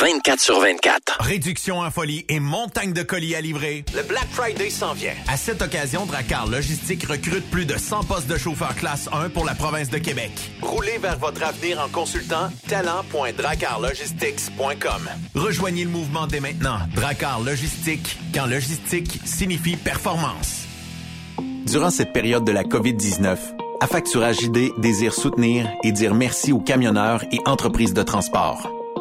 24 sur 24. Réduction en folie et montagne de colis à livrer. Le Black Friday s'en vient. À cette occasion, Dracar Logistique recrute plus de 100 postes de chauffeurs classe 1 pour la province de Québec. Roulez vers votre avenir en consultant talent.dracarlogistics.com. Rejoignez le mouvement dès maintenant. Dracar Logistique, quand logistique signifie performance. Durant cette période de la COVID-19, Affacturage JD désire soutenir et dire merci aux camionneurs et entreprises de transport.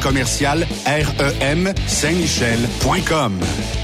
commercial REM Saint-Michel.com.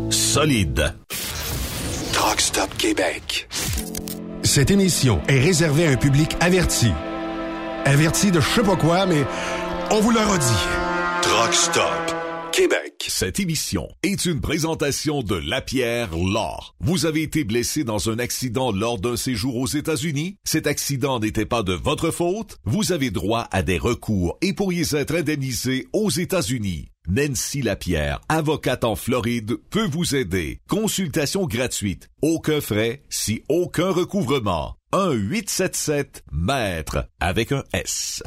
solide. Truck Stop Québec. Cette émission est réservée à un public averti. Averti de je sais pas quoi, mais on vous le redit. Truck Stop Québec. Cette émission est une présentation de Lapierre Law. Vous avez été blessé dans un accident lors d'un séjour aux États-Unis? Cet accident n'était pas de votre faute? Vous avez droit à des recours et pourriez être indemnisé aux États-Unis. Nancy Lapierre, avocate en Floride, peut vous aider. Consultation gratuite. Aucun frais, si aucun recouvrement. 1-877 maître avec un S.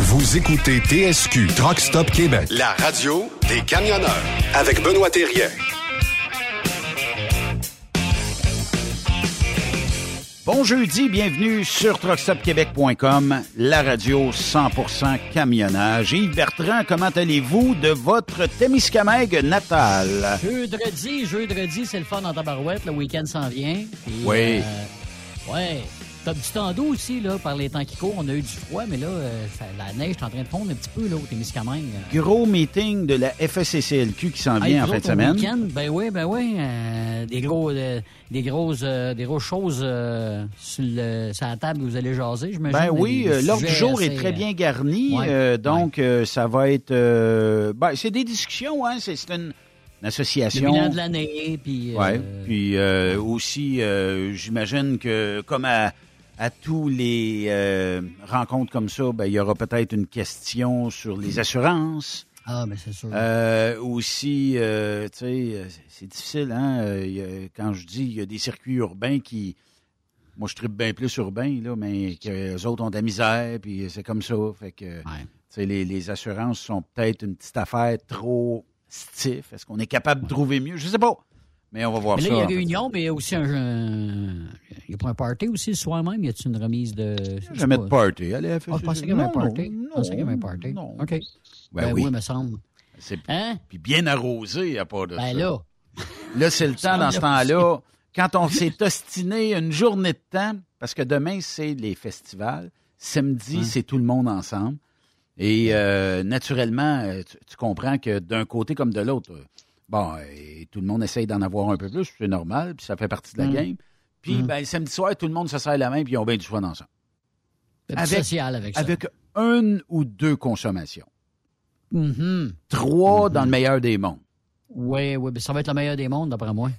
Vous écoutez TSQ Truck Stop Québec, la radio des camionneurs avec Benoît Thérien. Bon jeudi, bienvenue sur truckstopquebec.com, la radio 100% camionnage. Yves Bertrand, comment allez-vous de votre Témiscamingue natal? Jeudi, jeudi, c'est le fun en tabarouette. Le week-end s'en vient. Puis, Oui. euh, ouais. T'as du temps d'eau aussi, là, par les temps qui courent. On a eu du froid, mais là, euh, ça- la neige est en train de fondre un petit peu, là, au Témiscamingue. Gros meeting de la FSCCLQ qui s'en vient en fin de semaine. ben oui, ben oui. euh, des, gros, euh, des, grosses, euh, des grosses choses sur, le, sur la table que vous allez jaser, j'imagine. Ben oui, l'ordre du jour est très bien garni. ouais, donc, ça va être... ben, c'est des discussions, hein. C'est une, une Le association... bilan de l'année, puis... Ouais. euh, Puis euh, aussi, euh, j'imagine que comme à, à tous les euh, rencontres comme ça, ben, il y aura peut-être une question sur les assurances. Ah, ben c'est sûr. Euh, aussi, euh, tu sais, c'est difficile, hein? euh, quand je dis il y a des circuits urbains qui. Moi, je tripe bien plus urbain, là, mais les autres ont de la misère, puis c'est comme ça. Fait que, Ouais. tu sais, les, les assurances sont peut-être une petite affaire trop stiff. Est-ce qu'on est capable de trouver mieux? Je sais pas. Mais on va voir Mais là, ça. il y a fait. réunion, mais il y a aussi un. Il n'y a pas un party aussi le soir même? Y a-t-il une remise de. Jamais de party. Allez, Ah, je pensais qu'il y avait un party. Je pensais qu'il y avait un party. Non. OK. Ben, Ben, oui. oui, me semble. C'est- Hein? Puis bien arrosé, il n'y a pas de Ben ça. là. Là, c'est le temps dans ce temps-là. Quand on s'est ostiné une journée de temps, parce que demain, c'est les festivals. Samedi, c'est tout le monde ensemble. Et euh, naturellement, euh, tu, tu comprends que d'un côté comme de l'autre, bon, euh, tout le monde essaye d'en avoir un peu plus, c'est normal, puis ça fait partie de la Mm. game. Puis, Mm. ben, samedi soir, tout le monde se serre la main, puis ils ont bien du fun ensemble. Avec- social avec ça. Avec une ou deux consommations. Mhm. Trois dans le meilleur des mondes. Oui, oui, mais ça va être le meilleur des mondes, d'après moi.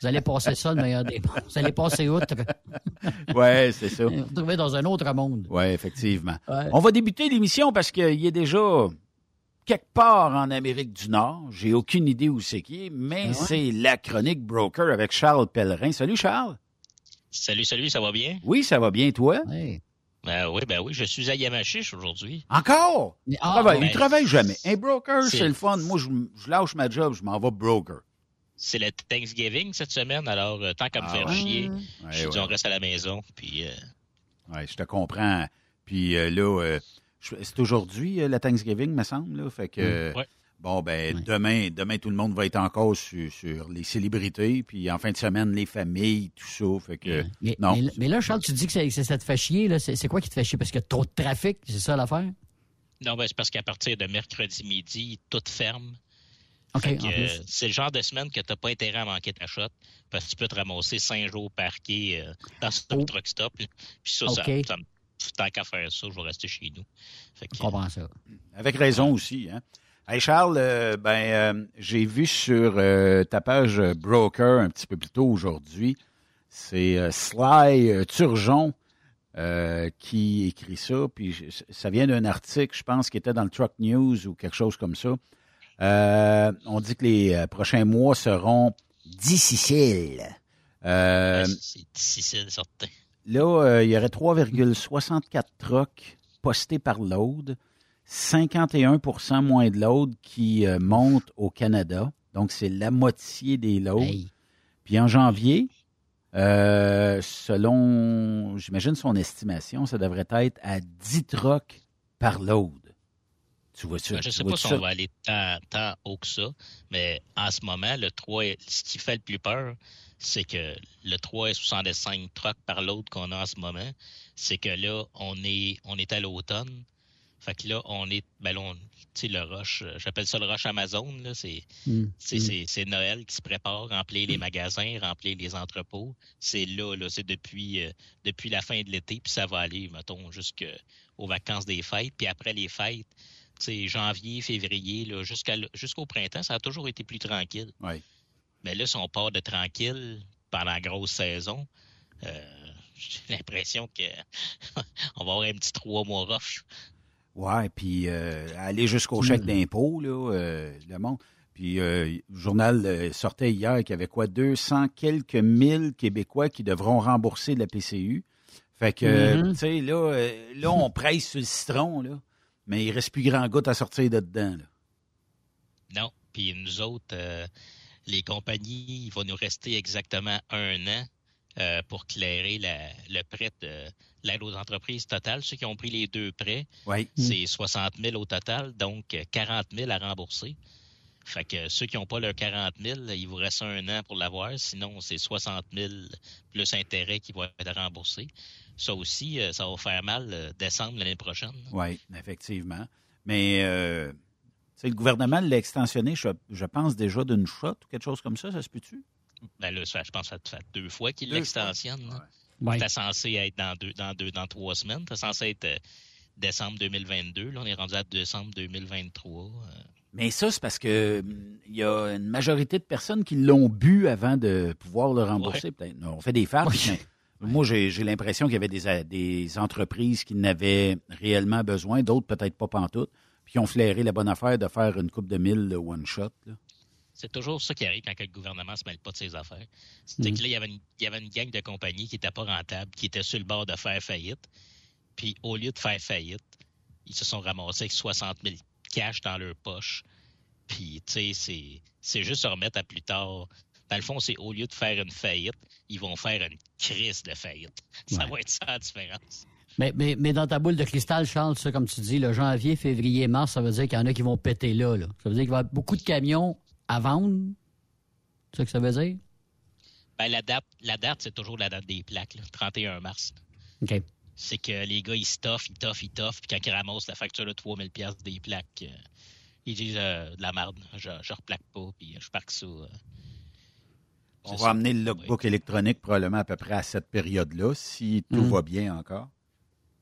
Vous allez passer ça, le meilleur des mondes. Vous allez passer outre. Ouais, c'est ça. Vous vous trouvez dans un autre monde. Oui, effectivement. Ouais. On va débuter l'émission parce qu'il est déjà quelque part en Amérique du Nord. J'ai aucune idée où c'est qui est, mais Ah ouais? c'est la chronique Broker avec Charles Pellerin. Salut Charles. Salut, salut, ça va bien? Oui, ça va bien, toi? Ouais. Ben oui, ben oui, je suis à Yamachiche aujourd'hui. Encore? Il ah, travaille, ben, il travaille jamais. Un broker, c'est- le fun. Moi, je, je lâche ma job, je m'en vais broker. C'est le Thanksgiving cette semaine, alors euh, tant qu'à me Ah faire ouais? chier, Ouais, je dis on reste à la maison. Puis euh, Ouais, je te comprends. Puis euh, là, euh, c'est aujourd'hui euh, la Thanksgiving, me semble. Là, fait que Ouais. bon, ben Ouais. demain, demain tout le monde va être encore sur, sur les célébrités, puis en fin de semaine les familles, tout ça. Fait que Mais, non. mais- mais là, Charles, tu dis que ça, que ça te fait chier. là. C'est quoi qui te fait chier? Parce qu'il y a trop de trafic, c'est ça l'affaire? non, ben c'est parce qu'à partir de mercredi midi, tout ferme. OK, Fait en que, euh, plus. c'est le genre de semaine que t'as pas intérêt à manquer ta shot parce que tu peux te ramasser cinq jours parqués euh, dans ce Oh. truck stop. Puis ça, OK. ça, ça me- tant qu'à faire ça, je vais rester chez nous. Fait que, Je comprends ça. Avec raison aussi. Hein? Hey Charles, euh, ben euh, j'ai vu sur euh, ta page Broker un petit peu plus tôt aujourd'hui, c'est euh, Sly Turgeon euh, qui écrit ça, puis je- ça vient d'un article, je pense, qui était dans le Truck News ou quelque chose comme ça. On dit que les euh, prochains mois seront difficiles. Euh, c'est difficile, certain. Là, euh, il y aurait 3,64 trucks postés par load, 51% moins de load qui euh, montent au Canada. Donc, c'est la moitié des loads. Hey. Puis en janvier, euh, selon, j'imagine son estimation, ça devrait être à 10 trucks par load. Tu vois ça? Ben, je tu sais pas si ça? on va aller tant, tant haut que ça, mais en ce moment, le 3, est- ce qui fait le plus peur, c'est que le 3,65 trucks par l'autre qu'on a en ce moment, c'est que là, on est, on est à l'automne. Fait que là, on est, ben là, tu sais, le rush, euh, j'appelle ça le rush Amazon, là, c'est, Mm. c'est, c'est- Noël qui se prépare, remplir les magasins, remplir les entrepôts. C'est là, là, c'est depuis, euh, depuis la fin de l'été, puis ça va aller, mettons, jusqu'aux vacances des fêtes. Puis après les fêtes, tu sais, janvier, février, là, jusqu'à, l- jusqu'au printemps, ça a toujours été plus tranquille. Oui. Mais là, si on part de tranquille pendant la grosse saison, euh, j'ai l'impression que on va avoir un petit trois mois rough. Ouais, puis euh, aller jusqu'au chèque Hmm. d'impôt, là, euh, le monde. Puis euh, le journal sortait hier qu'il y avait quoi, 200 quelques mille Québécois qui devront rembourser la PCU. Fait que, Mhm. tu sais, là, là, on presse sur le citron, là, mais il reste plus grand goutte à sortir de dedans. Là. Non. Puis nous autres, euh, les compagnies, il va nous rester exactement un an euh, pour clairer la- le prêt de l'aide aux entreprises totale. Ceux qui ont pris les deux prêts, c'est 60 000 au total, donc euh, 40 000 à rembourser. Fait que ceux qui n'ont pas leur 40 000, il vous reste un an pour l'avoir. Sinon, c'est 60 000 plus intérêt qui va être remboursé. Ça aussi, euh, ça va faire mal euh, décembre l'année prochaine. Oui, effectivement. Mais, euh, le gouvernement l'a extensionné, je, je pense, déjà d'une shot ou quelque chose comme ça, ça se peut-tu? Ben là, ça, je pense que ça fait deux fois qu'il l'extensionne. Ouais. C'était censé être dans deux, dans deux, dans trois semaines. C'était censé être euh, décembre 2022. Là, on est rendu à décembre 2023. euh. Mais ça, c'est parce que hum, il y a une majorité de personnes qui l'ont bu avant de pouvoir le rembourser. Peut-être. On fait des farces, moi, j'ai j'ai l'impression qu'il y avait des, des entreprises qui n'avaient réellement besoin, d'autres peut-être pas pantoute, qui ont flairé la bonne affaire de faire une coupe de mille de one shot. là. C'est toujours ça qui arrive quand le gouvernement se mêle pas de ses affaires. C'était Mm. que là, il y, avait une, il y avait une gang de compagnies qui n'étaient pas rentables, qui étaient sur le bord de faire faillite. Puis au lieu de faire faillite, ils se sont ramassés avec 60 000 cash dans leur poche. Puis, tu sais, c'est- c'est juste se remettre à plus tard. Dans le fond, c'est au lieu de faire une faillite, ils vont faire une crise de faillite. Ça Ouais. va être ça la différence. Mais, mais, mais dans ta boule de cristal, Charles, ça, comme tu dis, le janvier, février, mars, ça veut dire qu'il y en a qui vont péter là. là. Ça veut dire qu'il va y avoir beaucoup de camions à vendre. C'est ça que ça veut dire? Ben, la date, la date c'est toujours la date des plaques, là, 31 mars. OK. c'est que les gars, ils stuffent, ils toffent, ils toffent, puis quand ils ramassent la facture de 3000 pièces des plaques, euh, ils disent euh, de la merde, je, je replaque pas, puis je parque ça. euh. On va ça. amener le logbook électronique probablement à peu près à cette période-là, si tout Mm. va bien encore.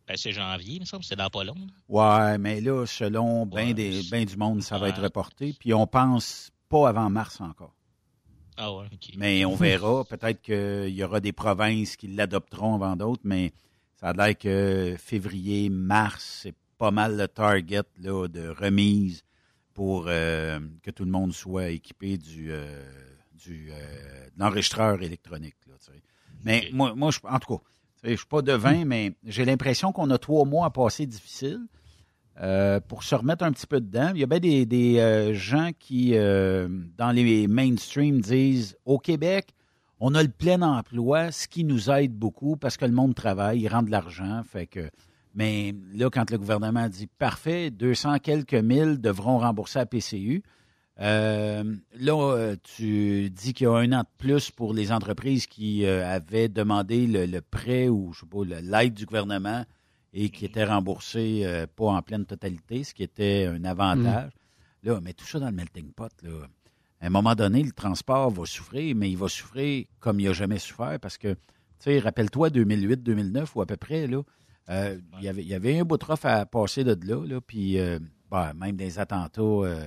Ben, c'est janvier, il me semble, c'est dans pas long. Ouais, mais là, selon bien Ouais, ben du monde, ça va être reporté. Puis on pense pas avant mars encore. Ah ouais, ok. Mais on verra. Peut-être qu'il y aura des provinces qui l'adopteront avant d'autres, mais ça a l'air que février, mars, c'est pas mal le target là, de remise pour euh, que tout le monde soit équipé du, euh, du euh, de l'enregistreur électronique. là, tu sais. Mais moi, moi je, en tout cas, je suis pas devin, mais j'ai l'impression qu'on a trois mois à passer difficiles. Euh, pour se remettre un petit peu dedans. Il y a bien des, euh, gens qui, euh, dans les mainstream, disent au Québec, on a le plein emploi, ce qui nous aide beaucoup parce que le monde travaille, il rend de l'argent. Mais là, quand le gouvernement dit parfait, 200 quelques mille devront rembourser la PCU. Euh, là, euh, tu dis qu'il y a un an de plus pour les entreprises qui euh, avaient demandé le, le prêt ou je sais pas, l'aide du gouvernement et qui étaient remboursés euh, pas en pleine totalité, ce qui était un avantage. Là, mais tout ça dans le melting pot, là. À un moment donné, le transport va souffrir, mais il va souffrir comme il n'a jamais souffert parce que, tu sais, rappelle-toi 2008-2009 ou à peu près, là, euh, il y avait- il y avait un bout de à passer de là, là puis euh, bah, même des attentats euh,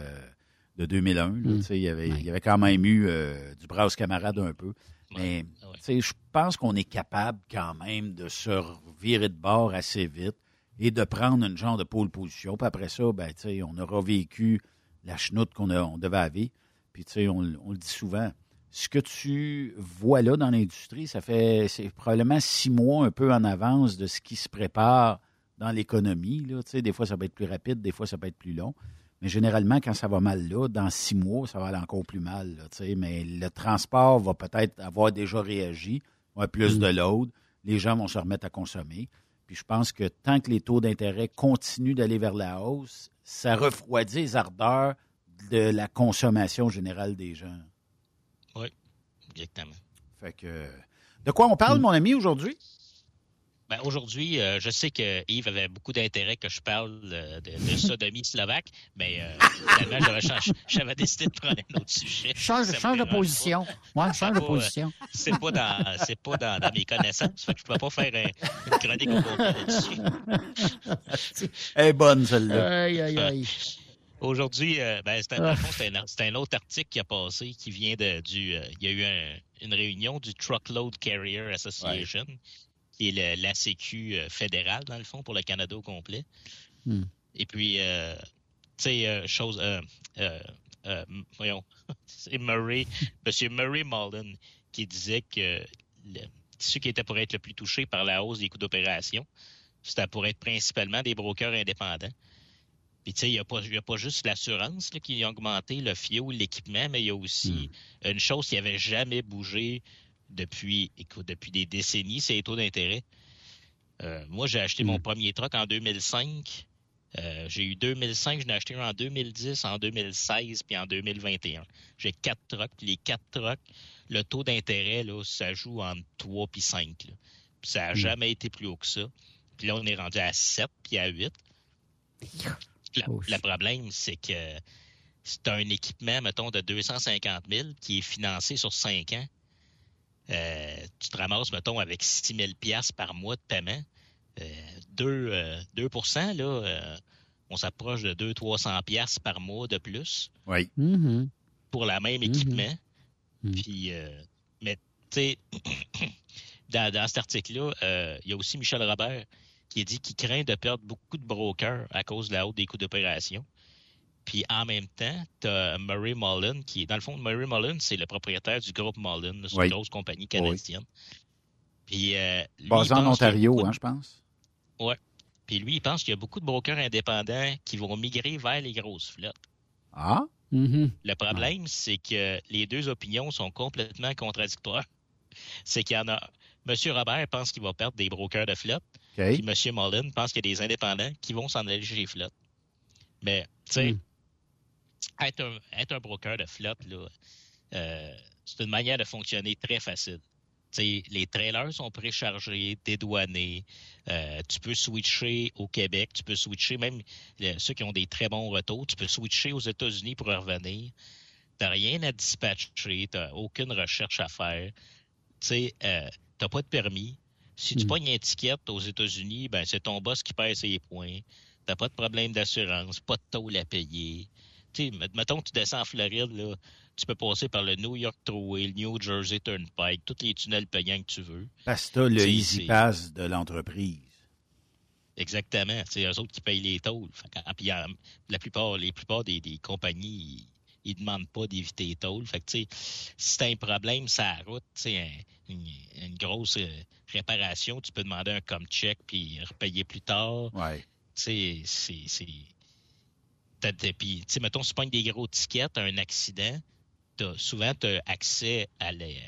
de 2001, là, Mm. tu sais, il y avait, Ouais. quand même eu euh, du brasse camarade un peu. Mais Ah ouais. tu sais, je pense qu'on est capable quand même de se virer de bord assez vite et de prendre une genre de pôle position. Puis après ça, ben, tu sais, on aura vécu la chenoute qu'on on devait avoir. Puis, tu sais, on, on le dit souvent, ce que tu vois là dans l'industrie, ça fait c'est probablement six mois un peu en avance de ce qui se prépare dans l'économie. Là. Tu sais, des fois, ça peut être plus rapide, des fois, ça peut être plus long. Mais généralement, quand ça va mal là, dans six mois, ça va aller encore plus mal. Là, mais le transport va peut-être avoir déjà réagi, plus de load, les gens vont se remettre à consommer. Puis je pense que tant que les taux d'intérêt continuent d'aller vers la hausse, ça refroidit les ardeurs de la consommation générale des gens. Oui, exactement. Fait que. De quoi on parle, mon ami, aujourd'hui? Ben, aujourd'hui, euh, je sais que Yves avait beaucoup d'intérêt que je parle euh, de, de sodomie slovaque, mais euh, finalement, j'avais, changé- j'avais décidé de prendre un autre sujet. Change, change de position. Ouais, change de pas, euh, position. C'est pas dans, c'est pas dans, dans mes connaissances. Fait que je peux pas faire un- une chronique là-dessus. Elle est bonne, celle-là. Aïe, aïe, aïe. Aujourd'hui, euh, ben, c'est, un, Ah. un, c'est un autre article qui a passé qui vient de, du. euh, il y a eu un- une réunion du Truckload Carrier Association, qui est le- la Sécu euh, fédérale, dans le fond, pour le Canada au complet. Hmm. Et puis, euh, tu sais, euh, chose. euh, voyons, c'est Murray, Monsieur Murray Mullen, qui disait que le- ceux qui étaient pour être le plus touchés par la hausse des coûts d'opération, c'était pour être principalement des brokers indépendants. Puis, tu sais, il n'y a, a pas juste l'assurance qui a augmenté, le fuel, l'équipement, mais il y a aussi une chose qui n'avait jamais bougé depuis, écoute, depuis des décennies, c'est les taux d'intérêt. Euh, moi, j'ai acheté mon premier truck en 2005. Euh, j'ai eu 2005, je l'ai acheté un en 2010, en 2016, puis en 2021. J'ai quatre trucks, puis les quatre trucks, le taux d'intérêt, là, ça joue entre 3 puis 5. là. Puis ça n'a jamais été plus haut que ça. Puis là, on est rendu à 7 puis à 8. La- Oh, le problème, c'est que c'est un équipement, mettons, de 250 000 qui est financé sur 5 ans. Euh, tu te ramasses, mettons, avec 6 000 piastres par mois de paiement. Euh, 2, euh, 2 là, euh, on s'approche de 200-300 piastres par mois de plus Oui. Mhm. pour la même Mhm. équipement. Mhm. Puis, euh, mais, tu sais, dans, dans cet article-là, euh, il y a aussi Michel Robert qui dit qu'il craint de perdre beaucoup de brokers à cause de la hausse des coûts d'opération. Puis en même temps, tu as Murray Mullen, qui est, dans le fond, Murray Mullen, c'est le propriétaire du groupe Mullen, c'est Oui. une grosse compagnie canadienne. Puis, euh, lui, Basé il en pense qu'il y a Ontario, beaucoup de- hein, je pense. Ouais. Puis lui, il pense qu'il y a beaucoup de brokers indépendants qui vont migrer vers les grosses flottes. Ah? Mhm. Le problème, c'est que les deux opinions sont complètement contradictoires. C'est qu'il y en a. Monsieur Robert pense qu'il va perdre des brokers de flotte, OK. puis Monsieur Mullen pense qu'il y a des indépendants qui vont s'en aller chez les flottes. Mais, tu sais, Mm. Être, un, être un broker de flotte, là, euh, c'est une manière de fonctionner très facile. Les trailers sont préchargés, dédouanés. Euh, tu peux switcher au Québec, tu peux switcher même ceux qui ont des très bons retours, tu peux switcher aux États-Unis pour revenir. T'as rien à dispatcher, t'as aucune recherche à faire. Tu euh, t'as pas de permis. Si tu Mm. pognes une étiquette aux États-Unis, ben c'est ton boss qui pèse ses points. T'as pas de problème d'assurance, pas de tôle à payer. Tu mettons que tu descends en Floride, là, tu peux passer par le New York Thruway, le New Jersey Turnpike, tous les tunnels payants que tu veux. Parce que le Easy Pass de l'entreprise. Exactement. C'est eux autres qui payent les tôles. Puis, la plupart, les plupart des, des compagnies, ils, ils demandent pas d'éviter les tôles. Fait que, tu si t'as un problème sur la route, tu un- une, une grosse euh, réparation, tu peux demander un com check puis repayer plus tard. Ouais. Tu sais, c'est. Puis, tu sais, mettons, si tu pognes des gros tickets, t'as un accident, t'as, souvent, tu as accès à les-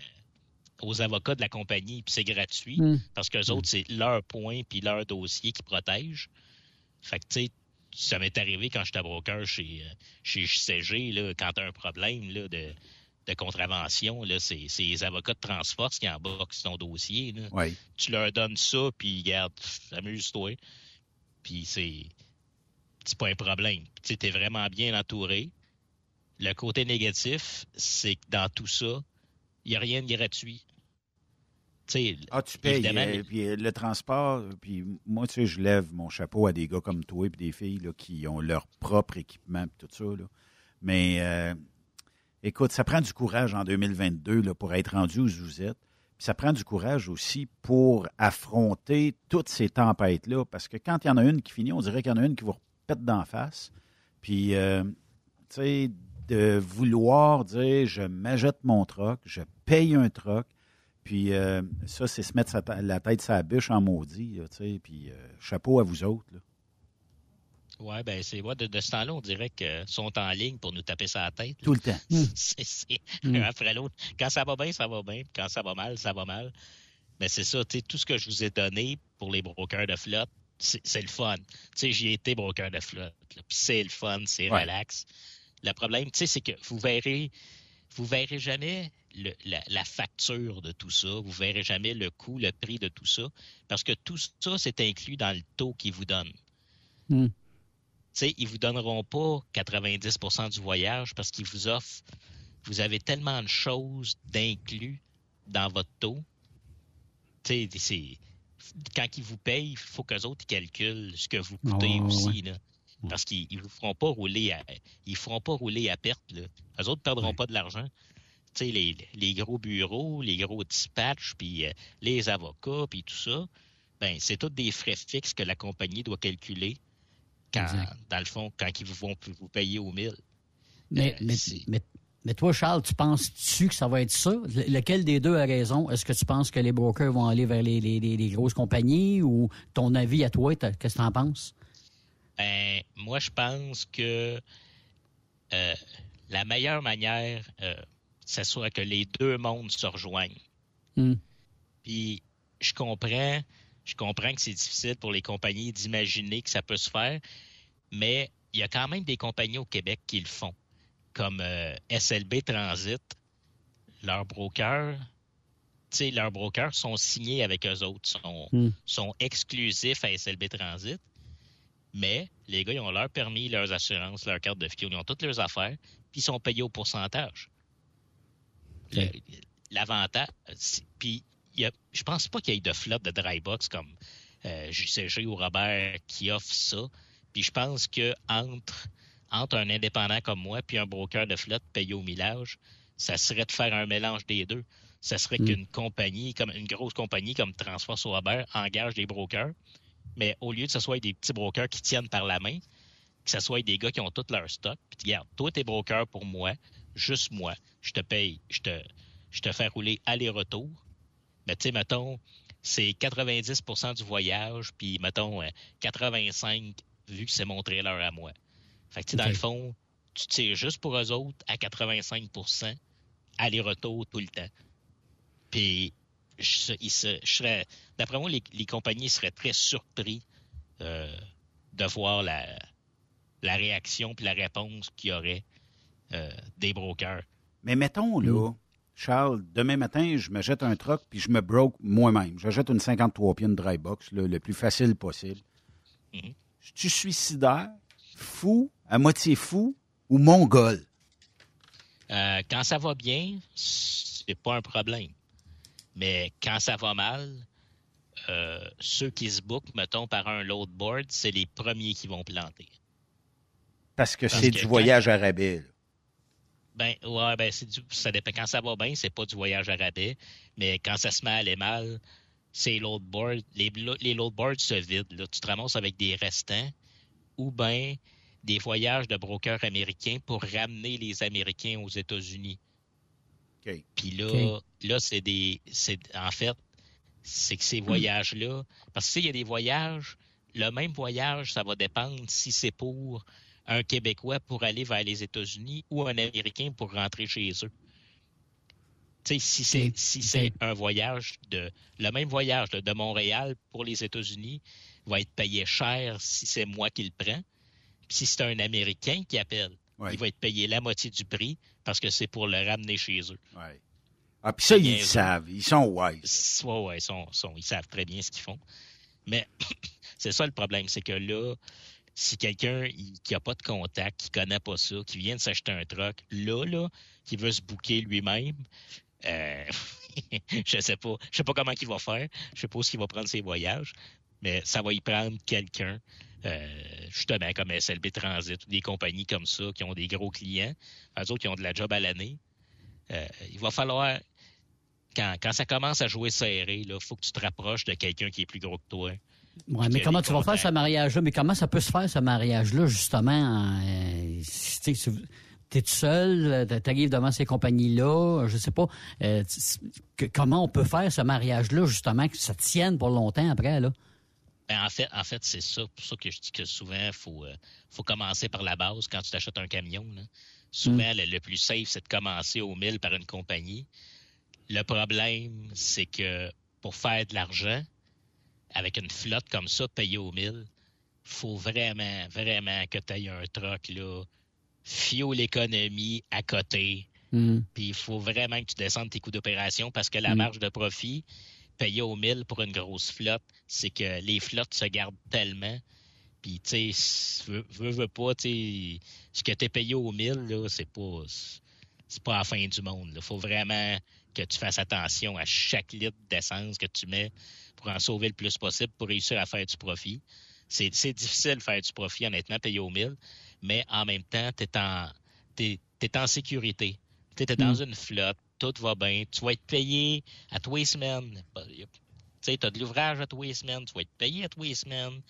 aux avocats de la compagnie, puis c'est gratuit, Mm. parce qu'eux autres, c'est leur point puis leur dossier qui protège. Fait que, tu sais, ça m'est arrivé quand j'étais broker chez, chez CG, là, quand t'as un problème là, de, de contravention, là, c'est, c'est les avocats de Transforce qui embarquent ton dossier. Là Oui. tu leur donnes ça, puis regarde, pff, amuse-toi. Puis c'est c'est pas un problème. Tu t'es vraiment bien entouré. Le côté négatif, c'est que dans tout ça, il n'y a rien de gratuit. Ah, tu payes. euh, puis euh, le transport, puis moi, tu sais, je lève mon chapeau à des gars comme toi et des filles là, qui ont leur propre équipement et tout ça. Là. Mais euh, écoute, ça prend du courage en 2022 là, pour être rendu où vous êtes. Puis ça prend du courage aussi pour affronter toutes ces tempêtes-là. Parce que quand il y en a une qui finit, on dirait qu'il y en a une qui vous repète d'en face. Puis, euh, tu sais, de vouloir dire je m'achète mon troc, je paye un troc, puis euh, ça, c'est se mettre la tête sa bûche en maudit, tu sais, puis euh, chapeau à vous autres. Là. Ouais, ben c'est ouais, de, de, ce temps-là, on dirait qu'ils sont en ligne pour nous taper sa tête. Tout le temps. c'est mm. un après l'autre. Quand ça va bien, ça va bien. Quand ça va mal, ça va mal. Mais c'est ça, tu sais, tout ce que je vous ai donné pour les brokers de flotte, c'est le fun. Tu sais, j'y ai été broker de flotte. C'est le fun, c'est relax. Le problème, tu sais, c'est que vous verrez, vous verrez jamais le, la, facture de tout ça. Vous verrez jamais le coût, le prix de tout ça. Parce que tout ça, c'est inclus dans le taux qu'ils vous donnent. Mm. Tu sais, ils vous donneront pas 90% du voyage parce qu'ils vous offrent, vous avez tellement de choses d'inclus dans votre taux. Tu sais, c'est quand ils vous payent, il faut qu'eux autres calculent ce que vous coûtez aussi. Parce qu'ils ne vous feront pas rouler à ils feront pas rouler à perte. Là. Eux autres ne perdront pas de l'argent. Les, les gros bureaux, les gros dispatchs, puis euh, les avocats, puis tout ça, ben c'est tous des frais fixes que la compagnie doit calculer quand, dans le fond, quand ils vont vous payer au mille. Mais, euh, mais, mais toi, Charles, tu penses-tu que ça va être ça? Lequel des deux a raison? Est-ce que tu penses que les brokers vont aller vers les, grosses compagnies ou ton avis à toi, qu'est-ce que tu en penses? Ben, moi, je pense que euh, la meilleure manière, euh, ce soit que les deux mondes se rejoignent. Hmm. Puis, je comprends, je comprends que c'est difficile pour les compagnies d'imaginer que ça peut se faire, mais il y a quand même des compagnies au Québec qui le font comme euh, SLB Transit, leurs brokers, leurs brokers sont signés avec eux autres, sont, hmm. sont exclusifs à SLB Transit. Mais les gars, ils ont leur permis, leurs assurances, leur carte de fuel, ils ont toutes leurs affaires, puis ils sont payés au pourcentage. L'avantage, puis je pense pas qu'il y ait de flotte de dry box comme euh, JCG ou Robert qui offre ça. Puis je pense que entre entre un indépendant comme moi puis un broker de flotte payé au millage, ça serait de faire un mélange des deux. Ça serait mm. qu'une compagnie, comme une grosse compagnie comme Transport Robert engage des brokers, mais au lieu que ce soit des petits brokers qui tiennent par la main, que ce soit des gars qui ont tout leur stock, puis regarde, toi, t'es broker pour moi, juste moi, je te paye, je te, je te fais rouler aller-retour. Mais tu sais, mettons, c'est 90% du voyage, puis mettons 85 euh, vu que c'est mon trailer à moi. Fait que, dans le fond, tu tires juste pour eux autres à 85% aller-retour tout le temps. Puis, je, d'après moi, les, compagnies seraient très surpris euh, de voir la, la réaction puis la réponse qu'il y aurait euh, des brokers. Mais mettons, là, mm. Charles, demain matin, je me jette un truck puis je me broke moi-même. Je jette une 53 pieds de dry box, le plus facile possible. Mm-hmm. Je suis suicidaire fou, à moitié fou ou mongol? Euh, quand ça va bien, c'est pas un problème. Mais quand ça va mal, euh, ceux qui se bookent, mettons, par un loadboard, c'est les premiers qui vont planter. Parce que c'est du voyage à rabais. Ben, ouais, ben, ça dépend. Quand ça va bien, c'est pas du voyage à rabais. Mais quand ça se met à aller mal, c'est loadboard. Les, les loadboards se vident. Là. Tu te ramasses avec des restants ou bien des voyages de brokers américains pour ramener les Américains aux États-Unis. Puis là, là c'est des. En fait, c'est que ces voyages-là. Parce que il y a des voyages, le même voyage, ça va dépendre si c'est pour un Québécois pour aller vers les États-Unis ou un Américain pour rentrer chez eux. si c'est si c'est un voyage de le même voyage de Montréal pour les États-Unis va être payé cher si c'est moi qui le prends. Si c'est un Américain qui appelle, il va être payé la moitié du prix parce que c'est pour le ramener chez eux. Ah, puis ça, ils savent. Ils sont wise. Ouais, ouais, ils, sont, ils savent très bien ce qu'ils font. Mais c'est ça le problème, c'est que là, si quelqu'un qui n'a pas de contact, qui ne connaît pas ça, qui vient de s'acheter un truck, là, là, qui veut se bouquer lui-même, euh, je sais pas. Je sais pas comment il va faire. Je sais pas où il va prendre ses voyages mais ça va y prendre quelqu'un, euh, justement comme SLB Transit ou des compagnies comme ça qui ont des gros clients, eux autres qui ont de la job à l'année. Euh, il va falloir, quand, quand, ça commence à jouer serré, il faut que tu te rapproches de quelqu'un qui est plus gros que toi Ouais, mais comment tu vas faire ce mariage-là? Mais comment ça peut se faire, ce mariage-là, justement? Euh, tu es seul, tu arrives devant ces compagnies-là, je sais pas. Euh, comment on peut faire ce mariage-là, justement, que ça tienne pour longtemps après, là? Ben, en fait, en fait c'est ça. pour ça que je dis que souvent, il faut, euh, faut commencer par la base quand tu t'achètes un camion. Souvent, mm. le, plus safe, c'est de commencer au mille par une compagnie. Le problème, c'est que pour faire de l'argent, avec une flotte comme ça, payée au mille, faut vraiment, vraiment que tu aies un truck, là, fio l'économie à côté. Mm. Puis il faut vraiment que tu descendes tes coûts d'opération parce que la mm. marge de profit, payer au mille pour une grosse flotte, c'est que les flottes se gardent tellement. Puis, tu sais, veux, veux, pas, tu ce que t'es payé au mille, là, c'est pas, c'est pas la fin du monde. Il faut vraiment que tu fasses attention à chaque litre d'essence que tu mets pour en sauver le plus possible pour réussir à faire du profit. C'est, difficile de faire du profit, honnêtement, payer au mille, mais en même temps, tu es en sécurité. Tu es dans mm. une flotte, tout va bien. Tu vas être payé à tous les semaines. Tu sais, as de l'ouvrage à tous les semaines, tu vas être payé à tous les semaines.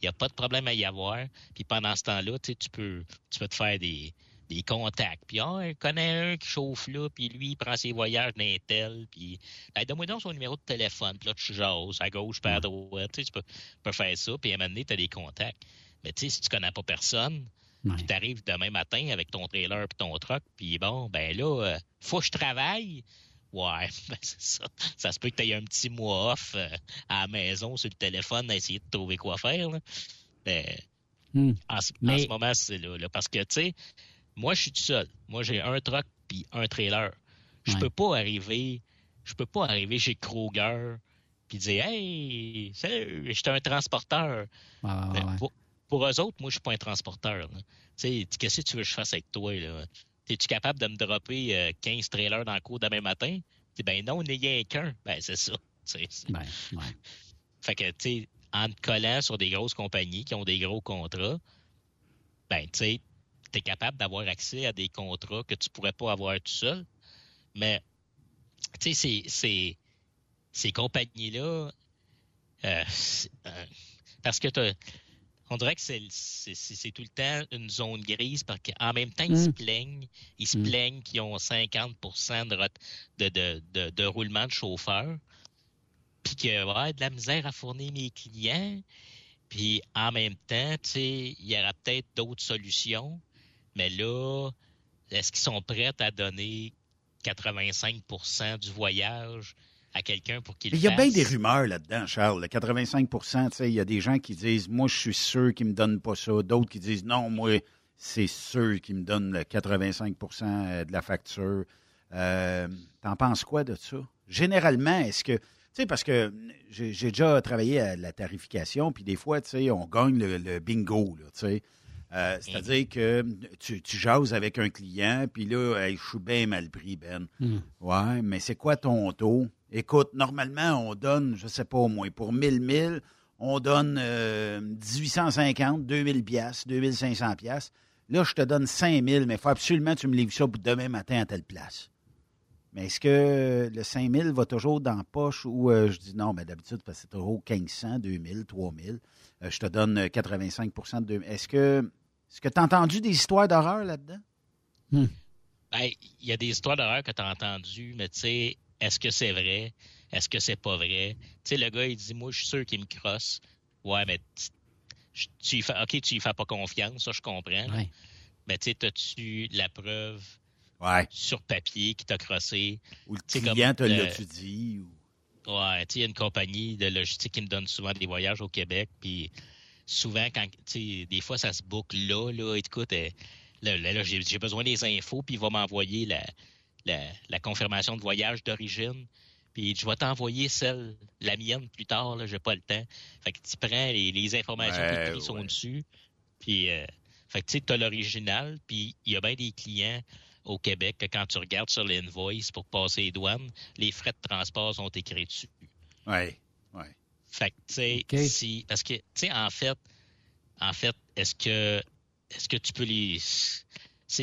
Il n'y a pas de problème à y avoir. Puis pendant ce temps-là, tu peux, tu peux te faire des, des contacts. Puis, ah, il connaît un qui chauffe là, puis lui, il prend ses voyages d'un tel, puis, donne-moi donc son numéro de téléphone, puis là, tu jases à gauche, puis à droite, tu, sais, tu peux, peux, faire ça, puis à un moment donné, tu as des contacts. Mais tu sais, si tu connais pas personne, puis tu arrives demain matin avec ton trailer et ton truck, puis bon, ben là, euh, faut que je travaille. Ouais, ben c'est ça. Ça se peut que tu aies un petit mois off euh, à la maison sur le téléphone à essayer de trouver quoi faire. Ben, hmm. en, ce moment, c'est là, Parce que, tu sais, moi, je suis tout seul. Moi, j'ai un truck puis un trailer. Je peux pas arriver, je peux pas arriver chez Kroger puis dire Hey, salut, j'étais un transporteur. Ben, pour eux autres, moi, je suis pas un transporteur. Tu sais, qu'est-ce que tu veux que je fasse avec toi? Là? Es-tu capable de me dropper 15 euh, trailers dans le cours demain matin? Dis, ben non, il n'y a qu'un. Ben, c'est ça. Ben, ouais. Fait que, tu sais, en te collant sur des grosses compagnies qui ont des gros contrats, ben, tu sais, tu es capable d'avoir accès à des contrats que tu pourrais pas avoir tout seul. Mais, tu sais, ces, ces compagnies-là, euh, euh, parce que tu on dirait que c'est, tout le temps une zone grise parce qu'en même temps, ils se mm. plaignent. Ils se mm. plaignent qu'ils ont 50 de, de, de, roulement de chauffeur. Puis qu'il y a de la misère à fournir mes clients. Puis en même temps, il y aura peut-être d'autres solutions. Mais là, est-ce qu'ils sont prêts à donner 85% du voyage à quelqu'un pour qu'il Il y a bien des rumeurs là-dedans, Charles. Le 85% il y a des gens qui disent Moi, je suis sûr qu'ils ne me donnent pas ça. D'autres qui disent Non, moi, c'est sûr qu'ils me donnent le 85% euh, de la facture. Euh, T'en penses quoi de ça? Généralement, est-ce que. Tu sais, parce que j'ai déjà travaillé à la tarification, puis des fois, tu sais, on gagne le, bingo, tu sais. Euh, c'est-à-dire que tu, tu jases avec un client, puis là, je suis bien mal pris, Ben. Hmm. Ouais, mais c'est quoi ton taux? Écoute, normalement, on donne, je sais pas au moins, pour 1000 1000, on donne 1850, 2000 pièces, 2500 pièces. Là, je te donne 5000, mais il faut absolument que tu me livres ça pour demain matin à telle place. Mais est-ce que le 5000 va toujours dans la poche ou euh, je dis non, mais d'habitude, c'est toujours 1500, 2000, 3000. je te donne 85% de 2000. Est-ce que est-ce que tu as entendu des histoires d'horreur là-dedans? Hmm. Ben, il y a des histoires d'horreur que tu as entendues, mais tu sais, est-ce que c'est vrai? Est-ce que c'est pas vrai? Tu sais, le gars, il dit, moi, je suis sûr qu'il me crosse. Ouais, mais tu fais, OK, tu y fais pas confiance, ça, je comprends. Mais tu sais, as-tu la preuve sur papier qui t'a crossé? Ou le client te l'a-tu dit? Ouais, tu sais, il y a une compagnie de logistique qui me donne souvent des voyages au Québec, puis souvent, quand, tu sais, des fois, ça se boucle là, là, écoute, euh, là, là, j'ai besoin des infos, puis il va m'envoyer la, la, confirmation de voyage d'origine. Puis je vais t'envoyer celle, la mienne plus tard, là, j'ai pas le temps. Fait que tu prends les, informations qui sont dessus. Puis euh, fait que tu sais, as l'original, puis il y a bien des clients au Québec que quand tu regardes sur l'invoice pour passer les douanes, les frais de transport sont écrits dessus. Oui, oui. Fait que tu sais, si parce que tu sais en fait en fait, est-ce que est-ce que tu peux les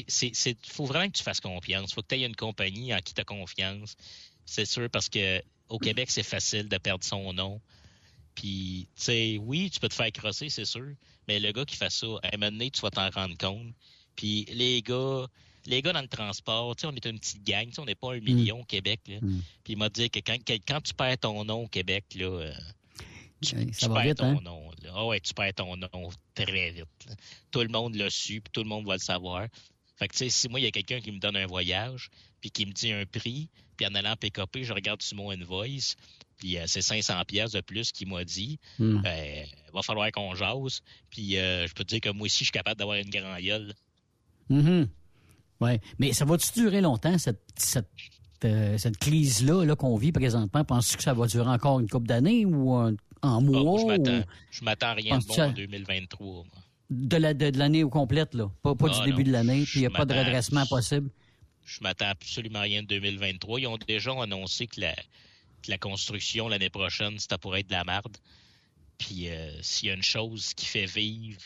c'est, faut vraiment que tu fasses confiance. Il faut que tu aies une compagnie en qui tu as confiance. C'est sûr parce que au Québec, c'est facile de perdre son nom. Puis, tu sais, oui, tu peux te faire crosser, c'est sûr, mais le gars qui fait ça, à un moment donné, tu vas t'en rendre compte. Puis les gars, les gars dans le transport, tu sais, on est une petite gang, tu sais, on n'est pas un million au Québec. Là. Puis il m'a dit que quand, quand tu perds ton nom au Québec, là, euh, tu, va perds vite, ton hein? nom. Ah ouais, tu perds ton nom très vite. là. Tout le monde l'a su, puis tout le monde va le savoir. Fait que, tu sais, si moi, il y a quelqu'un qui me donne un voyage, puis qui me dit un prix, puis en allant PKP, je regarde sur mon invoice, puis euh, c'est 500 pièces de plus qu'il m'a dit, Hmm. ben, va falloir qu'on jase. Puis euh, je peux te dire que moi aussi, je suis capable d'avoir une grande gueule. Mhm. Ouais. Mais ça va-tu durer longtemps, cette, cette, euh, cette crise-là là, qu'on vit présentement? Penses-tu que ça va durer encore une couple d'années ou en Ah, mois? moi, je m'attends, ou rien de bon en 2023. moi. De la- de, de l'année au complète, là? Pas, pas Ah, du début non. de l'année, puis il n'y a pas de redressement possible. Je m'attends absolument à rien de 2023. Ils ont déjà annoncé que la, que la construction l'année prochaine, c'était pour être de la merde. Puis euh, s'il y a une chose qui fait vivre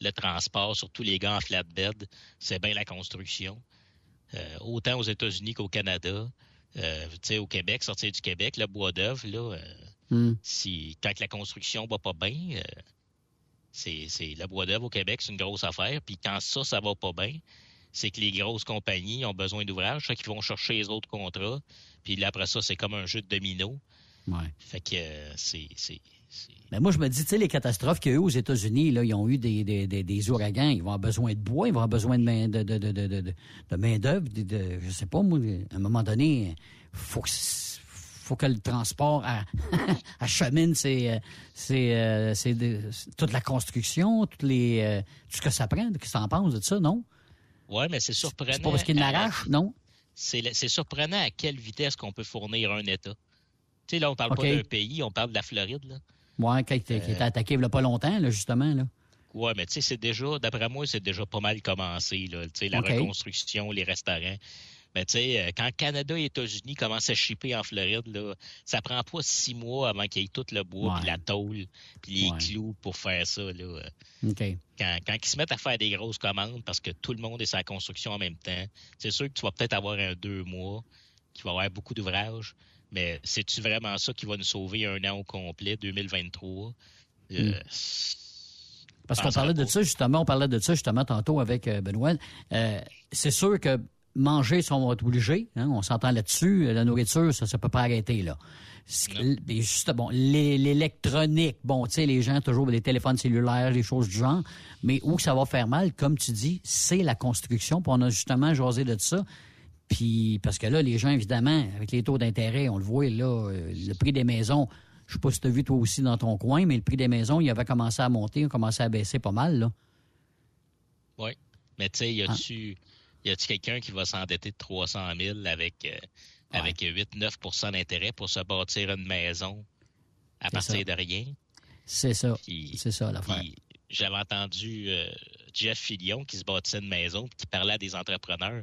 le transport, surtout les gars en flatbed, c'est bien la construction. Euh, autant aux États-Unis qu'au Canada. Euh, tu sais, au Québec, sortir du Québec, le bois d'œuvre, là, euh, Hmm. si quand la construction va pas bien, c'est c'est le bois d'œuvre au Québec, c'est une grosse affaire. Puis quand ça, ça va pas bien, c'est que les grosses compagnies ont besoin d'ouvrages, fait qu'ils vont chercher les autres contrats. Puis là, après ça, c'est comme un jeu de domino. Ouais. Fait que euh, c'est c'est c'est- Mais moi, je me dis, tu sais, les catastrophes qu'il y a eu aux États-Unis, là, ils ont eu des, des, des, des ouragans, ils vont avoir besoin de bois, ils vont avoir besoin de main de, de, de, de, de, main d'œuvre, de- je sais pas, moi, à un moment donné, faut que faut que le transport à, achemine c'est euh, c'est euh, c'est toute la construction, toutes les euh, tout ce que ça prend. Que t'en penses de ça, non? Ouais, mais c'est surprenant. C'est pas parce qu'il l'arrache, non? C'est surprenant à quelle vitesse qu'on peut fournir un État. Tu sais, là, on parle pas d'un pays, on parle de la Floride, là. Ouais, qui, qui a été attaqué il y a pas longtemps, là, justement, là. Ouais, mais tu sais, c'est déjà, d'après moi, c'est déjà pas mal commencé, là. Tu sais, la reconstruction, les restaurants. Mais tu sais, euh, quand Canada et États-Unis commencent à shipper en Floride, là, ça prend pas six mois avant qu'il y ait tout le bois, puis la tôle, puis les Ouais. clous pour faire ça, là. Euh. Quand, quand ils se mettent à faire des grosses commandes parce que tout le monde est sa construction en même temps, c'est sûr que tu vas peut-être avoir un deux mois, qu'il va y avoir beaucoup d'ouvrages, mais c'est-tu vraiment ça qui va nous sauver un an au complet, 2023? Euh, Mm. Parce qu'on parlait de ça, justement, on parlait de ça justement tantôt avec Benoît. Euh, c'est sûr que manger, si on va être obligé, hein, on s'entend là-dessus, euh, la nourriture, ça ne peut pas arrêter, là. Juste, bon, l'é- l'électronique, bon, tu sais, les gens, toujours des téléphones cellulaires, les choses du genre, mais où ça va faire mal, comme tu dis, c'est la construction, puis on a justement jasé de ça. Puis, parce que là, les gens, évidemment, avec les taux d'intérêt, on le voit, là, euh, le prix des maisons, je sais pas si tu as vu toi aussi dans ton coin, mais le prix des maisons, il avait commencé à monter, il a commencé à baisser pas mal, là. Oui. Mais tu sais, y Ah. Y a-tu quelqu'un qui va s'endetter de 300 000 avec, euh, avec 8-9% d'intérêt pour se bâtir une maison à partir ça. de rien? C'est ça. C'est ça. Puis j'avais entendu euh, Jeff Fillion qui se bâtissait une maison qui parlait à des entrepreneurs.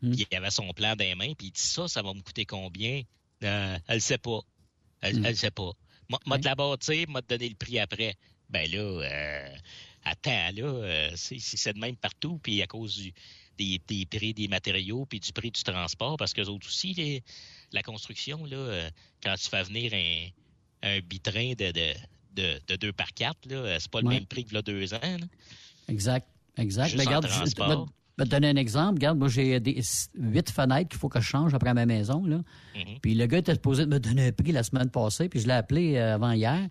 Puis il avait son plan des mains puis il dit ça, ça va me coûter combien? Euh, elle sait pas. Elle, Hmm. elle sait pas. Moi, moi Ouais. de la bâtir, m'a te donner le prix après. Ben là, euh, attends, là, euh, c'est de même partout, puis à cause du, des, des prix des matériaux, puis du prix du transport, parce que autres aussi, les- la construction, là, euh, quand tu fais venir un, un bitrain de, de, de, de 2 par 4, là, euh, c'est pas le Ouais. même prix que là, deux ans. là. Exact. Exact. Juste regarde, je transport. vais te- vais te donner un exemple. Regarde, moi, j'ai des huit fenêtres qu'il faut que je change après ma maison. Là. Mhm. Puis le gars était supposé de me donner un prix la semaine passée, puis je l'ai appelé euh, avant hier.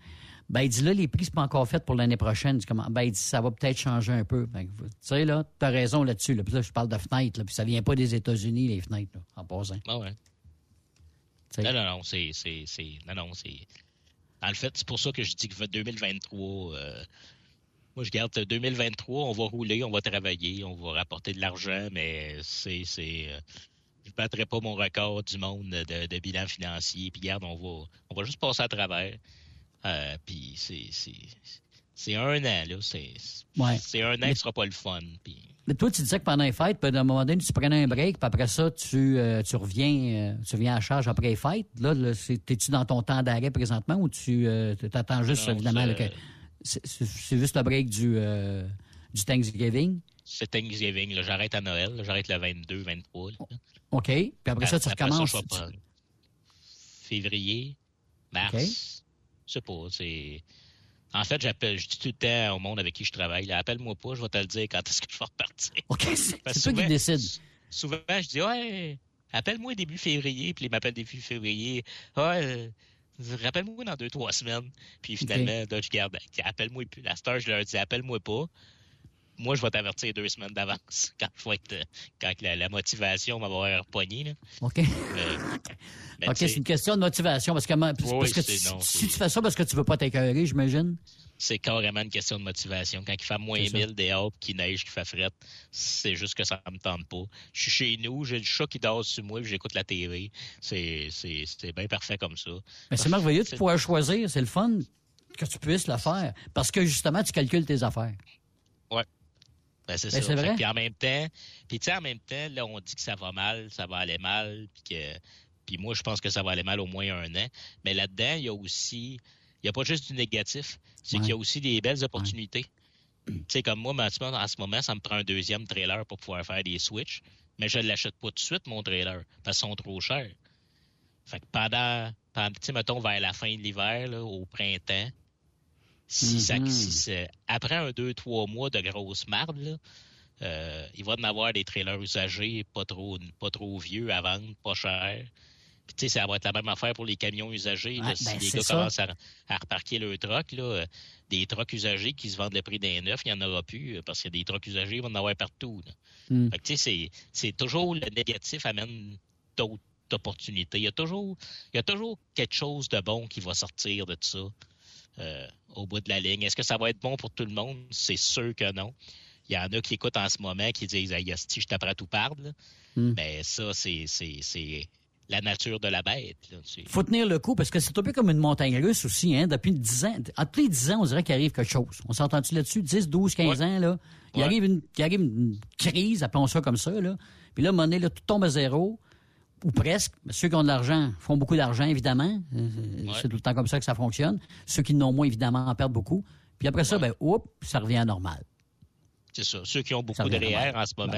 Ben, il dit là, les prix, c'est pas encore fait pour l'année prochaine. Ben, il dit, ça va peut-être changer un peu. Ben, tu sais, là, t'as raison là-dessus. Là. Puis là, je parle de fenêtres, là, puis ça vient pas des États-Unis, les fenêtres, là, en passant. Ah ouais. Non, non, non, c'est. c'est- c'est- Non, non, c'est. En fait, c'est pour ça que je dis que 2023. euh, moi, je garde 2023, on va rouler, on va travailler, on va rapporter de l'argent, mais c'est. c'est euh, je ne battrai pas mon record du monde de, de bilan financier. Puis, garde, on va, on va juste passer à travers. Euh, puis, c'est. un an, là. C'est Ouais. un an Mais- qui sera pas le fun. Puis, Mais toi, tu disais que pendant les fêtes, puis à un moment donné, tu prenais un break, puis après ça, tu, euh, tu reviens euh, tu reviens à charge après les fêtes. Là, t'es-tu dans ton temps d'arrêt présentement ou tu t'attends juste, Non, évidemment, c'est- juste le break du, du Thanksgiving? c'est Thanksgiving, là. J'arrête à Noël, j'arrête le 22, 23. là. OK. Puis après ça, tu Après recommences. je vais prendre février, mars, sais pas, c'est... En fait, j'appelle, je dis tout le temps au monde avec qui je travaille, appelle-moi pas, je vais te le dire quand est-ce que je vais repartir. OK, c'est toi qui décide. Souvent, je dis, ouais, appelle-moi début février, puis ils m'appellent début février. Ouais, rappelle-moi dans deux, trois semaines. Puis finalement, okay. je garde, appelle-moi plus. La star, je leur dis, appelle-moi pas. Moi, je vais t'avertir deux semaines d'avance quand, quand la, motivation va m'avoir pogné. OK. OK, c'est une question de motivation. Parce que, parce que si tu fais ça parce que tu veux pas t'écœurer, j'imagine c'est carrément une question de motivation. Quand il fait moins 1000 dehors, qu'il neige, qu'il fait fret, c'est juste que ça me tente pas. Je suis chez nous, j'ai le chat qui dort sur moi, j'écoute la TV. C'est, c'est, bien parfait comme ça. Mais c'est merveilleux de pouvoir choisir. C'est le fun que tu puisses le faire. Parce que justement, tu calcules tes affaires. Ouais. Ben, c'est ben, ça. Vrai? Puis en même temps, puis tu sais, en même temps, là, on dit que ça va mal, ça va aller mal, puis que, puis moi, je pense que ça va aller mal au moins un an. Mais là-dedans, il y a aussi, il n'y a pas juste du négatif, c'est qu'il y a aussi des belles opportunités. Tu sais, comme moi, en ce moment, ça me prend un deuxième trailer pour pouvoir faire des switches, mais je ne l'achète pas tout de suite, mon trailer, parce qu'ils sont trop chers. Fait que pendant, pendant tu sais, mettons, vers la fin de l'hiver, au printemps, si ça, mm-hmm. après un, deux, trois mois de grosse marde, là, euh, il va y en avoir des trailers usagés, pas trop, pas trop vieux à vendre, pas chers. Puis, tu sais, ça va être la même affaire pour les camions usagers. si ben, les gars commencent à, reparquer le truck, là, euh, des trucks usagers qui se vendent le prix d'un neuf, il n'y en aura plus euh, parce que des trucks usagers vont en avoir partout. Tu sais, c'est toujours le négatif amène d'autres opportunités. Il y, a toujours, il y a toujours quelque chose de bon qui va sortir de ça euh, au bout de la ligne. Est-ce que ça va être bon pour tout le monde? C'est sûr que non. Il y en a qui écoutent en ce moment qui disent Hey, je t'apprends tout parle. Hmm. Mais ça, c'est la nature de la bête. Il faut tenir le coup parce que c'est un peu comme une montagne russe aussi. Hein? Depuis 10 ans, entre les 10 ans, on dirait qu'il arrive quelque chose. On s'entend-tu là-dessus? 10, 12, 15 ans, là. Il, arrive une, il arrive une crise, appelons ça comme ça. Là. Puis là, monnaie, là, tout tombe à zéro. Ou presque. Ceux qui ont de l'argent font beaucoup d'argent, évidemment. Euh, c'est tout le temps comme ça que ça fonctionne. Ceux qui n'ont moins, évidemment, en perdent beaucoup. Puis après ça, ben, oups, ça revient à normal. C'est ça. Ceux qui ont beaucoup de REER en ce moment,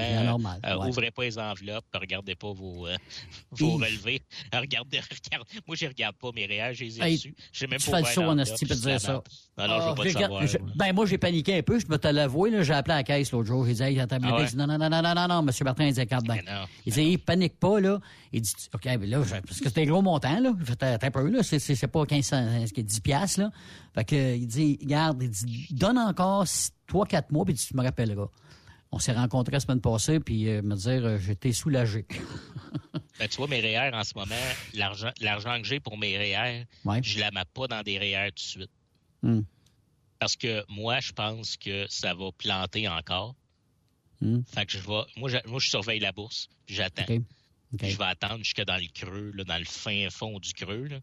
euh, ouvrez pas les enveloppes, regardez pas vos, euh, vos relevés. Regardez, regardez. Moi, je regarde pas mes REER, je les ai reçus. Je même pas fais le saut en esti de dire ça. Alors, je veux pas savoir. ben, moi, j'ai paniqué un peu. Je me te l'avouer, j'ai appelé à la caisse l'autre jour. J'ai dit, hey, attends, ah dit, non, non, non, non, non, non, non, monsieur Martin, il dit, calme ben. Il dit, il panique pas, là. Il dit, OK, ben là, parce que c'était un gros montant, là. T'as un peu, là. C'est pas 15, 10 piastres, là. Fait que, il dit, regarde, il dit, donne encore trois, quatre mois, puis tu me rappelleras. On s'est rencontrés la semaine passée, puis euh, me dire, euh, j'étais soulagé. ben, tu vois, mes REER en ce moment, l'argent, l'argent que j'ai pour mes REER, je la mets pas dans des REER tout de suite. Hmm. Parce que moi, je pense que ça va planter encore. Hmm. Fait que je vais, moi, je, moi, je surveille la bourse, puis j'attends. Je vais attendre jusque dans le creux, là, dans le fin fond du creux. Là.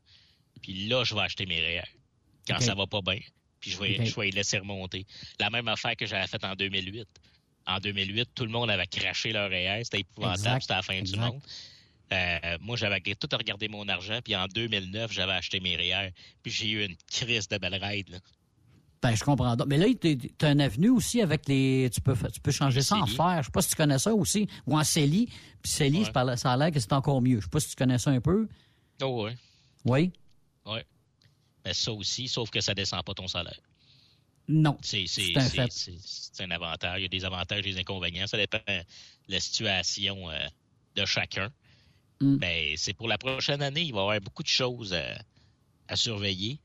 Puis là, je vais acheter mes REER. Quand ça va pas bien puis je vais, je vais laisser remonter. La même affaire que j'avais faite en 2008. En 2008, tout le monde avait craché leur REER, c'était épouvantable, c'était la fin du monde. Euh, moi, j'avais tout regardé mon argent, puis en 2009, j'avais acheté mes REER, puis j'ai eu une crise de belle ride. Là. Ben, je comprends. Mais là, tu as un avenue aussi avec les. Tu peux, tu peux changer ça en fer. Je sais pas si tu connais ça aussi. Ou en CELI. Puis CELI, ça a l'air que c'est encore mieux. Je sais pas si tu connais ça un peu. Oh, oui. Oui? Oui. Ça aussi, sauf que ça descend pas ton salaire. Non. C'est un, avantage. Il y a des avantages et des inconvénients. Ça dépend de la situation euh, de chacun. Mm. Ben, c'est pour la prochaine année, il va y avoir beaucoup de choses à, surveiller.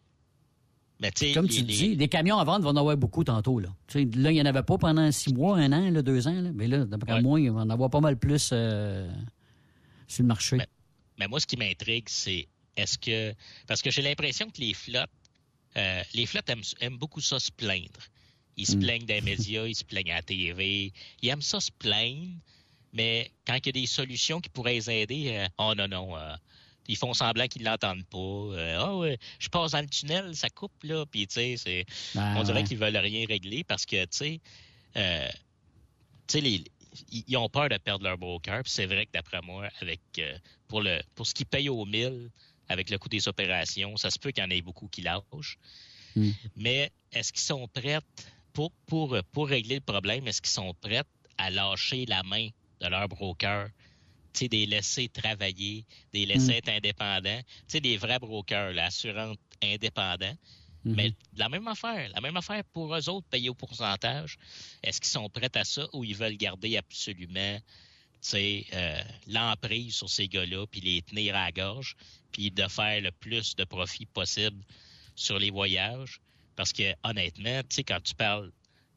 Mais, Comme tu dis, des camions à vendre vont en avoir beaucoup tantôt. Là, là il n'y en avait pas pendant six mois, un an, là, deux ans. Là. Mais là, d'après moi, il va en avoir pas mal plus euh, sur le marché. mais moi, ce qui m'intrigue, c'est est-ce que. Parce que j'ai l'impression que les flottes, euh, les flottes aiment, beaucoup ça se plaindre. Ils se hmm. plaignent des médias, ils se plaignent à la TV. Ils aiment ça se plaindre, mais quand il y a des solutions qui pourraient les aider, euh, oh non, non. Euh, ils font semblant qu'ils l'entendent pas. oh, je passe dans le tunnel, ça coupe, là. Puis, tu sais, ben on dirait qu'ils veulent rien régler parce que, tu sais, tu sais, les, ils ont peur de perdre leur broker. Puis c'est vrai que d'après moi, avec pour le pour ce qu'ils payent au mille, avec le coût des opérations. Ça se peut qu'il y en ait beaucoup qui lâchent. Hmm. Mais est-ce qu'ils sont prêts pour, pour, pour régler le problème, est-ce qu'ils sont prêts à lâcher la main de leur broker? Tu sais, des laisser travailler, des laisser hmm. être indépendants? Tu sais, des vrais brokers, l'assurance indépendants. Mhm. Mais la même affaire, la même affaire pour eux autres, payer au pourcentage. Est-ce qu'ils sont prêts à ça ou ils veulent garder absolument euh, l'emprise sur ces gars-là, puis les tenir à la gorge, puis de faire le plus de profit possible sur les voyages? Parce que honnêtement, tu sais, quand tu parles,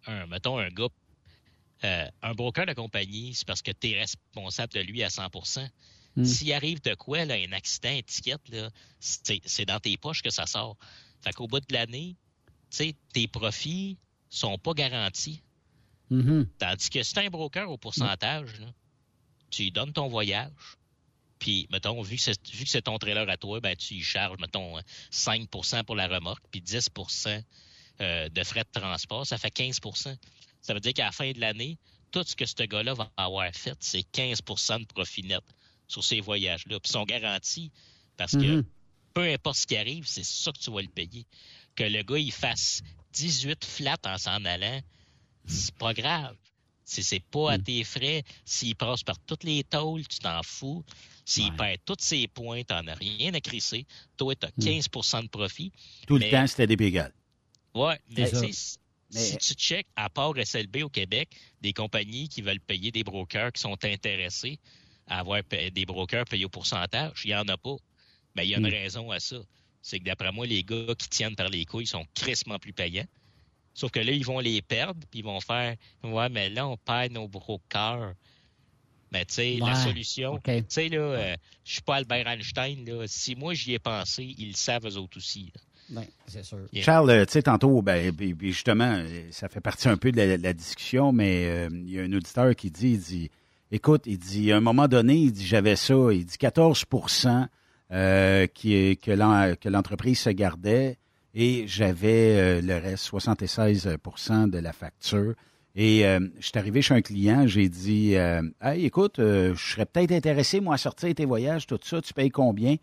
un, mettons un gars, euh, un broker de compagnie, c'est parce que tu es responsable de lui à 100 Mm. S'il arrive de quoi, là, un accident, une étiquette, là, c'est c'est dans tes poches que ça sort. Fait qu'au bout de l'année, tu sais, tes profits sont pas garantis. Mhm. Tandis que si t'as un broker au pourcentage, là, tu lui donnes ton voyage, puis, mettons, vu que c'est ton trailer à toi, ben, tu y charges, mettons, 5% pour la remorque, puis 10% euh, de frais de transport, ça fait 15% Ça veut dire qu'à la fin de l'année, tout ce que ce gars-là va avoir fait, c'est 15% de profit net sur ces voyages-là. Puis ils sont garantis parce que Mhm. peu importe ce qui arrive, c'est ça que tu vas le payer. Que le gars, il fasse 18 flats en s'en allant, c'est pas grave. C'est c'est pas à tes frais. S'il passe par toutes les tôles, tu t'en fous. S'il Ouais. perd tous ses points, t'en as rien à crisser. Toi, t'as 15% de profit. Tout Mais- le temps, c'était des pégales. Ouais, mais si tu checkes, à part SLB au Québec, des compagnies qui veulent payer des brokers qui sont intéressés à avoir des brokers payés au pourcentage, il n'y en a pas. Mais il y a une Mm. raison à ça. C'est que d'après moi, les gars qui tiennent par les couilles sont crissement plus payants. Sauf que là, ils vont les perdre, puis ils vont faire Ouais, mais là, on perd nos brokers. Mais tu sais, la solution, tu sais, là, euh, je suis pas Albert Einstein, là. Si moi j'y ai pensé, ils le savent eux autres aussi. là. Ben, c'est sûr. Yeah. Charles, euh, tu sais, tantôt, ben, justement, euh, ça fait partie un peu de la, la discussion, mais euh, il y a un auditeur qui dit, il dit, écoute, il dit, à un moment donné, il dit, j'avais ça, il dit 14 euh, qui, que l'entreprise se gardait et j'avais euh, le reste, 76% de la facture. Et euh, je suis arrivé chez un client, j'ai dit, euh, hey, écoute, euh, je serais peut-être intéressé, moi, à sortir tes voyages, tout ça, tu payes combien?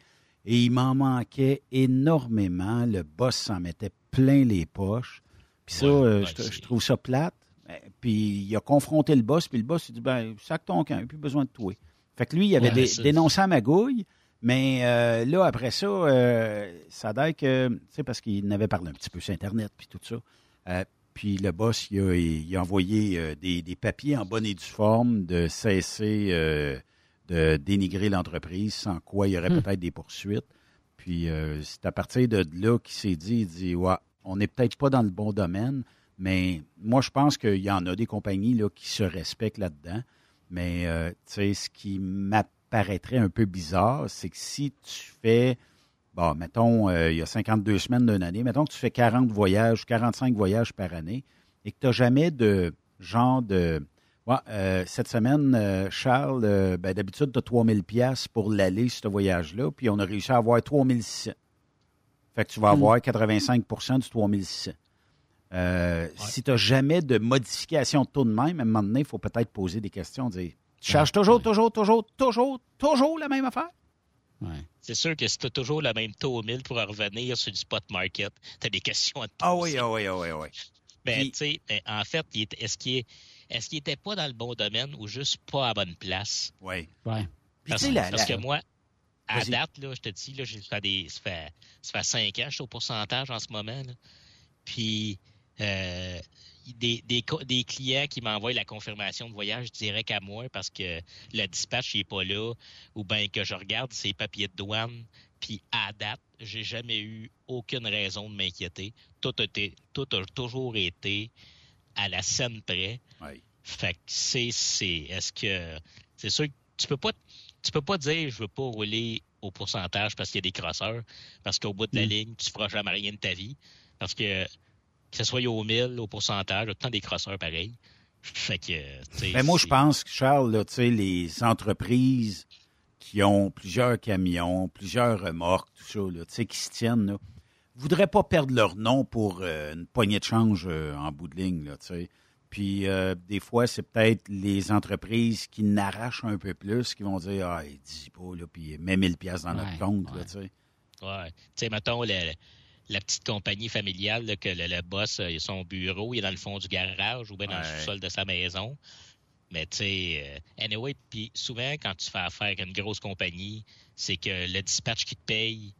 Et il m'en manquait énormément. Le boss s'en mettait plein les poches. Puis ça, Ouais, euh, je, trouve ça plate. Euh, Puis il a confronté le boss, puis le boss il dit ben sac ton camp, plus besoin de toi. Fait que lui, il avait Ouais, dénoncé à magouille, mais euh, là après ça, euh, ça a l'air que tu sais parce qu'il n'avait parlé un petit peu sur internet puis tout ça. Euh, puis le boss, il a, il a envoyé euh, des, des papiers en bonne et due forme de cesser de dénigrer l'entreprise, sans quoi il y aurait Hmm. peut-être des poursuites. Puis euh, c'est à partir de là qu'il s'est dit, il dit, ouais, on n'est peut-être pas dans le bon domaine, mais moi je pense qu'il y en a des compagnies là, qui se respectent là-dedans. Mais tu sais, ce qui m'apparaîtrait un peu bizarre, c'est que si tu fais, bon, mettons, euh, il y a 52 semaines d'une année, mettons que tu fais 40 voyages, 45 voyages par année, et que tu n'as jamais de genre de Ouais, euh, cette semaine, euh, Charles, ben, d'habitude, tu as 3000 pièces pour l'aller, ce voyage-là, puis on a réussi à avoir 3600. Fait que tu vas avoir 85% du 3600. Euh, Si tu n'as jamais de modification de taux de même, à un moment donné, il faut peut-être poser des questions, dire, tu charges toujours, toujours, toujours, toujours, toujours la même affaire? Ouais. C'est sûr que si tu as toujours le même taux au 1000 pour revenir sur du spot market, tu as des questions à te poser. Ah oui, ah oui, ah oui, ah oui. Ben, Puis- tu sais, ben, en fait, est-ce qu'il est- est-ce qu'il était pas dans le bon domaine ou juste pas à la bonne place? Oui. Ouais. Parce, la- parce la- que moi, à date, là, je te dis, là, j'ai- ça, fait des, ça, fait, ça fait cinq ans que je suis au pourcentage en ce moment. là. Puis, euh, des, des, clients qui m'envoient la confirmation de voyage direct à moi parce que le dispatch n'est pas là ou bien que je regarde ses papiers de douane. Puis, à date, j'ai jamais eu aucune raison de m'inquiéter. Tout, tout a toujours été à la scène près. Oui. Fait que c'est, c'est, est-ce que, c'est sûr que tu peux pas, tu peux pas dire je veux pas rouler au pourcentage parce qu'il y a des crosseurs, parce qu'au bout de la Mm. ligne, tu feras jamais rien de ta vie, parce que, que ce soit au 1000, au pourcentage, autant des crosseurs pareils. Fait que, Ben, moi, je pense que, Charles, là, les entreprises qui ont plusieurs camions, plusieurs remorques, tout ça, là, qui se tiennent, là, voudraient pas perdre leur nom pour euh, une poignée de change euh, en bout de ligne, là. Puis, euh, des fois, c'est peut-être les entreprises qui n'arrachent un peu plus, qui vont dire, ah, dis pas, là, puis mets 1000 pièces dans notre Ouais, compte, ouais. Ouais. Tu sais, mettons, le- la petite compagnie familiale, là, que le, le boss, euh, son bureau, il est dans le fond du garage ou bien dans le sous-sol de sa maison. Mais tu sais, euh, anyway, puis souvent, quand tu fais affaire avec une grosse compagnie, c'est que le dispatch qui te paye,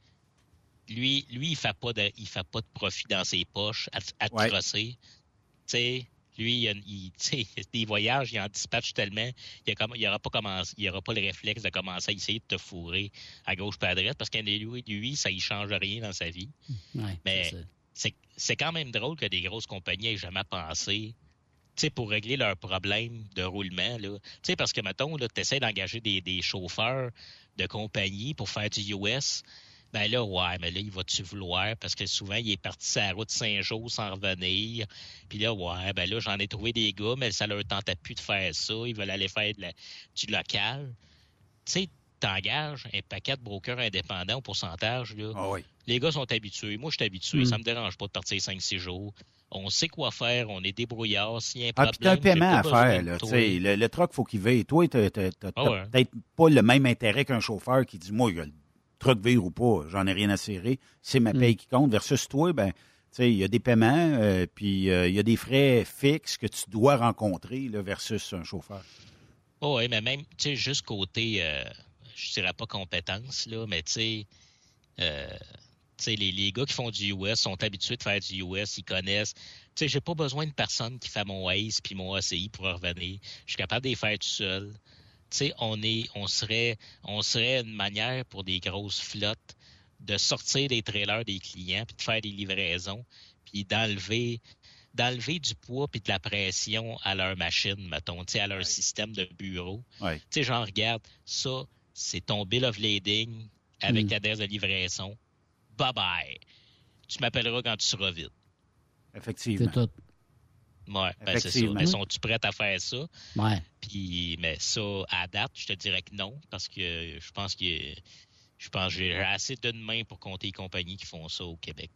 lui, lui, il fait pas de, il fait pas de profit dans ses poches à, à te Ouais. crosser. Tu sais, lui, il, il- tu des voyages, il en dispatche tellement, il a comme, il aura pas commencé, il aura pas le réflexe de commencer à essayer de te fourrer à gauche pas à droite parce que lui, lui, ça y change rien dans sa vie. Ouais, Mais c'est quand même drôle que des grosses compagnies aient jamais pensé, tu pour régler leurs problèmes de roulement, là. Tu parce que, mettons, là, t'essaies d'engager des, des chauffeurs de compagnie pour faire du US, ben là, ouais, mais là, il va-tu vouloir? Parce que souvent, il est parti sur la route Saint-Jean sans revenir. Puis là, ouais, ben là, j'en ai trouvé des gars, mais ça leur tentait plus de faire ça. Ils veulent aller faire de la- du local. Tu sais, t'engages un paquet de brokers indépendants au pourcentage, là. Ah oui. Les gars sont habitués. Moi, je suis habitué. Mm. Ça me dérange pas de partir 5-6 jours. On sait quoi faire. On est débrouillard. S'il y a un Ah, problème, puis t'as un paiement pas à faire, là. tu Le, le truck, faut qu'il veille. Toi, t'as t'as- t'as- Ah ouais. peut-être pas le même intérêt qu'un chauffeur qui dit, moi, le truck vire ou pas, j'en ai rien à serrer. C'est ma paye qui compte. Versus toi, ben, tu sais, il y a des paiements, euh, puis euh, il y a des frais fixes que tu dois rencontrer, là, versus un chauffeur. Oh, ouais, mais même, tu sais, juste côté, euh, je dirais pas compétence, là, mais tu sais, euh, tu sais, les, les gars qui font du US sont habitués de faire du US, ils connaissent. Tu sais, j'ai pas besoin de personne qui fait mon ACE puis mon ACI pour revenir. Je suis capable de les faire tout seul. Tu sais, on est, on serait, on serait une manière pour des grosses flottes de sortir des trailers des clients puis de faire des livraisons puis d'enlever d'enlever du poids puis de la pression à leur machine, mettons, tu sais, à leur système de bureau. Ouais. Tu sais, genre, regarde, ça, c'est ton bill of lading avec Mm. l'adresse de livraison. Bye-bye. Tu m'appelleras quand tu seras vide. Effectivement. C'est tout. Ouais, ben c'est ça. Mais sont-tu prêtes à faire ça? Ouais. Puis, mais ça, à date, je te dirais que non, parce que je pense que je pense que j'ai assez de main pour compter les compagnies qui font ça au Québec.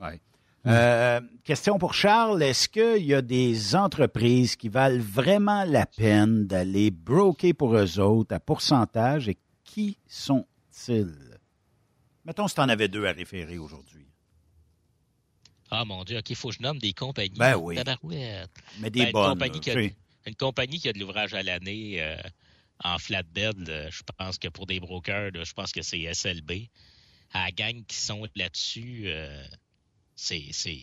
Ouais. Euh, question pour Charles. Est-ce qu'il y a des entreprises qui valent vraiment la peine d'aller broker pour eux autres à pourcentage et qui sont-ils? Mettons si tu en avais deux à référer aujourd'hui. Ah mon Dieu, OK, il faut que je nomme des compagnies. Ben oui. Tabarouette. Mais des Ben, une compagnie qui a- tu sais. Une compagnie qui a de l'ouvrage à l'année euh, en flatbed, là, je pense que pour des brokers, là, je pense que c'est SLB. À la gang qui sont là-dessus, euh, c'est. c'est-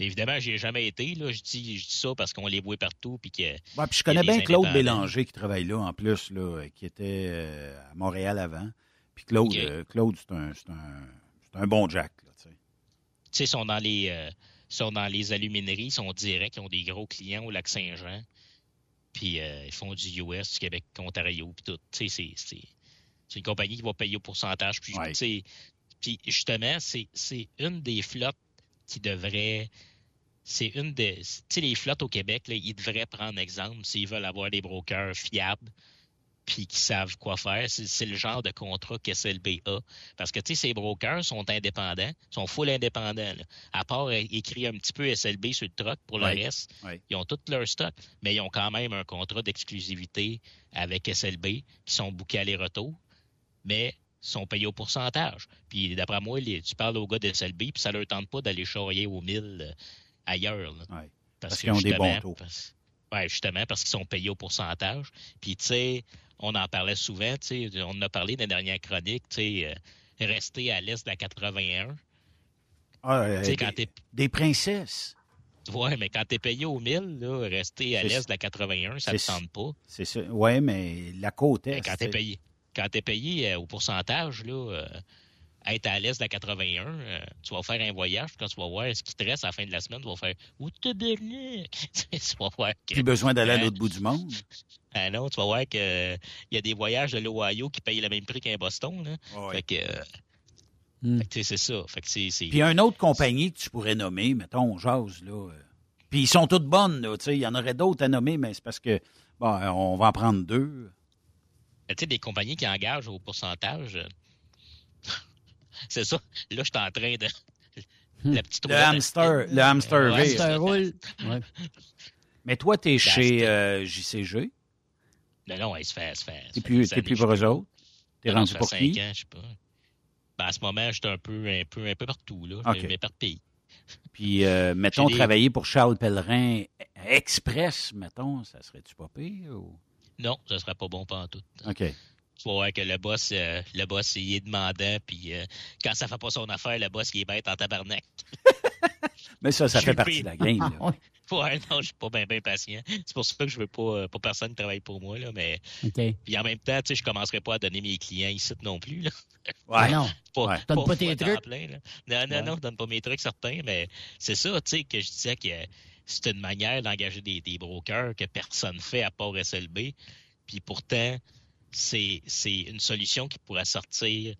Évidemment, j'y ai jamais été. Là. Je, dis, je dis ça parce qu'on les voit partout. Puis que, Ouais, puis je connais bien Claude. Bélanger qui travaille là en plus, là, qui était euh, à Montréal avant. Puis Claude, Claude c'est un, c'est un, un bon Jack. Là, sais. tu sais, sont dans les. euh, sont dans les alumineries, ils sont directs, ils ont des gros clients au lac Saint-Jean. Puis euh, ils font du US, du Québec, Ontario, puis tout. Tu sais, c'est- c'est c'est une compagnie qui va payer au pourcentage. Puis, Ouais. puis justement, c'est c'est une des flottes qui devrait. C'est une des. Tu sais, les flottes au Québec, là, ils devraient prendre exemple s'ils veulent avoir des brokers fiables puis qui savent quoi faire. C'est le genre de contrat qu'SLB a. Parce que, tu sais, ces brokers sont indépendants, sont full indépendants. là. À part euh, écrire un petit peu SLB sur le truck, pour le reste, ils ont tout leur stock, mais ils ont quand même un contrat d'exclusivité avec SLB qui sont bookés aller-retour, mais sont payés au pourcentage. Puis d'après moi, les- tu parles aux gars de SLB, puis ça leur tente pas d'aller charrier au mille euh, ailleurs. là. Ouais. Parce, qu'ils ont des bons taux. parce- ouais, justement, parce qu'ils sont payés au pourcentage. Puis, tu sais, on en parlait souvent, tu sais, on en a parlé dans les dernières chroniques, tu sais, euh, rester à l'est de la 81. Ah, euh, Tu des, quand des princesses. Ouais, mais quand t'es payé au 1000, là, rester à l'est de la 81, ça te c'est- tente pas. C'est ça. Oui, mais la côte Mais est. quand t'es payé, quand t'es payé euh, au pourcentage, là, euh, être à l'est de la 81, euh, tu vas faire un voyage, puis quand tu vas voir ce qui te reste à la fin de la semaine, tu vas faire Où te tu vas voir que. Plus besoin d'aller à Hein? l'autre bout du monde. Ah non, tu vas voir que il y a des voyages de l'Ohio qui payent le même prix qu'un Boston. Là. Ouais. Fait que, euh, Hmm. que, c'est ça. Fait que c'est, c'est- Puis une autre compagnie que tu pourrais nommer, mettons, on jase, là. euh, Puis ils sont toutes bonnes, là. Tu sais, il y en aurait d'autres à nommer, mais c'est parce que, bon, euh, on va en prendre deux. Mais tu sais, des compagnies qui engagent au pourcentage. C'est ça. Là, je suis en train de. La petite Le hamster, le hamster Ouais. Ça roule. Ouais. Mais toi, t'es Ben, chez euh, JCG. Non, non, elle se fait. elle se fait- T'es plus, t'es plus pour eux autres? T'es rendu ça fait pour cinq qui? ans, je sais pas. Ben, à ce moment, j'étais un peu, un peu, un peu partout, là. OK. Je m'éparpille. Puis, euh, mettons, des- travailler pour Charles Pellerin Express, mettons, ça serait-tu pas pire? Ou... Non, ça serait pas bon pas en tout. OK. Voir que le boss, euh, le boss, il est demandant, puis euh, quand ça fait pas son affaire, le boss, il est bête en tabarnak. Mais ça, ça Je fait partie de la game. là. Ouais. Ouais, non, je suis pas bien ben patient. C'est pour ça que je veux pas, euh, pas personne qui travaille pour moi, là, mais OK. puis en même temps, tu sais, je commencerai pas à donner mes clients ici non plus, là. Ah non. Pas, Ouais. Donne pas tes trucs. plein, là. Non, non, Ouais. non, je donne pas mes trucs certains, mais c'est ça, tu sais, que je disais que c'est une manière d'engager des, des brokers que personne fait à part SLB. Puis pourtant, c'est une solution qui pourrait sortir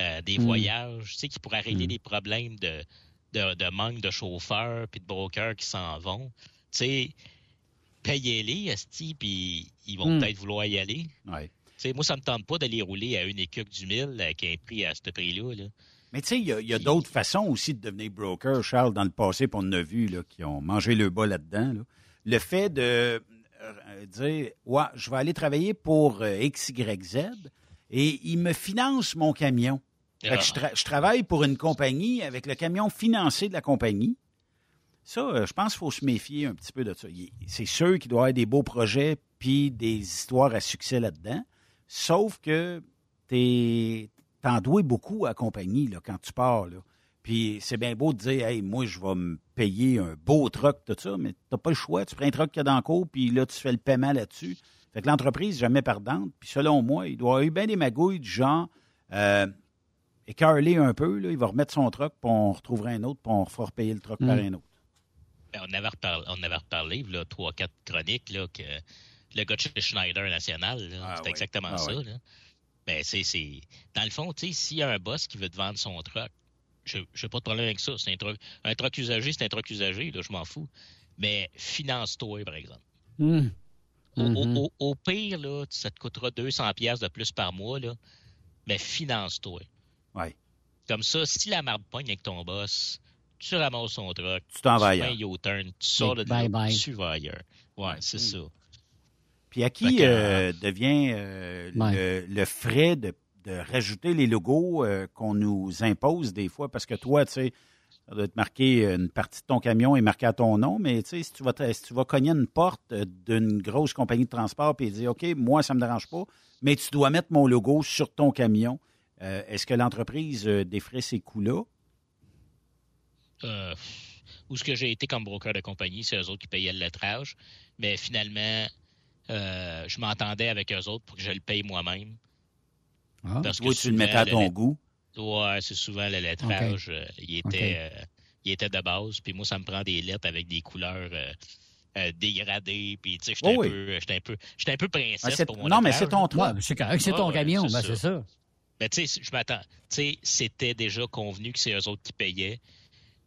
euh, des Mm. voyages, tu sais, qui pourrait régler Mm. des problèmes de, de, de manque de chauffeurs puis de brokers qui s'en vont. Tu sais, payez-les, Esti, puis ils vont Mm. peut-être vouloir y aller. Ouais. Tu sais, moi, ça me tente pas d'aller rouler à une écuque du mille avec un prix à ce prix-là. Là. Mais tu sais, il y a, il y a d'autres façons aussi de devenir broker, Charles, dans le passé, puis on en a vu, là, qui ont mangé le bas là-dedans. là. Le fait de euh, dire, ouais, je vais aller travailler pour euh, XYZ et il me finance mon camion. Je, tra- je travaille pour une compagnie avec le camion financé de la compagnie. Ça, euh, je pense qu'il faut se méfier un petit peu de ça. C'est sûr qu'il doit y avoir des beaux projets puis des histoires à succès là-dedans. Sauf que t'es t'en dois beaucoup à la compagnie là, quand tu pars. Là. Puis c'est bien beau de dire Hey, moi, je vais me payer un beau truck, tout ça, mais t'as pas le choix. Tu prends un truck qu'il y a dans le cours, puis là, tu fais le paiement là-dessus. Fait que l'entreprise n'est jamais perdante. Puis selon moi, il doit y avoir eu bien des magouilles du genre euh, écarler un peu, là, il va remettre son truck, puis on retrouvera un autre, puis on fera repayer le truck Mm. par un autre. Ben, on avait reparlé, on avait reparlé, là, trois, quatre chroniques, là, que le gars de chez Schneider National, Ah c'est ouais. exactement Ah ça, ouais. là. Ben, c'est, c'est, dans le fond, tu sais, s'il y a un boss qui veut te vendre son truck, je, je pas de problème avec ça. C'est un truck, un truck usagé, c'est un truck usagé, là, je m'en fous. Mais finance-toi, par exemple. Hum. Au, au- au- au pire, là, ça te coûtera 200 pièces de plus par mois, là, mais finance-toi. Ouais. Comme ça, si la marde pogne avec ton boss, tu ramasses son truck, Tu t'en vas ailleurs. U-turn, tu sors de Bye tu vas ailleurs. Ouais, c'est ça. Puis à qui que, euh, devient euh, le, le frais de, de rajouter les logos euh, qu'on nous impose des fois? Parce que toi, tu sais, ça doit être marqué, euh, une partie de ton camion est marquée à ton nom, mais tu sais, si tu vas, si tu vas cogner une porte euh, d'une grosse compagnie de transport et dire, OK, moi, ça me dérange pas, mais tu dois mettre mon logo sur ton camion, est-ce que l'entreprise défrait ces coûts-là? euh, où ce que j'ai été comme broker de compagnie, c'est eux autres qui payaient le lettrage. Mais finalement, je m'entendais avec eux autres pour que je le paye moi-même. Ah. Parce Oui, tu le mettais à ton le- goût. Ouais, c'est souvent le lettrage, euh, il, était, euh, il était de base. Puis moi, ça me prend des lettres avec des couleurs euh, euh, dégradées. Puis tu sais, j'étais Oh un, oui. peu- j'étais un peu, j'étais un peu Ah, princesse c'est- pour mon non, mais c'est ton. Ouais, c'est correct, c'est ton ouais, camion, c'est ben, ça. c'est ça. Mais tu sais, je m'attends. Tu sais, c'était déjà convenu que c'est eux autres qui payaient.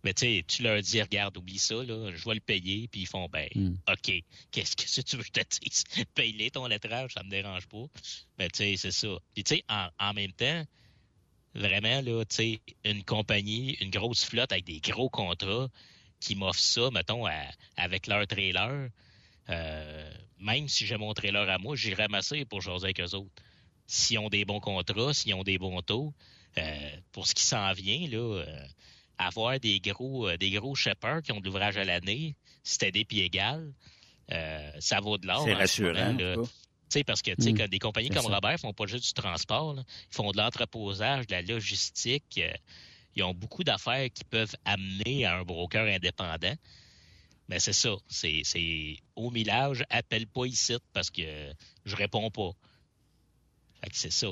Mais tu sais, tu leur dis, regarde, oublie ça, là, je vais le payer. Puis ils font, ben, Mm. OK, qu'est-ce que tu veux que je te dise? Paye-les ton lettrage, ça me dérange pas. Mais tu sais, c'est ça. Puis tu sais, en, en même temps, vraiment, là, tu sais, une compagnie, une grosse flotte avec des gros contrats qui m'offre ça, mettons, à- avec leur trailer, euh, même si j'ai mon trailer à moi, j'irai ramasser pour jaser avec eux autres s'ils ont des bons contrats, s'ils ont des bons taux, euh, pour ce qui s'en vient, là, euh, avoir des gros, euh, des gros shippers qui ont de l'ouvrage à l'année, c'était des pieds égal, euh, ça vaut de l'or. C'est rassurant. moment, là. en tout cas. Tu sais, parce que, tu sais, Mm. que des compagnies comme ça. Robert font pas juste du transport, là. ils font de l'entreposage, de la logistique. euh, ils ont beaucoup d'affaires qui peuvent amener à un broker indépendant. Mais c'est ça, c'est, c'est au millage, appelle pas ici parce que je réponds pas. Fait que c'est ça.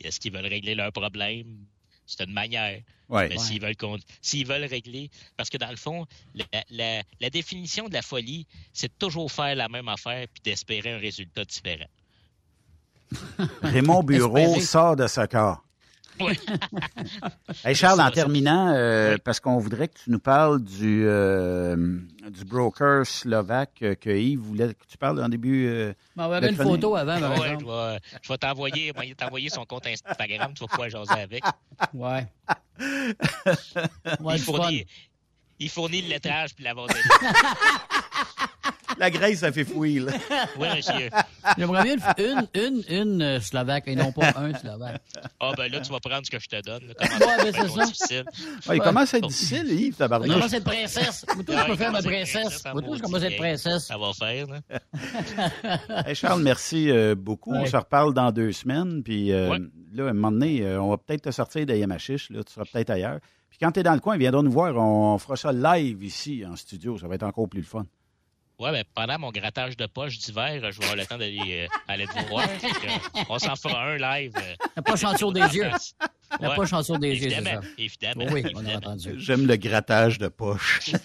Est-ce qu'ils veulent régler leurs problèmes? C'est une manière. Ouais. Mais s'ils veulent s'ils veulent régler, parce que dans le fond, la, la- la définition de la folie, c'est de toujours faire la même affaire puis d'espérer un résultat différent. Raymond Bureau Espérer. sort de ce corps. Hey Charles, en terminant, euh, Oui. parce qu'on voudrait que tu nous parles du, euh, du broker slovaque euh, que Yves voulait que tu parles en début. euh, On va une chronique. photo avant, par Ouais, je vais, je vais t'envoyer, t'envoyer son compte Instagram, tu vas pouvoir jaser avec. Ouais. Ouais, il, fournit, il fournit le lettrage puis la vente de La graisse, ça fait fouille, là. Oui, monsieur. J'aimerais bien une, une, une, euh, Slovaque et non pas un Slovaque. Ah, ben là, tu vas prendre ce que je te donne. Ouais, ben, c'est ça. difficile? Ouais, il commence à être difficile, Yves, On tabarnouche. commence à être princesse? Moi, tout, je peux faire ma princesse. Moi, tout, je commence à être princesse. Ça va faire, là. Hey, Charles, merci euh, beaucoup. On se reparle dans deux semaines. Puis euh, Ouais. là, à un moment donné, euh, on va peut-être te sortir de Yamachiche. Là, tu seras peut-être ailleurs. Puis quand tu es dans le coin, viendra nous voir. On fera ça live ici en studio. Ça va être encore plus le fun. Ouais, ben, pendant mon grattage de poche d'hiver, je vais avoir le temps d'aller euh, aller te voir. Euh, on s'en fera un live. euh, La poche en dessous des yeux. La Ouais. poche en dessous des yeux, Évidemment. Oui, on a entendu. J'aime le grattage de poche.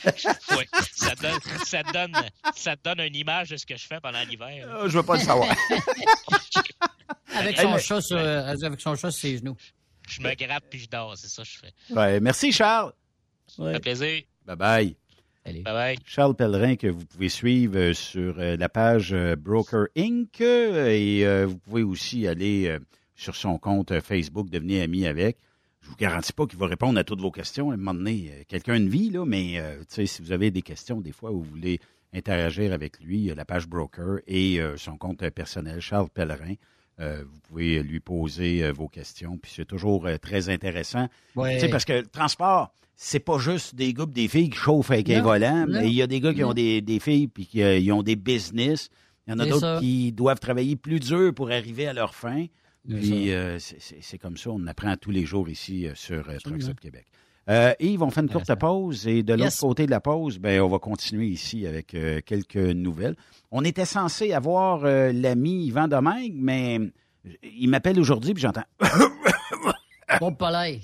Ouais, ça, te donne, ça, te donne, ça te donne une image de ce que je fais pendant l'hiver. Ah, Je veux pas le savoir. Avec son, chat sur, euh, avec son chat sur ses genoux. Je me gratte puis je dors, c'est ça que je fais. Ouais, merci, Charles. Ça fait plaisir. Bye-bye. Allez. Bye bye. Charles Pellerin, que vous pouvez suivre euh, sur euh, la page euh, Broker Inc. Et vous pouvez aussi aller sur son compte Facebook, devenir ami avec. Je vous garantis pas qu'il va répondre à toutes vos questions. À un moment donné, quelqu'un de vie, là, mais tu sais, si vous avez des questions, des fois, où vous voulez interagir avec lui, la page Broker et son compte personnel, Charles Pellerin. Euh, vous pouvez lui poser euh, vos questions, puis c'est toujours euh, très intéressant. Ouais. Tu sais, parce que le transport, c'est pas juste des gars pis des filles qui chauffent avec un volant, non, mais il y a des gars qui ont des, des filles puis qui ils ont des business. Il y en a d'autres qui doivent travailler plus dur pour arriver à leur fin. C'est Puis c'est- comme ça, on apprend tous les jours ici sur Truck Absolument. Stop Québec. Euh, Yves, on fait une courte pause et de l'autre Yes. côté de la pause, ben, on va continuer ici avec euh, quelques nouvelles. On était censé avoir euh, l'ami Yvan Domingue, mais il m'appelle aujourd'hui puis j'entends Bon palais.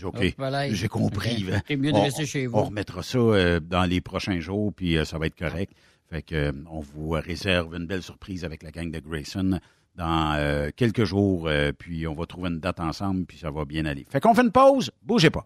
J'ai compris. C'est mieux de On- rester chez vous. On remettra ça euh, dans les prochains jours, puis euh, ça va être correct. Fait que euh, on vous réserve une belle surprise avec la gang de Grayson dans euh, quelques jours, euh, puis on va trouver une date ensemble, puis ça va bien aller. Fait qu'on fait une pause, bougez pas.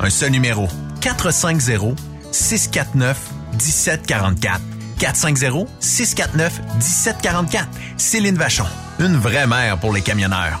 Un seul numéro. 450-649-1744. 450-649-1744. Céline Vachon. Une vraie mère pour les camionneurs.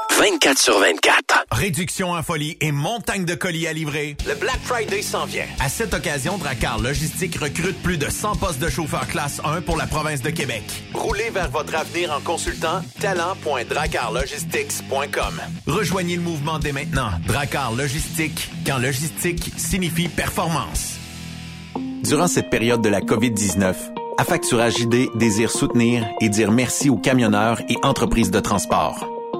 24 sur 24. Réduction en folie et montagne de colis à livrer. Le Black Friday s'en vient. À cette occasion, Dracar Logistique recrute plus de 100 postes de chauffeurs classe 1 pour la province de Québec. Roulez vers votre avenir en consultant talent.dracarlogistics.com. Rejoignez le mouvement dès maintenant. Dracar Logistique, quand logistique signifie performance. Durant cette période de la COVID-19, Affacturage ID désire soutenir et dire merci aux camionneurs et entreprises de transport.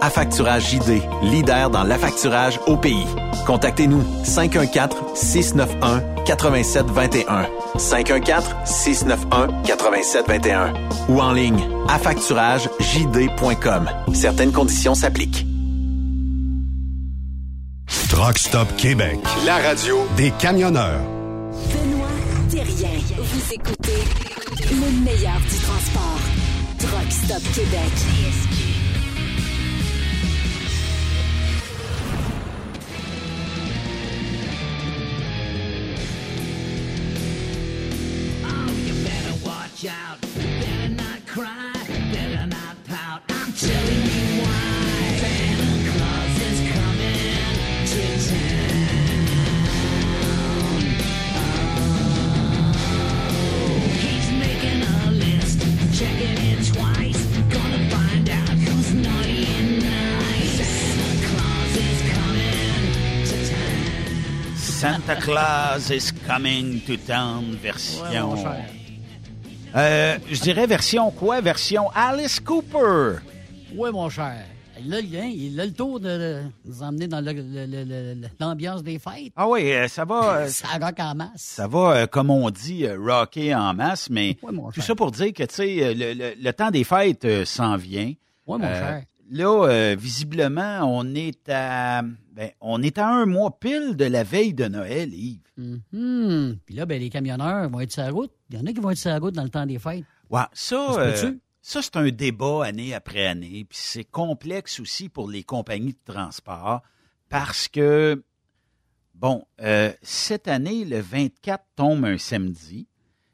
Affacturage JD, leader dans l'affacturage au pays. Contactez-nous 514-691-8721. 514-691-8721. Ou en ligne, affacturagejd.com. Certaines conditions s'appliquent. Truck Stop Québec, la radio des camionneurs. Benoît Thérien. Vous écoutez le meilleur du transport. Truck Stop Québec. Claus is coming to town version. Euh, je dirais version quoi? Version Alice Cooper. Oui, mon cher. Il a le lien, il a le tour de, nous emmener dans l'ambiance des fêtes. Ah oui, euh, ça va. euh, Ça rock en masse. Ça va, comme on dit, rocker en masse, mais Ouais, tout ça pour dire que, tu sais, le, le- le temps des fêtes s'en vient. Oui, mon cher. Là, euh, visiblement, on est à ben, on est à un mois pile de la veille de Noël, Yves. Mhm. Puis là, ben, les camionneurs vont être sur la route. Il y en a qui vont être sur la route dans le temps des fêtes. Ouais, ça, Ça euh, ça c'est un débat année après année, puis c'est complexe aussi pour les compagnies de transport parce que, bon, euh, cette année, le 24 tombe un samedi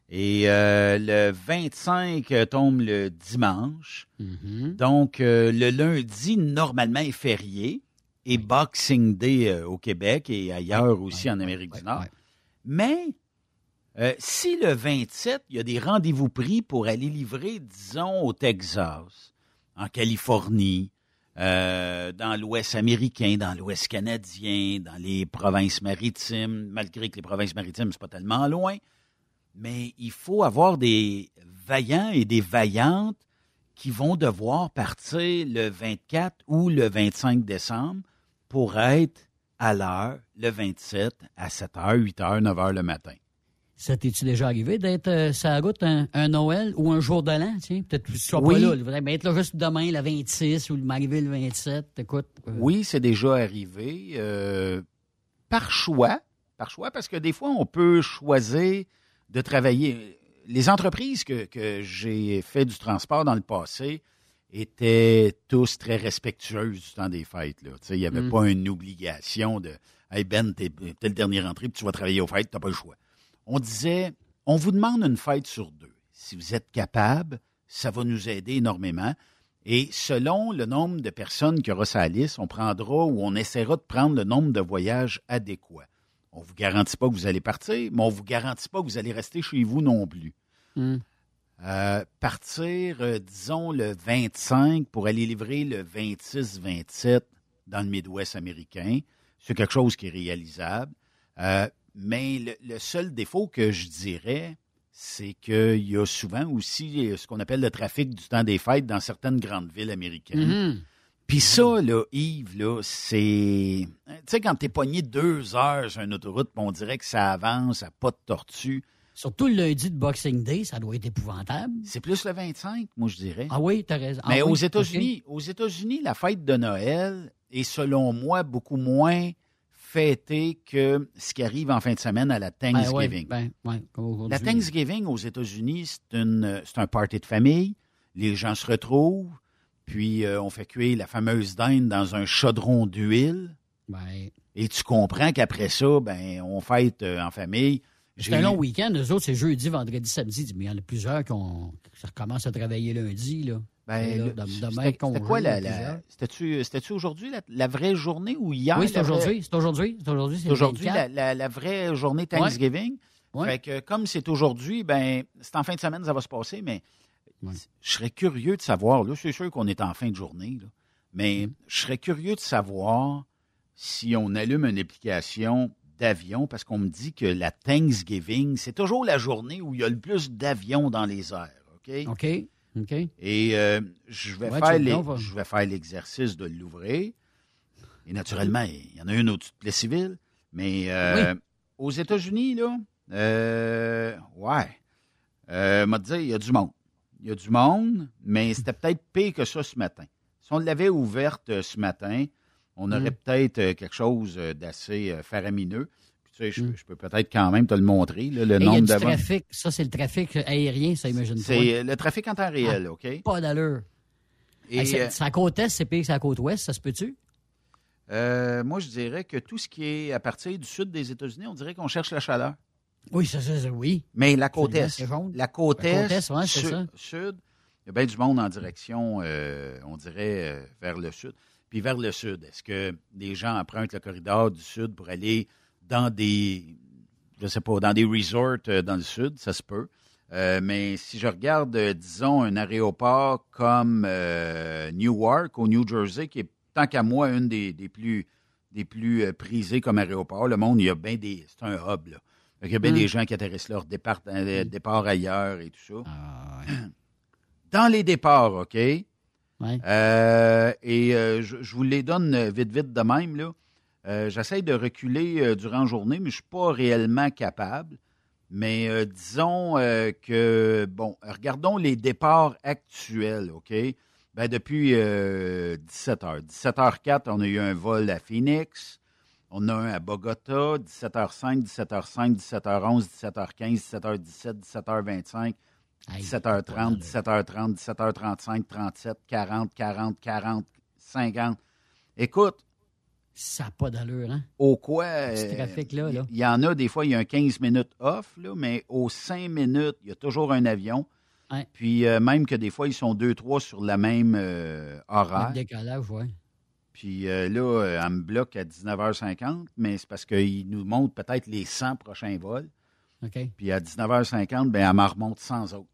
et euh, le 25 tombe le dimanche. Mhm. Donc, euh, le lundi, normalement, est férié. Et Boxing Day euh, au Québec et ailleurs aussi en Amérique du Nord. Mais euh, si le 27, il y a des rendez-vous pris pour aller livrer, disons, au Texas, en Californie, euh, dans l'Ouest américain, dans l'Ouest canadien, dans les provinces maritimes, malgré que les provinces maritimes, c'est pas tellement loin, mais il faut avoir des vaillants et des vaillantes qui vont devoir partir le 24 ou le 25 décembre pour être à l'heure le 27 à 7h, 8h, 9h le matin. Ça t'es-tu déjà arrivé d'être euh, sur la route un, un Noël ou un jour de l'an? tiens? Peut-être que tu sois Oui. pas là. Bien être là juste demain, le 26, ou m'arriver le 27. Écoute. euh, Oui, c'est déjà arrivé euh, par choix, par choix, parce que des fois, on peut choisir de travailler. Les entreprises que, que j'ai fait du transport dans le passé, étaient tous très respectueux du temps des fêtes. Là. Il n'y avait Mm. pas une obligation de Hey Ben, t'es t'es le dernier rentré, puis tu vas travailler aux fêtes, t'as pas le choix. On disait on vous demande une fête sur deux. Si vous êtes capable, ça va nous aider énormément. Et selon le nombre de personnes qu'il y aura sur la liste, on prendra ou on essaiera de prendre le nombre de voyages adéquats. On ne vous garantit pas que vous allez partir, mais on ne vous garantit pas que vous allez rester chez vous non plus. Hmm. Euh, partir, euh, disons, le 25 pour aller livrer le 26-27 dans le Midwest américain, c'est quelque chose qui est réalisable. Euh, mais le, le seul défaut que je dirais, c'est qu'il y a souvent aussi ce qu'on appelle le trafic du temps des fêtes dans certaines grandes villes américaines. Mhm. Puis ça, là, Yves, là, c'est... Tu sais, quand t'es pogné deux heures sur une autoroute, on dirait que ça avance à pas de tortue. Surtout le lundi de Boxing Day, ça doit être épouvantable. C'est plus le 25, moi, je dirais. Ah oui, t'as raison. Ah Mais oui, aux. États-Unis, aux États-Unis, la fête de Noël est, selon moi, beaucoup moins fêtée que ce qui arrive en fin de semaine à la Thanksgiving. Ben, ouais, ben. La Thanksgiving aux États-Unis, c'est une- c'est un party de famille. Les gens se retrouvent, puis euh, on fait cuire la fameuse dinde dans un chaudron d'huile. Et tu comprends qu'après ça, ben, on fête euh, en famille. c'est un long week-end. Eux autres, c'est jeudi, vendredi, samedi. Mais il y en a plusieurs qui, ont, qui recommencent à travailler lundi. Là. Ben, c'était- quoi la, la- c'était-tu, c'était-tu aujourd'hui la, la vraie journée ou hier? Oui, c'est aujourd'hui. C'est aujourd'hui. C'est aujourd'hui. C'est aujourd'hui la, 24. la- la vraie journée Thanksgiving. Ouais. Fait que comme c'est aujourd'hui, ben c'est en fin de semaine ça va se passer, mais je serais curieux de savoir. Là, c'est sûr qu'on est en fin de journée, là, mais je serais curieux de savoir si on allume une application d'avion, parce qu'on me dit que la Thanksgiving, c'est toujours la journée où il y a le plus d'avions dans les airs. OK? OK. OK. Et euh, je vais Ouais, faire tu- les- non, va- je vais faire l'exercice de l'ouvrir. Et naturellement, il y en a une au-dessus de Plessisville. Mais euh, aux États-Unis, là, euh, ouais. Euh, m'a dit, il y a du monde. Il y a du monde, mais c'était peut-être pire que ça ce matin. Si on l'avait ouverte euh, ce matin, on aurait Mm. peut-être euh, quelque chose euh, d'assez faramineux. Puis, tu sais, je, Mm. je peux peut-être quand même te le montrer, là, le Et nombre d'avant. trafic. Ça, c'est le trafic aérien, ça, imagine-toi. C'est le trafic en temps réel, OK? Pas d'allure. Et, Hey, c'est euh, côte est, c'est pire que à côte ouest, ça se peut-tu? Euh, moi, je dirais que tout ce qui est à partir du sud des États-Unis, on dirait qu'on cherche la chaleur. Oui, ça, ça, ça, oui. Mais la côte est, la côte La côte est, ouais, c'est sud, ça. sud, il y a bien du monde en direction, euh, on dirait, euh, vers le sud. Puis vers le sud, est-ce que les gens empruntent le corridor du sud pour aller dans des, je sais pas, dans des resorts euh, dans le sud? Ça se peut. Euh, mais si je regarde, disons, un aéroport comme Newark au New Jersey, qui est tant qu'à moi une des, des plus des plus prisés comme aéroport, le monde, il y a bien des. C'est un hub, là. Qu'il y a bien Mm. des gens qui atterrissent leur départ, euh, départ ailleurs et tout ça. Ah, Dans les départs, OK? Euh, et euh, je, je vous les donne vite, vite de même, là. Euh, J'essaie de reculer durant la journée, mais je ne suis pas réellement capable. Mais disons que, bon, regardons les départs actuels, OK? Ben, depuis 17 h 17h04, on a eu un vol à Phoenix. On a un à Bogota, 17h05, 17h05, 17h11, 17h15, 17h17, 17h25, 17h30, 17h30, 17h35, 37, 40, 40, 40, 50. Écoute, Ça n'a pas d'allure, hein? au quoi. Ce euh, trafic-là, là. Il y en a, des fois, il y a un 15 minutes off, là, mais aux 5 minutes, il y a toujours un avion. Ouais. Puis euh, même que des fois, ils sont deux, trois sur la même euh, horaire. Le décalage, oui. Puis euh, là, euh, elle me bloque à 19h50, mais c'est parce qu'il nous montre peut-être les 100 prochains vols. Puis à 19h50, ben, elle m'en remonte 100 autres.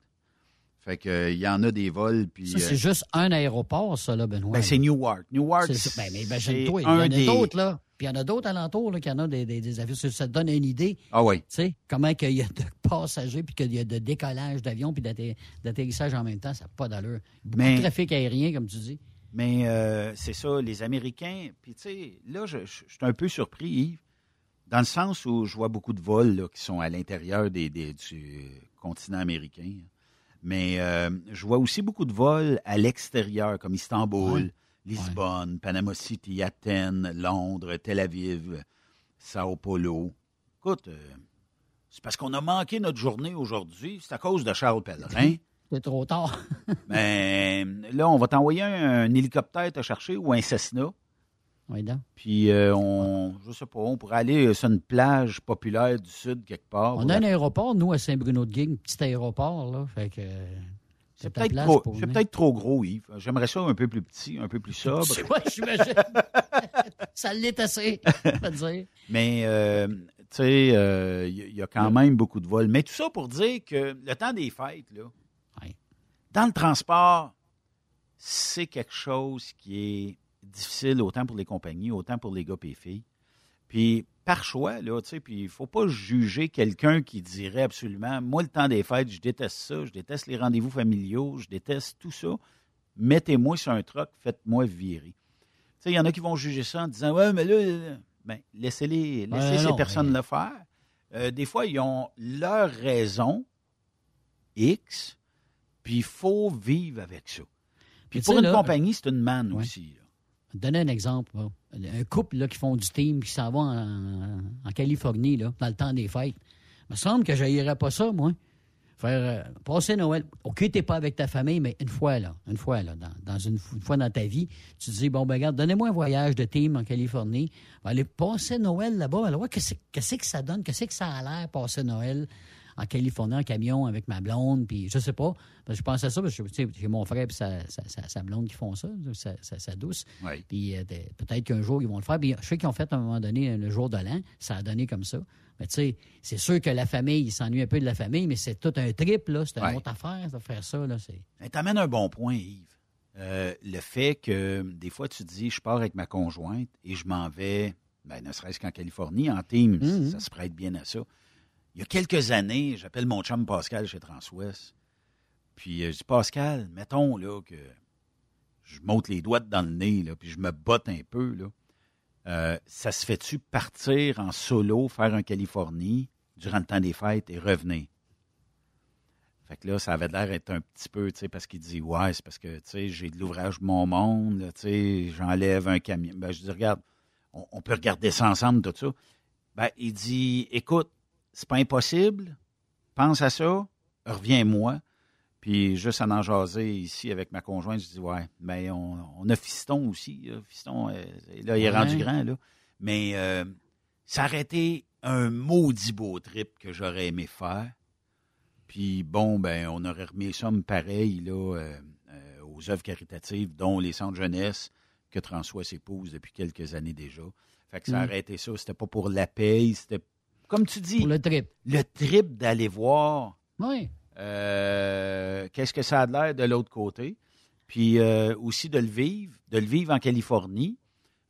Fait que, euh, il y en a des vols. Puis, Ça, c'est euh, juste un aéroport, ça, là, Benoît. ben, c'est Newark. Newark, C'est ça. Ben, mais c'est imagine-toi, il y en a des- d'autres, là. Puis il y en a d'autres alentours, là, qui en ont des, des, des avions. Ça, ça te donne une idée. Ah oui. Tu sais, comment qu'il y a de passagers, puis qu'il y a de décollage d'avions, puis d'atter- d'atterrissage en même temps, ça n'a pas d'allure. Beaucoup Mais- de trafic aérien, comme tu dis. Mais euh, c'est ça, les Américains. Puis, tu sais, là, je, je- je suis un peu surpris, Yves, dans le sens où je vois beaucoup de vols là, qui sont à l'intérieur des, des- du continent américain. Mais euh, je vois aussi beaucoup de vols à l'extérieur, comme Istanbul, Ouais. Lisbonne, Panama City, Athènes, Londres, Tel Aviv, Sao Paulo. Écoute, euh, c'est parce qu'on a manqué notre journée aujourd'hui. C'est à cause de Charles Pellerin. C'est trop tard. Mais là, on va t'envoyer un, un hélicoptère te chercher ou un Cessna. Oui, donc. Puis euh, on, je sais pas, on pourrait aller sur une plage populaire du sud quelque part. On a un aéroport, nous, à Saint-Bruno-de-Guigue, petit aéroport, là. Fait que. C'est peut-être trop, peut-être trop gros, Yves. J'aimerais ça un peu plus petit, un peu plus sobre. Ouais, j'imagine. ça l'est assez, je dire. Mais, euh, tu sais, euh, il y, il y a quand même beaucoup de vols. Mais tout ça pour dire que le temps des fêtes, là, dans le transport, c'est quelque chose qui est difficile autant pour les compagnies, autant pour les gars et les filles. Puis, par choix, là, tu sais, puis il faut pas juger quelqu'un qui dirait absolument, moi, le temps des fêtes, je déteste ça, je déteste les rendez-vous familiaux, je déteste tout ça. Mettez-moi sur un truck, faites-moi virer. Tu sais, il y en a qui vont juger ça en disant, ouais, mais là, ben, laissez-les, laissez Ouais, ces non, personnes mais- le faire. Euh, des fois, ils ont leur raison X, puis il faut vivre avec ça. Puis Mais pour une là- compagnie, c'est une manne Ouais. aussi. là. Je vais te donner un exemple. là. Un couple là, qui font du team, qui s'en va en, en Californie, là, dans le temps des fêtes. Il me semble que je pas ça, moi. Faire euh, passer Noël. OK, t'es pas avec ta famille, mais une fois, là, une fois, là, dans, dans une, une fois dans ta vie, tu te dis, bon, ben regarde, donnez-moi un voyage de team en Californie. Va aller passer Noël là-bas. Alors, qu'est-ce que ça donne? Qu'est-ce que ça a l'air, passer Noël? En Californie, en camion, avec ma blonde, puis je sais pas. Parce que je pensais à ça, parce que tu sais, j'ai mon frère et sa, sa, sa- sa blonde qui font ça, sa, sa- sa douce. Oui. Puis euh, peut-être qu'un jour, ils vont le faire. Puis je sais qu'ils ont fait à un moment donné le jour de l'an. Ça a donné comme ça. Mais tu sais, c'est sûr que la famille, ils s'ennuient un peu de la famille, mais c'est tout un trip, là. C'est une Ouais. autre affaire de faire ça, là. T'amènes un bon point, Yves. Euh, le fait que des fois, tu te dis, je pars avec ma conjointe et je m'en vais, ben, ne serait-ce qu'en Californie, en team, Mhm. ça se prête bien à ça. Il y a quelques années, j'appelle mon chum Pascal chez Transwest. Puis euh, je dis, Pascal, mettons là, que je monte les doigts dans le nez, là, puis je me botte un peu. Là. Euh, ça se fait-tu partir en solo, faire un Californie durant le temps des fêtes et revenir? Fait que là, ça avait l'air d'être un petit peu, tu sais, parce qu'il dit, ouais, c'est parce que, tu sais, j'ai de l'ouvrage Mon Monde, tu sais, j'enlève un camion. Ben, je dis, regarde, on, on peut regarder ça ensemble, tout ça. Ben, il dit, écoute, c'est pas impossible, pense à ça, reviens-moi. Puis juste en en jaser ici avec ma conjointe, je dis, ouais, mais on, on a Fiston aussi. Là. Fiston, euh, là, il est Ouais. rendu grand, là. Mais euh, été un maudit beau trip que j'aurais aimé faire. Puis bon, ben, on aurait remis les sommes pareilles là, euh, euh, aux œuvres caritatives, dont les centres jeunesse que François s'épouse depuis quelques années déjà. Fait que ça Mm. aurait été ça. C'était pas pour la paye, c'était, comme tu dis, Pour le trip. le trip d'aller voir Oui. euh, qu'est-ce que ça a de l'air de l'autre côté. Puis euh, aussi de le vivre, de le vivre en Californie,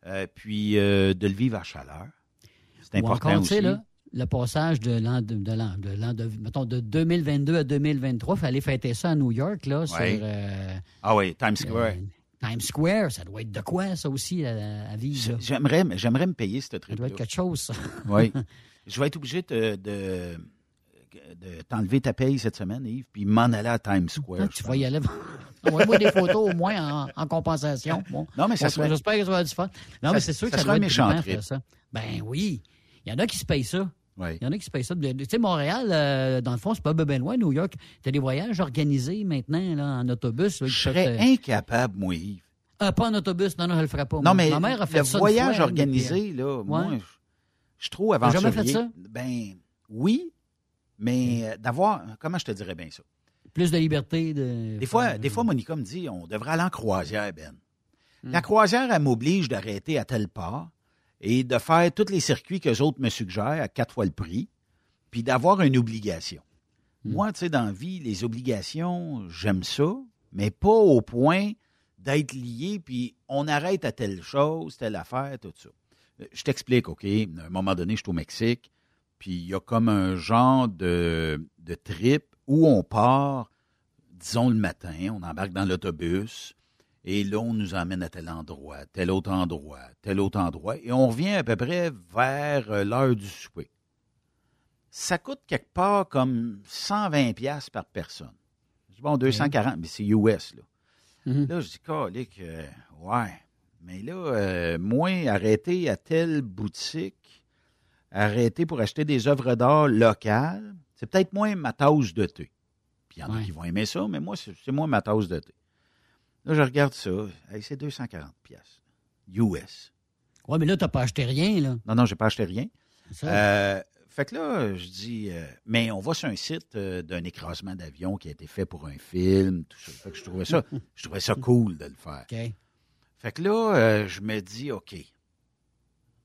euh, puis de le vivre à chaleur. C'est important encore, aussi. là, le passage de l'an de, de l'an de l'an de mettons de 2022 à 2023, il fallait fêter ça à New York là sur Ouais. Ah oui, Times Square. Times Square, ça doit être de quoi ça aussi à, à vivre. J'aimerais, j'aimerais me payer cette Ça trip doit être quelque chose. ça. Oui. Je vais être obligé de, de, de t'enlever ta paye cette semaine, Yves, puis m'en aller à Times Square. tu vas y aller. Envoie-moi des photos au moins en, en compensation. Bon. Non, mais ça serait- J'espère que ça va être du fun. Non, Ça- mais c'est sûr ça que ça être méchant ça. Ben oui. Il y en a qui se payent ça. Oui. Il y en a qui se payent ça. Tu sais, Montréal, euh, dans le fond, c'est pas bien loin. New York, tu as des voyages organisés maintenant là, en autobus. là, Je serais euh, incapable, moi, Yves. ah, pas en autobus. Non, non, je le ferai pas. Non, moi. mais Ma mère a fait le ça voyage fois, organisé, là, Ouais. moi, je, je T'as aventurier. jamais fait ça? Ben, oui, mais euh, d'avoir, comment je te dirais bien ça? Plus de liberté. De... Des fois, des fois, Monica me dit, on devrait aller en croisière, Ben. Hmm. La croisière, elle m'oblige d'arrêter à tel part et de faire tous les circuits que les autres me suggèrent à quatre fois le prix, puis d'avoir une obligation. Hmm. Moi, tu sais, dans la vie, les obligations, j'aime ça, mais pas au point d'être lié, puis on arrête à telle chose, telle affaire, tout ça. Je t'explique, OK? À un moment donné, je suis au Mexique, puis il y a comme un genre de, de trip où on part, disons le matin, on embarque dans l'autobus, et là, on nous emmène à tel endroit, tel autre endroit, tel autre endroit, et on revient à peu près vers euh, l'heure du souper. Ça coûte quelque part comme 120 pièces par personne. Je dis, bon, 240, mais c'est US, là. Mhm. Là, je dis, calique, euh, ouais. Mais là, euh, moi, arrêter à telle boutique, arrêter pour acheter des œuvres d'art locales, c'est peut-être moins ma tasse de thé. Puis il y en a Ouais. qui vont aimer ça, mais moi, c'est c'est moi ma tasse de thé. Là, je regarde ça. C'est 240 pièces US. Ouais, mais là, t'as pas acheté rien, là. Non, non, j'ai pas acheté rien. Ça. Euh, fait que là, je dis, euh, mais on va sur un site euh, d'un écrasement d'avion qui a été fait pour un film, tout ça. Fait que je trouvais ça, je trouvais ça cool de le faire. Fait que là, euh, je me dis, OK,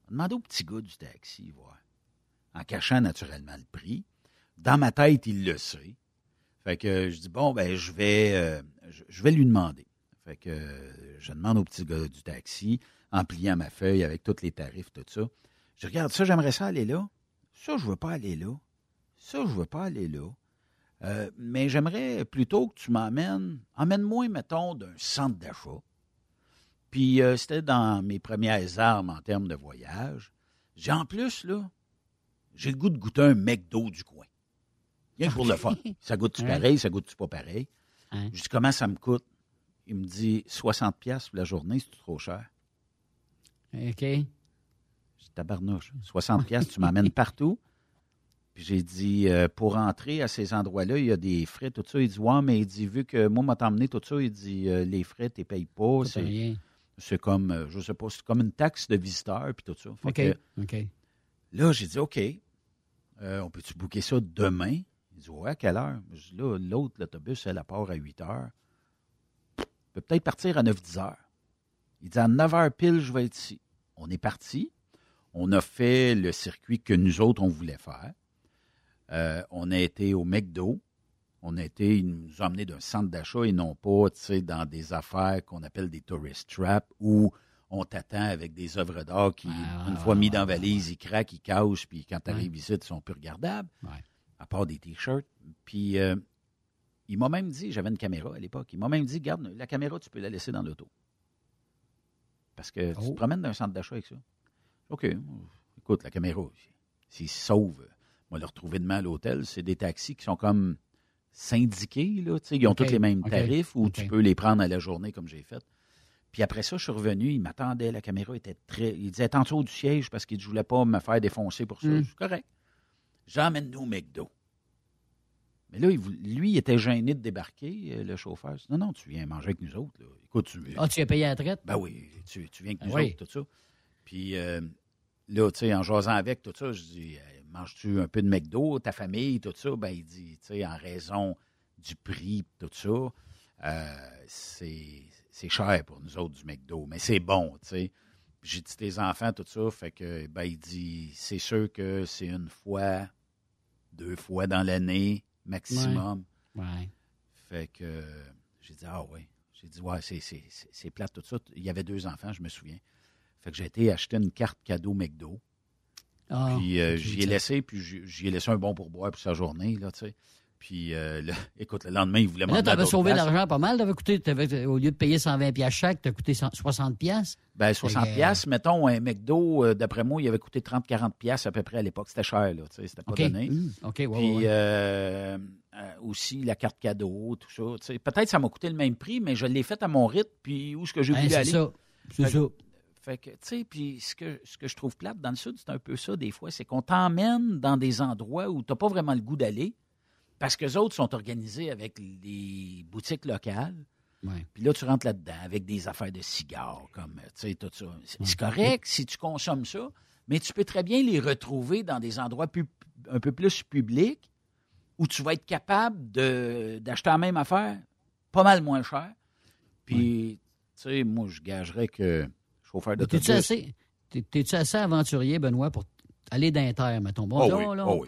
demande au petit gars du taxi, voir. En cachant naturellement le prix. Dans ma tête, il le sait. Fait que je dis, bon, ben, je vais, euh, je, vais lui demander. Fait que euh, je demande au petit gars du taxi, en pliant ma feuille avec tous les tarifs, tout ça. Je regarde ça, j'aimerais ça aller là. Ça, je veux pas aller là. Ça, je veux pas aller là. Mais j'aimerais plutôt que tu m'emmènes, emmène-moi, mettons, d'un centre d'achat. Puis euh, c'était dans mes premières armes en termes de voyage. J'ai en plus, là, j'ai le goût de goûter un McDo du coin. Rien que pour le fun. Ça goûte-tu pareil, ça goûte-tu pas pareil? Hein? Je dis comment ça me coûte? Il me dit 60$ piastres pour la journée, c'est trop cher? OK. J'ai dit tabarnouche. 60$, piastres, tu m'emmènes partout. Puis j'ai dit, euh, pour entrer à ces endroits-là, il y a des frais, tout ça. Il dit, ouais, mais il dit, vu que moi, m'a emmené tout ça, il dit, euh, les frais, tu ne payes pas. C'est, rien. C'est comme, euh, je sais pas, c'est comme une taxe de visiteur, puis tout ça. Fait OK. que OK. là, j'ai dit, OK, euh, on peut-tu booker ça demain? Il dit, ouais, à quelle heure? Je dis, là, l'autre, l'autobus, elle part à 8 heures. Peut peut-être partir à 9-10 heures. Il dit, à 9 heures pile, je vais être ici. On est parti. On a fait le circuit que nous autres, on voulait faire. Euh, on a été au McDo. On a été, ils nous ont emmenés d'un centre d'achat et non pas, tu sais, dans des affaires qu'on appelle des tourist traps où on t'attend avec des œuvres d'art qui, une fois mis dans valise, ils craquent, ils causent, puis quand tu arrives ici, ils sont plus regardables, Ouais. à part des t-shirts. Puis euh, il m'a même dit, j'avais une caméra à l'époque, il m'a même dit, garde, la caméra, tu peux la laisser dans l'auto. Parce que tu Oh. te promènes d'un centre d'achat avec ça. OK. Écoute, la caméra, s'il se sauve, on va le retrouver demain à l'hôtel. C'est des taxis qui sont comme syndiqués, là. tu sais, Ils ont tous les mêmes tarifs ou tu peux les prendre à la journée comme j'ai fait. Puis après ça, je suis revenu, il m'attendait, la caméra était très. Il disait en dessous du siège parce qu'il ne voulait pas me faire défoncer pour ça. Mm. Je suis correct. J'emmène-nous au McDo. Mais là, il lui, il était gêné de débarquer, euh, le chauffeur. Dit, Non, non, tu viens manger avec nous autres. Là. Écoute, tu. Ah, tu as payé à la traite? Ben oui, tu, tu viens avec Ben nous autres, tout ça. Puis euh, là, tu sais, en jasant avec, tout ça, je dis, manges-tu un peu de McDo, ta famille, tout ça? Ben, il dit, tu sais, en raison du prix, tout ça, euh, c'est c'est cher pour nous autres du McDo, mais c'est bon, tu sais. J'ai dit tes enfants, tout ça, fait que, ben, il dit, c'est sûr que c'est une fois, deux fois dans l'année, maximum. Ouais. Fait que j'ai dit, ah ouais. J'ai dit, ouais, c'est, c'est, c'est, c'est plate tout ça. Il y avait deux enfants, je me souviens. Fait que j'ai été acheter une carte cadeau McDo. Ah, puis euh, ok, j'y ai ça- laissé, puis j'y ai laissé un bon pourboire pour sa journée, là, tu sais. Puis, euh, le- écoute, le lendemain, il voulait Là, m'emmener à t'avais sauvé l'argent pas mal. T'avais coûté, t'avais- au lieu de payer 120 pièces chaque, t'as coûté 100 60 pièces. Ben, 60 Fait que, piastres, mettons, un McDo, euh, d'après moi, il avait coûté 30-40 piastres à peu près à l'époque. C'était cher, là, tu sais, c'était pas donné. Mmh, OK, ouais, Puis ouais. euh, euh, aussi la carte cadeau, tout ça. tu sais. Peut-être ça m'a coûté le même prix, mais je l'ai fait à mon rythme, puis où est-ce que j'ai voulu c'est aller. ça. C'est Fait que- ça. Fait que, tu sais, puis ce que, ce que je trouve plate dans le Sud, c'est un peu ça, des fois, c'est qu'on t'emmène dans des endroits où tu n'as pas vraiment le goût d'aller, parce que les autres sont organisés avec les boutiques locales. Puis là, tu rentres là-dedans avec des affaires de cigares, comme, tu sais, tout ça. C'est correct si tu consommes ça, mais tu peux très bien les retrouver dans des endroits plus- un peu plus publics où tu vas être capable d'acheter la même affaire pas mal moins cher. Puis, tu sais, moi, je gagerais que chauffeur T'es-tu assez, t'es-tu assez aventurier, Benoît, pour aller d'inter, mettons? Bon, Oh oui, là, oh oui,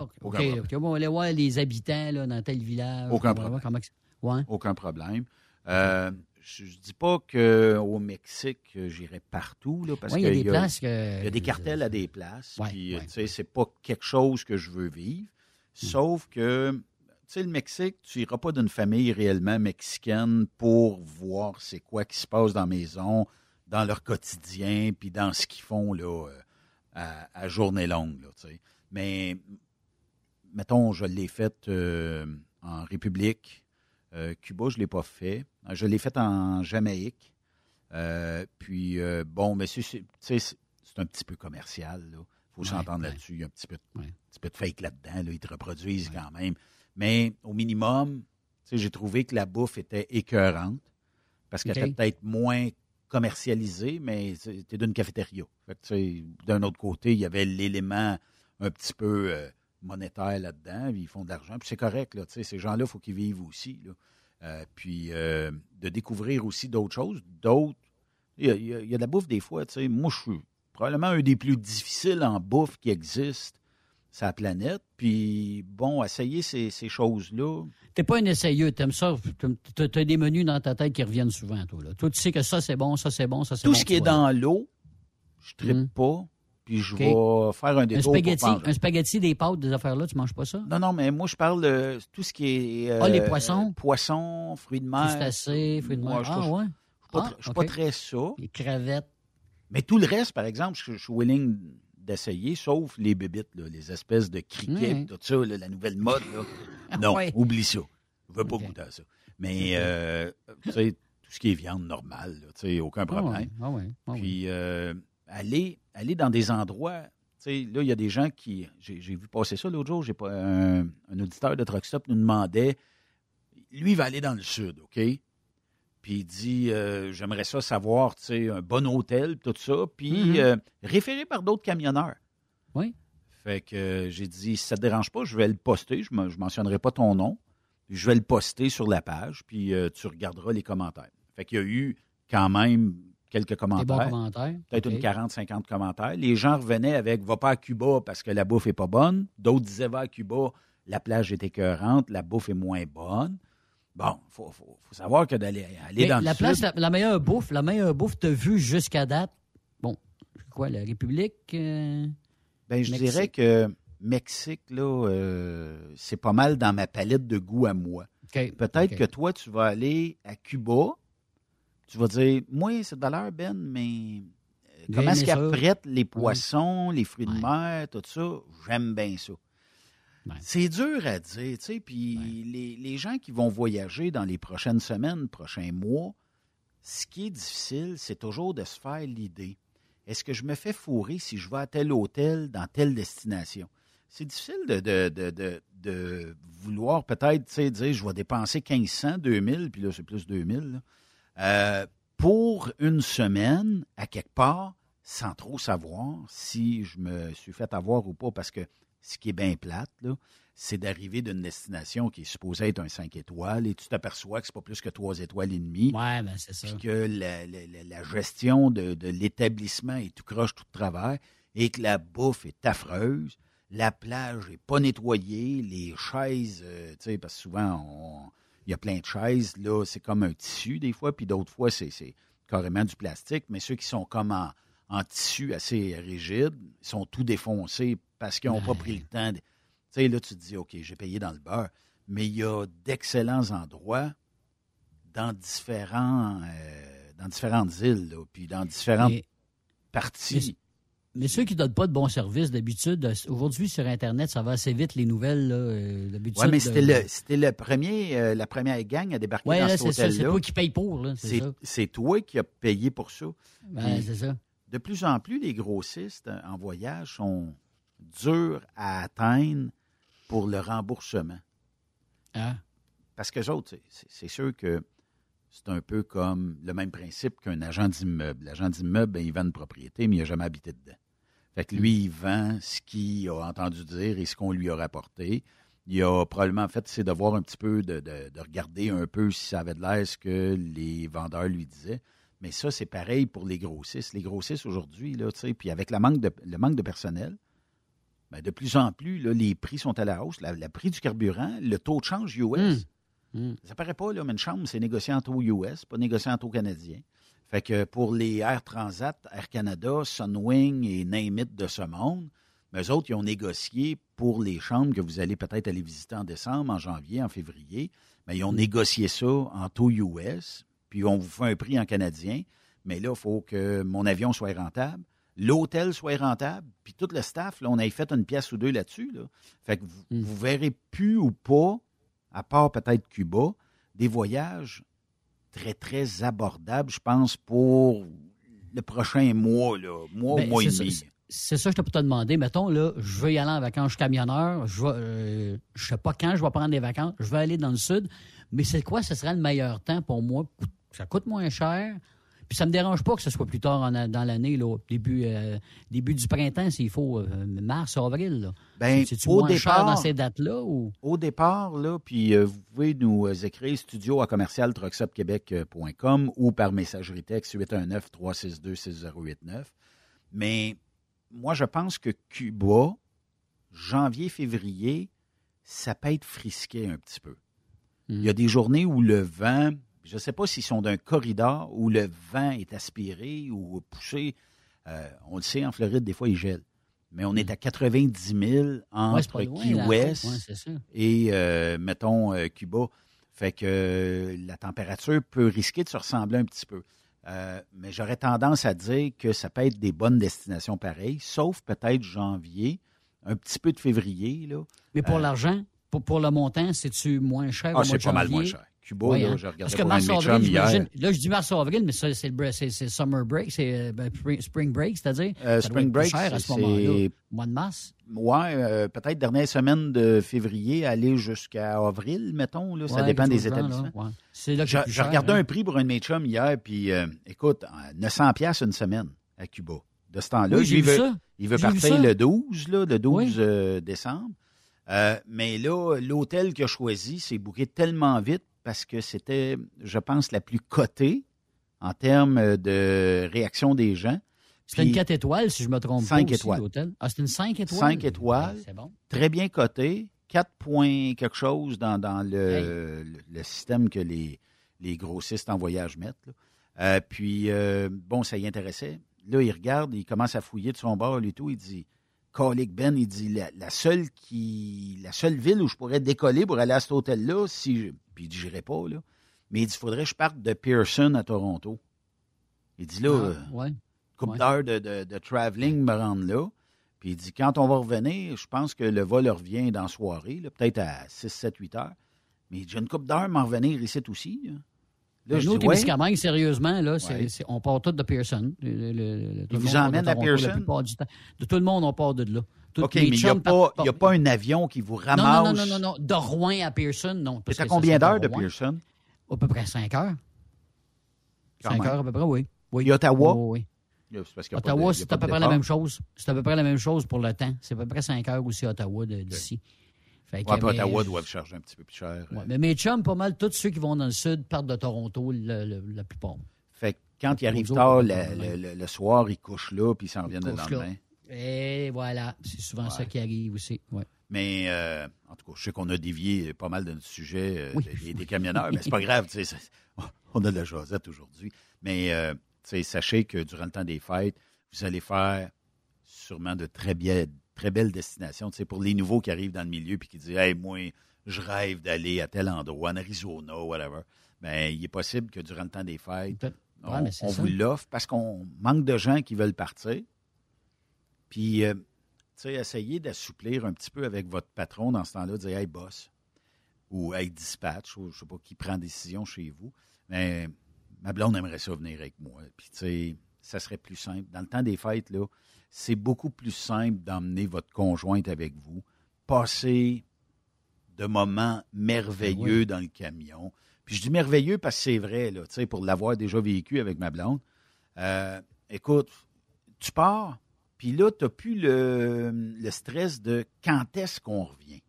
bon, on va aller voir les habitants là, dans tel village. Aucun problème. comment que- Ouais. Aucun problème. Euh, je ne dis pas qu'au Mexique, euh, j'irai partout, là, parce Ouais, il y a qu'il des places que- Il y a des cartels à des places. Ouais, puis, euh, tu sais, c'est pas quelque chose que je veux vivre. Sauf que, tu sais, le Mexique, tu iras pas d'une famille réellement mexicaine pour voir c'est quoi qui se passe dans la maison, dans leur quotidien, puis dans ce qu'ils font, là, euh, à, à journée longue, là. Mais, mettons, je l'ai fait euh, en République. Euh, Cuba, je ne l'ai pas fait. Je l'ai fait en Jamaïque. Euh, puis, bon, mais c'est, un petit peu commercial. Il faut s'entendre ouais. là-dessus. Il y a un petit peu, de- Ouais. petit peu de fake là-dedans. Là. Ils te reproduisent quand même. Mais au minimum, j'ai trouvé que la bouffe était écœurante parce qu'elle était peut-être moins commercialisée, mais c'était d'une cafétéria. D'un autre côté, il y avait l'élément un petit peu euh, monétaire là-dedans, ils font de l'argent, puis c'est correct, là, ces gens-là, il faut qu'ils vivent aussi. là. Euh, puis euh, de découvrir aussi d'autres choses, d'autres. Il y, y a de la bouffe des fois, tu sais. Moi, je suis probablement un des plus difficiles en bouffe qui existe la planète. Puis, bon, essayer ces, ces choses-là. T'es pas un essayeux, t'aimes ça. T'as des menus dans ta tête qui reviennent souvent, toi. Là. Toi, tu sais que ça, c'est bon, ça, c'est bon, ça, c'est Tout bon. ce qui est dans l'eau, je ne Mm. pas. Puis je vais faire un Un détour spaghetti, pour manger. un spaghetti, des pâtes, des affaires-là, tu manges pas ça? Non, non, mais moi, je parle de tout ce qui est... euh, Ah, les poissons? Poissons, fruits de mer. Crustacés, fruits de mer. Moi, je- Ah, ouais? Je suis pas, Ah, tr- je suis OK. pas très ça. Les crevettes. Mais tout le reste, par exemple, je, je suis willing d'essayer, sauf les bébites, là, les espèces de criquets, Mhm. tout ça, là, la nouvelle mode. Là. Non, oublie ça. Je veux pas goûter à ça. Mais, euh, tu sais, tout ce qui est viande normale, tu sais, aucun problème. Ah ouais, ah ouais. Puis, euh, aller, aller dans des endroits, tu sais, là, il y a des gens qui. J'ai j'ai vu passer ça l'autre jour, j'ai pas un, un auditeur de Truck Stop nous demandait. Lui, il va aller dans le sud, OK? Puis il dit euh, J'aimerais ça savoir, tu sais, un bon hôtel, tout ça. Puis Mhm. euh, référé par d'autres camionneurs. Oui. Fait que euh, j'ai dit Si ça te dérange pas, je vais le poster. Je ne mentionnerai pas ton nom. Je vais le poster sur la page. Puis tu regarderas les commentaires. Fait qu'il y a eu quand même quelques Des commentaires. bons commentaires. Peut-être une 40-50 commentaires. Les gens revenaient avec Va pas à Cuba parce que la bouffe est pas bonne. D'autres disaient Va à Cuba, la plage est écœurante, la bouffe est moins bonne. Bon, il faut, faut- faut savoir que d'aller aller Mais dans la le place, sud, la, la meilleure bouffe, la meilleure bouffe t'as vue jusqu'à date? Bon, c'est quoi, la République? euh, ben, je Mexique? dirais que Mexique, là, euh, c'est pas mal dans ma palette de goût à moi. Peut-être que toi, tu vas aller à Cuba, tu vas dire Moi, c'est de valeur, Ben, mais euh, comment est-ce ça. prête les poissons, les fruits de mer, tout ça? J'aime bien ça. C'est dur à dire, tu sais, puis les, les gens qui vont voyager dans les prochaines semaines, prochains mois, ce qui est difficile, c'est toujours de se faire l'idée. Est-ce que je me fais fourrer si je vais à tel hôtel dans telle destination? C'est difficile de, de, de, de, de vouloir peut-être, tu sais, dire je vais dépenser 1500, 2000, puis là, c'est plus 2000, là, euh, pour une semaine, à quelque part, sans trop savoir si je me suis fait avoir ou pas, parce que ce qui est bien plate, là, c'est d'arriver d'une destination qui est supposée être un 5 étoiles et tu t'aperçois que c'est pas plus que 3 étoiles et demie. Ouais, ben c'est ça. Puis que la, la- la- la gestion de, de l'établissement est tout croche, tout de travers, et que la bouffe est affreuse, la plage est pas nettoyée, les chaises, euh, tu sais, parce que souvent, il y a plein de chaises, là, c'est comme un tissu des fois, puis d'autres fois, c'est c'est carrément du plastique, mais ceux qui sont comme en, en tissu assez rigide, ils sont tout défoncés parce qu'ils n'ont pas pris le temps. de- Tu sais, là, tu te dis, OK, j'ai payé dans le beurre, mais il y a d'excellents endroits dans différents euh, dans différentes îles, là, puis dans différentes Mais- parties. Mais ceux qui ne donnent pas de bons services, d'habitude, euh, aujourd'hui sur Internet, ça va assez vite, les nouvelles. Euh, d'habitude, Oui, mais de- c'était le, c'était le premier, euh, la première gang à débarquer Ouais, dans là, cet c'est ça. C'est hôtel-là. toi qui paye pour. là, C'est toi qui as payé pour ça. Ben, c'est ça. De plus en plus, les grossistes euh, en voyage sont durs à atteindre pour le remboursement. Hein? Parce que autres, c'est- sûr que c'est un peu comme le même principe qu'un agent d'immeuble. L'agent d'immeuble, ben, il vend une propriété, mais il n'a jamais habité dedans. Fait que lui, il vend ce qu'il a entendu dire et ce qu'on lui a rapporté. Il a probablement fait ses devoirs un petit peu de, de- de regarder un peu si ça avait de l'air ce que les vendeurs lui disaient. Mais ça, c'est pareil pour les grossistes. Les grossistes aujourd'hui, là, tu sais, puis avec la manque de, le manque de personnel, ben, de plus en plus, là, les prix sont à la hausse. La- Le prix du carburant, le taux de change US, Hmm. ça paraît pas, là, mais une chambre, c'est négocié en taux US, pas négocié en taux canadien. Fait que pour les Air Transat, Air Canada, Sunwing et Name It de ce monde, mais eux autres, ils ont négocié pour les chambres que vous allez peut-être aller visiter en décembre, en janvier, en février. Mais ils ont négocié ça en taux US, puis on vous fait un prix en canadien. Mais là, il faut que mon avion soit rentable, l'hôtel soit rentable, puis tout le staff, là, on a fait une pièce ou deux là-dessus. Là. Fait que vous, vous verrez plus ou pas, à part peut-être Cuba, des voyages très, très abordables, je pense, pour le prochain mois, là, mois Ben, ou mois et c'est ça, demi. c'est- ça que je t'ai te demander. Mettons, là, je veux y aller en vacances, je suis camionneur, je ne euh, sais pas quand je vais prendre des vacances, je vais aller dans le sud, mais c'est quoi, ce serait le meilleur temps pour moi? Ça coûte moins cher, puis ça me dérange pas que ce soit plus tard en- dans l'année, là, début, euh, début du printemps, s'il faut, euh, mars, avril. Là. Ben, C'est-tu cher départ- dans ces dates-là? Ou... Au départ, là, puis euh, vous pouvez nous écrire studio à commercial trucksupquebec.com ou par messagerie texte 819-362-6089. Mais moi, je pense que Cuba, janvier, février, ça peut être frisqué un petit peu. Il y a des journées où le vent, je ne sais pas s'ils sont d'un corridor où le vent est aspiré ou poussé. Euh, on le sait, en Floride, des fois, il gèle. Mais on est à 90 000 Ouais, entre loin, Key West ouais, et, euh, mettons, euh, Cuba. Fait que la température peut risquer de se ressembler un petit peu. Euh, mais j'aurais tendance à dire que ça peut être des bonnes destinations pareilles, sauf peut-être janvier, un petit peu de février. Là. Mais pour l'argent, pour, pour le montant, c'est-tu moins cher? Ah, c'est pas mal moins cher. Ouais, là, hein? je regardais Parce que j'imagine- là, je dis mars-avril, mais ça, c'est le summer break, c'est euh, ben, spring- break, c'est-à-dire? Euh, spring break, cher à c'est- ce moment-là. Mois de mars? Ouais, euh, peut-être dernière semaine de février, aller jusqu'à avril, mettons. Là, ça dépend des établissements. ouais. C'est là que Je, cher, regardais hein. un prix pour un de mes chums hier, puis euh, écoute, euh, 900 pièces une semaine à Cuba. De ce temps-là, Oui, il veut, ça. il veut J'ai vu partir le 12, là, le 12 Oui. euh, décembre. Euh, mais là, l'hôtel qu'il a choisi s'est booké tellement vite parce que c'était, je pense, la plus cotée en termes de réaction des gens. C'était une Puis- 4 étoiles, si je me trompe pas. Cinq aussi, étoiles. Ah, c'était une 5 étoiles? 5 étoiles. C'est bon. Très bien coté. 4 points quelque chose dans, dans le, le, le système que les, les grossistes en voyage mettent. là. Euh, puis, euh, bon, ça y intéressait. Là, il regarde, il commence à fouiller de son bord et tout. Il dit, Colic Ben, il dit, la, la seule qui, la seule ville où je pourrais décoller pour aller à cet hôtel-là, si, je- puis il dit, j'irai pas, là. Mais il dit, il faudrait que je parte de Pearson à Toronto. Il dit, là, euh, Ah, ouais. couple Ouais. d'heures de, de, de traveling me rendre là. Puis il dit, quand on va revenir, je pense que le vol revient dans la soirée, peut-être à 6, 7, 8 heures. Mais il dit, j'ai une couple d'heures à m'en revenir ici aussi. Là, Là, nous, dis, ouais. Témiscamingue, sérieusement, là, c'est- Ouais. c'est- on part tous de Pearson. Le- le- le- tout le vous emmènent à Pearson? La du temps. De tout le monde, on part de là. OK, mais il n'y a, pas- a un avion qui vous ramasse. non, non, non, non, non. De Rouen à Pearson, non. C'est à ça, combien d'heures de. Pearson? À peu près 5 heures. Quand 5 même. heures à peu près, oui. oui. Et Ottawa? Oui, oui. Parce Ottawa, de- c'est à peu près la même chose. C'est à peu près la même chose pour le temps. C'est à peu près 5 heures aussi à Ottawa de- d'ici. Fait que, Ouais, mais- Ottawa doivent charger un petit peu plus cher. Ouais, mais mes chums, pas mal, tous ceux qui vont dans le sud partent de Toronto, le- le- la plupart. Fait que quand il arrive Aux tard, le, le- le- le soir, il couche là, puis il s'en revient le là. lendemain. Et voilà, c'est souvent ça qui arrive aussi. Ouais. Mais euh, en tout cas, je sais qu'on a dévié pas mal de notre sujet euh, Oui. des, des camionneurs, mais c'est pas grave, on a de la jasette aujourd'hui. Mais euh, sachez que durant le temps des fêtes, vous allez faire sûrement de très bien, très belles destinations. Tu sais, pour les nouveaux qui arrivent dans le milieu puis qui disent, hey, moi, je rêve d'aller à tel endroit, en Arizona, whatever. Mais il est possible que durant le temps des fêtes, on, Ouais, vous l'offre parce qu'on manque de gens qui veulent partir. Puis, euh, tu sais, essayez d'assouplir un petit peu avec votre patron dans ce temps-là, dire Hey, boss, ou Hey, dispatch, ou je sais pas qui prend décision chez vous. Mais ma blonde aimerait ça venir avec moi. Puis, tu sais, ça serait plus simple. Dans le temps des fêtes, là, c'est beaucoup plus simple d'emmener votre conjointe avec vous. Passer de moments merveilleux dans le camion. Puis je dis merveilleux parce que c'est vrai, là, pour l'avoir déjà vécu avec ma blonde. Euh, écoute, tu pars, puis là, tu n'as plus le, le stress de quand est-ce qu'on revient?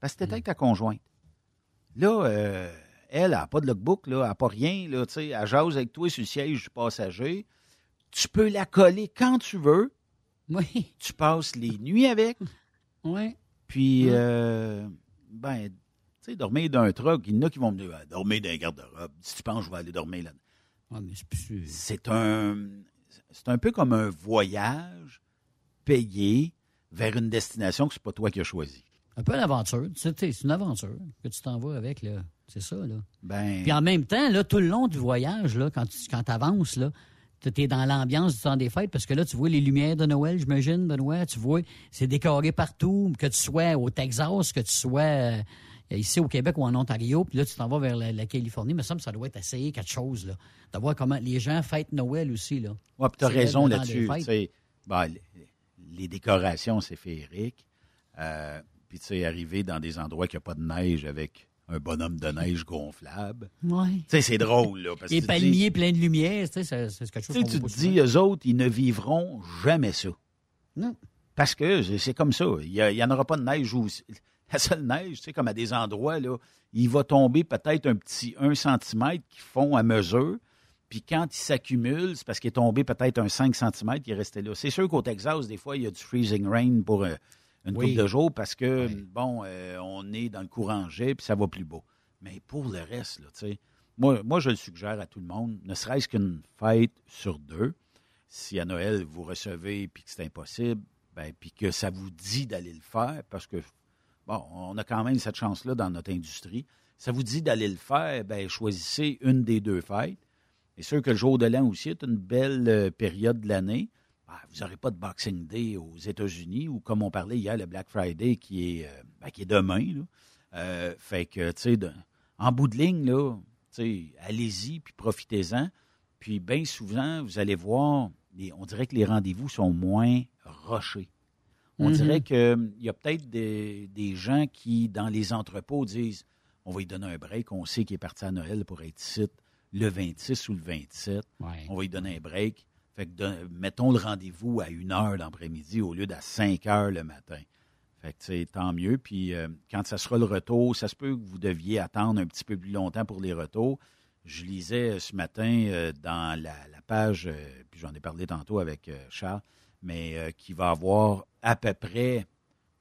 Parce que tu avec ta conjointe. Là, euh, elle n'a pas de logbook, là, elle n'a pas rien, là, tu sais, elle jase avec toi sur le siège du passager. Tu peux la coller quand tu veux. Oui. Tu passes les nuits avec. Oui. Puis, euh, ben, tu sais, dormir d'un truck, il y en a qui vont me dire, Ah, dormir d'un garde-robe. Si tu penses, je vais aller dormir là. Ah, c'est un, c'est un peu comme un voyage payé vers une destination que c'est pas toi qui as choisi. Un peu. Tu sais, C'est une aventure que tu t'en vas avec. là. C'est ça. Là. Ben, Puis en même temps, là, tout le long du voyage, là, quand tu quand avances, là, tu es dans l'ambiance du temps des fêtes parce que là, tu vois les lumières de Noël, j'imagine, Benoît. Tu vois, c'est décoré partout, que tu sois au Texas, que tu sois euh, ici au Québec ou en Ontario, puis là, tu t'en vas vers la, la Californie. Mais ça, me ça doit être assez quelque chose, là. De voir comment les gens fêtent Noël aussi, là. Ouais, puis t'as C'est raison là-dessus. tu. Ben, l- les décorations, c'est féerique. Euh, puis, tu sais, arriver dans des endroits qui n'y a pas de neige avec un bonhomme de neige gonflable. Ouais. Tu sais, c'est drôle, là. Parce Les palmiers pleins de lumière, tu sais, c'est- c'est quelque chose tu te dis, eux autres, ils ne vivront jamais ça. Non. Parce que c'est- c'est comme ça. Il n'y en aura pas de neige où. La seule neige, tu sais, comme à des endroits, là, il va tomber peut-être un petit 1 cm qui font à mesure. Puis quand il s'accumule, c'est parce qu'il est tombé peut-être un 5 cm qui est resté là. C'est sûr qu'au Texas, des fois, il y a du freezing rain pour euh, une Oui. couple de jours parce que, bon, euh, on est dans le courant jet puis ça va plus beau. Mais pour le reste, là, tu sais, moi, moi, je le suggère à tout le monde, ne serait-ce qu'une fête sur deux. Si à Noël, vous recevez puis que c'est impossible, ben, puis que ça vous dit d'aller le faire, parce que, bon, on a quand même cette chance-là dans notre industrie. Ça vous dit d'aller le faire, ben, choisissez une des deux fêtes. C'est sûr que le jour de l'an aussi est une belle euh, période de l'année. Ben, vous n'aurez pas de Boxing Day aux États-Unis ou, comme on parlait hier, le Black Friday qui est, euh, ben, qui est demain. là. Euh, fait que, tu sais, en bout de ligne, là, allez-y puis profitez-en. Puis bien souvent, vous allez voir, les- on dirait que les rendez-vous sont moins rushés. On Mhm. dirait qu'il y a peut-être des, des gens qui, dans les entrepôts, disent on va lui donner un break. On sait qu'il est parti à Noël pour être ici le 26 ou le 27. On va lui donner un break. Fait que mettons le rendez-vous à une heure l'après-midi au lieu d'à 5 heures le matin. Fait que, tant mieux. Puis, euh, quand ça sera le retour, ça se peut que vous deviez attendre un petit peu plus longtemps pour les retours. Je lisais euh, ce matin euh, dans la, page, puis j'en ai parlé tantôt avec Charles, mais qui va avoir à peu près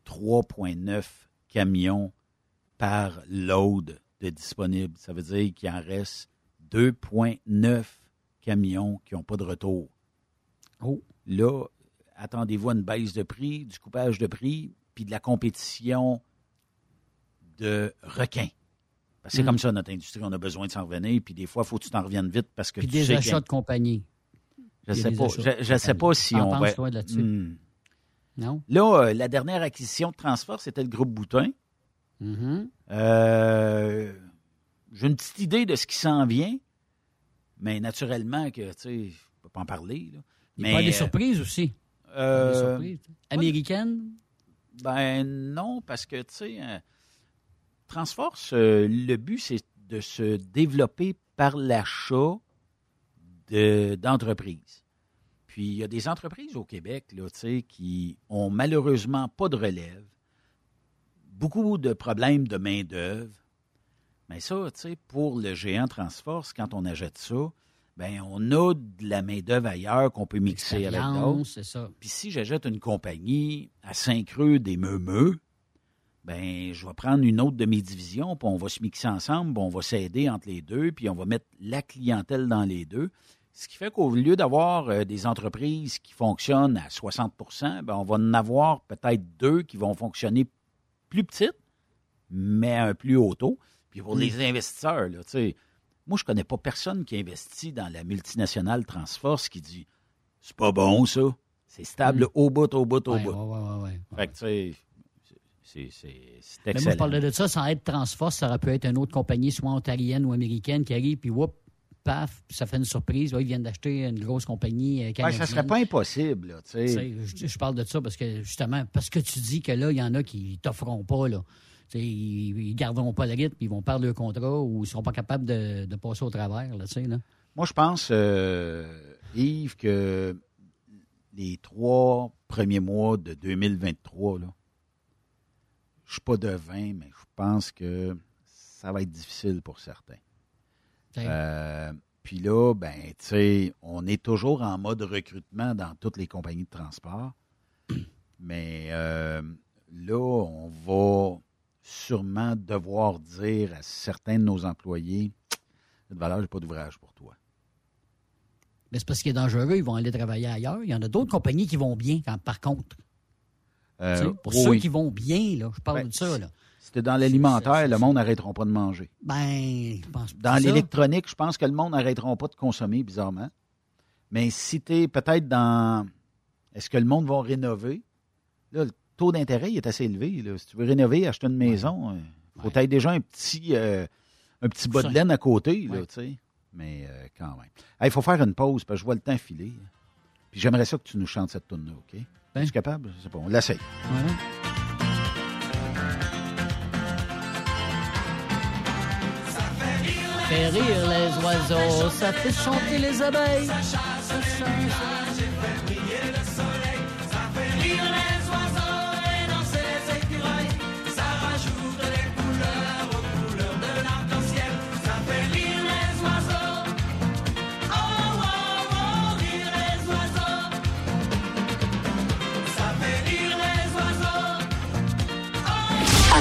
3,9 camions par load de disponibles. Ça veut dire qu'il en reste 2,9 camions qui n'ont pas de retour. Oh. Là, attendez-vous à une baisse de prix, du coupage de prix, puis de la compétition de requins. Parce que c'est Mm. comme ça, notre industrie, on a besoin de s'en revenir, puis des fois, il faut que tu t'en reviennes vite parce que Puis tu des sais achats de compagnie. Je a sais pas. Je, sais pas si on va. là-dessus? Hmm. Non? Là, euh, la dernière acquisition de transport, c'était le groupe Boutin. Mhm. Euh, J'ai une petite idée de ce qui s'en vient, mais naturellement que, tu sais, je ne peux pas en parler. là. Il mais, y a des euh, surprises aussi. euh, Des surprises. Américaines? Ben non, parce que, tu sais, euh, Transforce, euh, le but, c'est de se développer par l'achat de- d'entreprises. Puis, il y a des entreprises au Québec, là, tu sais, qui ont malheureusement pas de relève, beaucoup de problèmes de main-d'œuvre. Mais ça, tu sais, pour le géant Transforce, quand on achète ça, ben on a de la main-d'œuvre ailleurs qu'on peut mixer avec d'autres. c'est ça. Puis si j'achète une compagnie à Saint-Creux des Meumeux, ben je vais prendre une autre de mes divisions, puis on va se mixer ensemble, puis on va s'aider entre les deux, puis on va mettre la clientèle dans les deux. Ce qui fait qu'au lieu d'avoir euh, des entreprises qui fonctionnent à 60% ben, on va en avoir peut-être deux qui vont fonctionner plus petites, mais à un plus haut taux. Puis pour Mm. les investisseurs, là, tu sais, moi, je connais pas personne qui investit dans la multinationale Transforce qui dit c'est pas bon, ça. C'est stable Mm. au bout, au bout, au Ouais, bout. ouais, ouais, ouais, ouais. Fait que, tu sais, c'est- c'est c'est Mais moi, excellent. je parlais de ça, sans être Transforce, ça aurait pu être une autre compagnie, soit ontarienne ou américaine, qui arrive, puis whoop, paf, ça fait une surprise. Ouais, ils viennent d'acheter une grosse compagnie euh, Ouais, canadienne. ça serait pas impossible, là, Je, je parle de ça parce que, justement, parce que tu dis que là, il y en a qui t'offront pas, là. Ils, ils garderont pas le rythme, ils vont perdre leur contrat ou ils seront pas capables de, de passer au travers, là, là. Moi, je pense, euh, Yves, que les trois premiers mois de 2023, là, je suis pas devin, mais je pense que ça va être difficile pour certains. Euh, puis là, ben, tu sais, on est toujours en mode recrutement dans toutes les compagnies de transport. Mais euh, là, on va sûrement devoir dire à certains de nos employés Cette valeur, j'ai pas d'ouvrage pour toi. Mais c'est parce qu'il est dangereux, ils vont aller travailler ailleurs. Il y en a d'autres compagnies qui vont bien, quand- par contre. Euh, Tu sais, pour oui, ceux qui vont bien, là, je parle Ben, de ça, là. T'es dans l'alimentaire, le monde n'arrêtera pas de manger. Ben, je pense Dans l'électronique, je pense que le monde n'arrêtera pas de consommer, bizarrement. Mais si tu es peut-être dans. Est-ce que le monde va rénover? Là, le taux d'intérêt il est assez élevé. là. Si tu veux rénover, acheter une maison, il faut être déjà un petit, euh, un petit bas de Ça. laine à côté. Là, Ouais. tu sais. Mais euh, quand même. Il faut faire une pause parce que je vois le temps filer. Puis j'aimerais ça que tu nous chantes cette tune là OK? Ben. Es-tu capable? Je sais pas, on l'essaye. Fait rire les oiseaux, ça fait chanter les abeilles.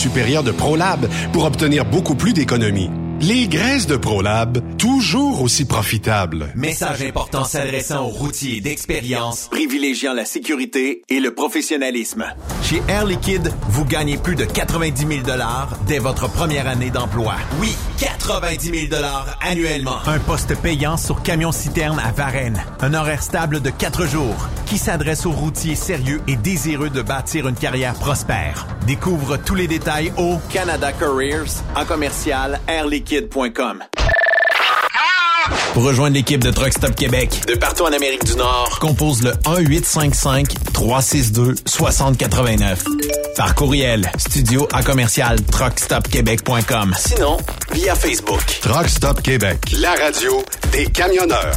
supérieure de ProLab pour obtenir beaucoup plus d'économies. Les graisses de ProLab, toujours aussi profitables. Message important s'adressant aux routiers d'expérience, privilégiant la sécurité et le professionnalisme. Chez Air Liquide, vous gagnez plus de 90 000 dès votre première année d'emploi. Oui, 90 000 annuellement. Un poste payant sur camion-citerne à Varennes. Un horaire stable de 4 jours qui s'adresse aux routiers sérieux et désireux de bâtir une carrière prospère. Découvre tous les détails au Canada Careers en commercial airliquide.com. Pour rejoindre l'équipe de Truck Stop Québec, de partout en Amérique du Nord, compose le 1-855-362-6089. Par courriel, studio à commercial truckstopquebec.com. Sinon, via Facebook. Truck Stop Québec, la radio des camionneurs.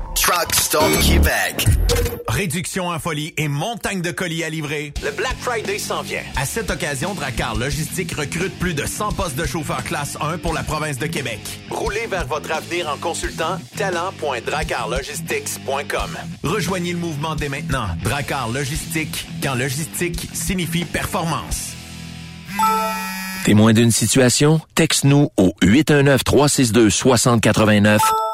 Truck Stop Québec. Réduction en folie et montagne de colis à livrer. Le Black Friday s'en vient. À cette occasion, Dracar Logistique recrute plus de 100 postes de chauffeurs classe 1 pour la province de Québec. Roulez vers votre avenir en consultant talent.dracarlogistics.com. Rejoignez le mouvement dès maintenant. Dracar Logistique, quand logistique signifie performance. Témoin d'une situation? Texte-nous au 819-362-6089,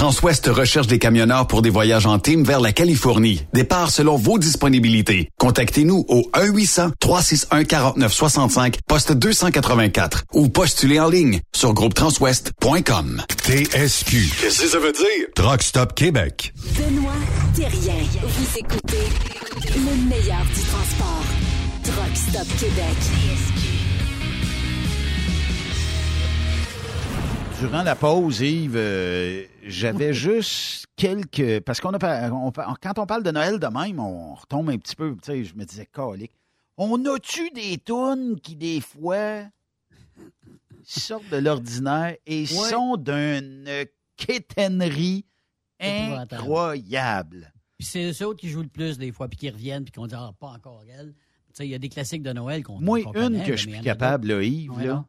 Transwest recherche des camionneurs pour des voyages en team vers la Californie. Départ selon vos disponibilités. Contactez-nous au 1-800-361-4965, poste 284 ou postulez en ligne sur groupetranswest.com. TSQ. Qu'est-ce que ça veut dire? Truck Stop Québec. Benoît Thérien. Vous écoutez le meilleur du transport. Truck Stop Québec. Durant la pause, Yves, euh, j'avais juste quelques. Parce qu'on a. on quand on parle de Noël de même, on retombe un petit peu. Tu sais, je me disais, calique. On a-tu des tunes qui, des fois, sortent de l'ordinaire et sont d'une quétainerie incroyable? Puis c'est ceux autres qui jouent le plus des fois, puis qui reviennent, puis qu'on dit ah, pas encore elle. Tu sais, il y a des classiques de Noël qu'on Moi, une connaît, que je suis capable, là, Yves, Ouais, là.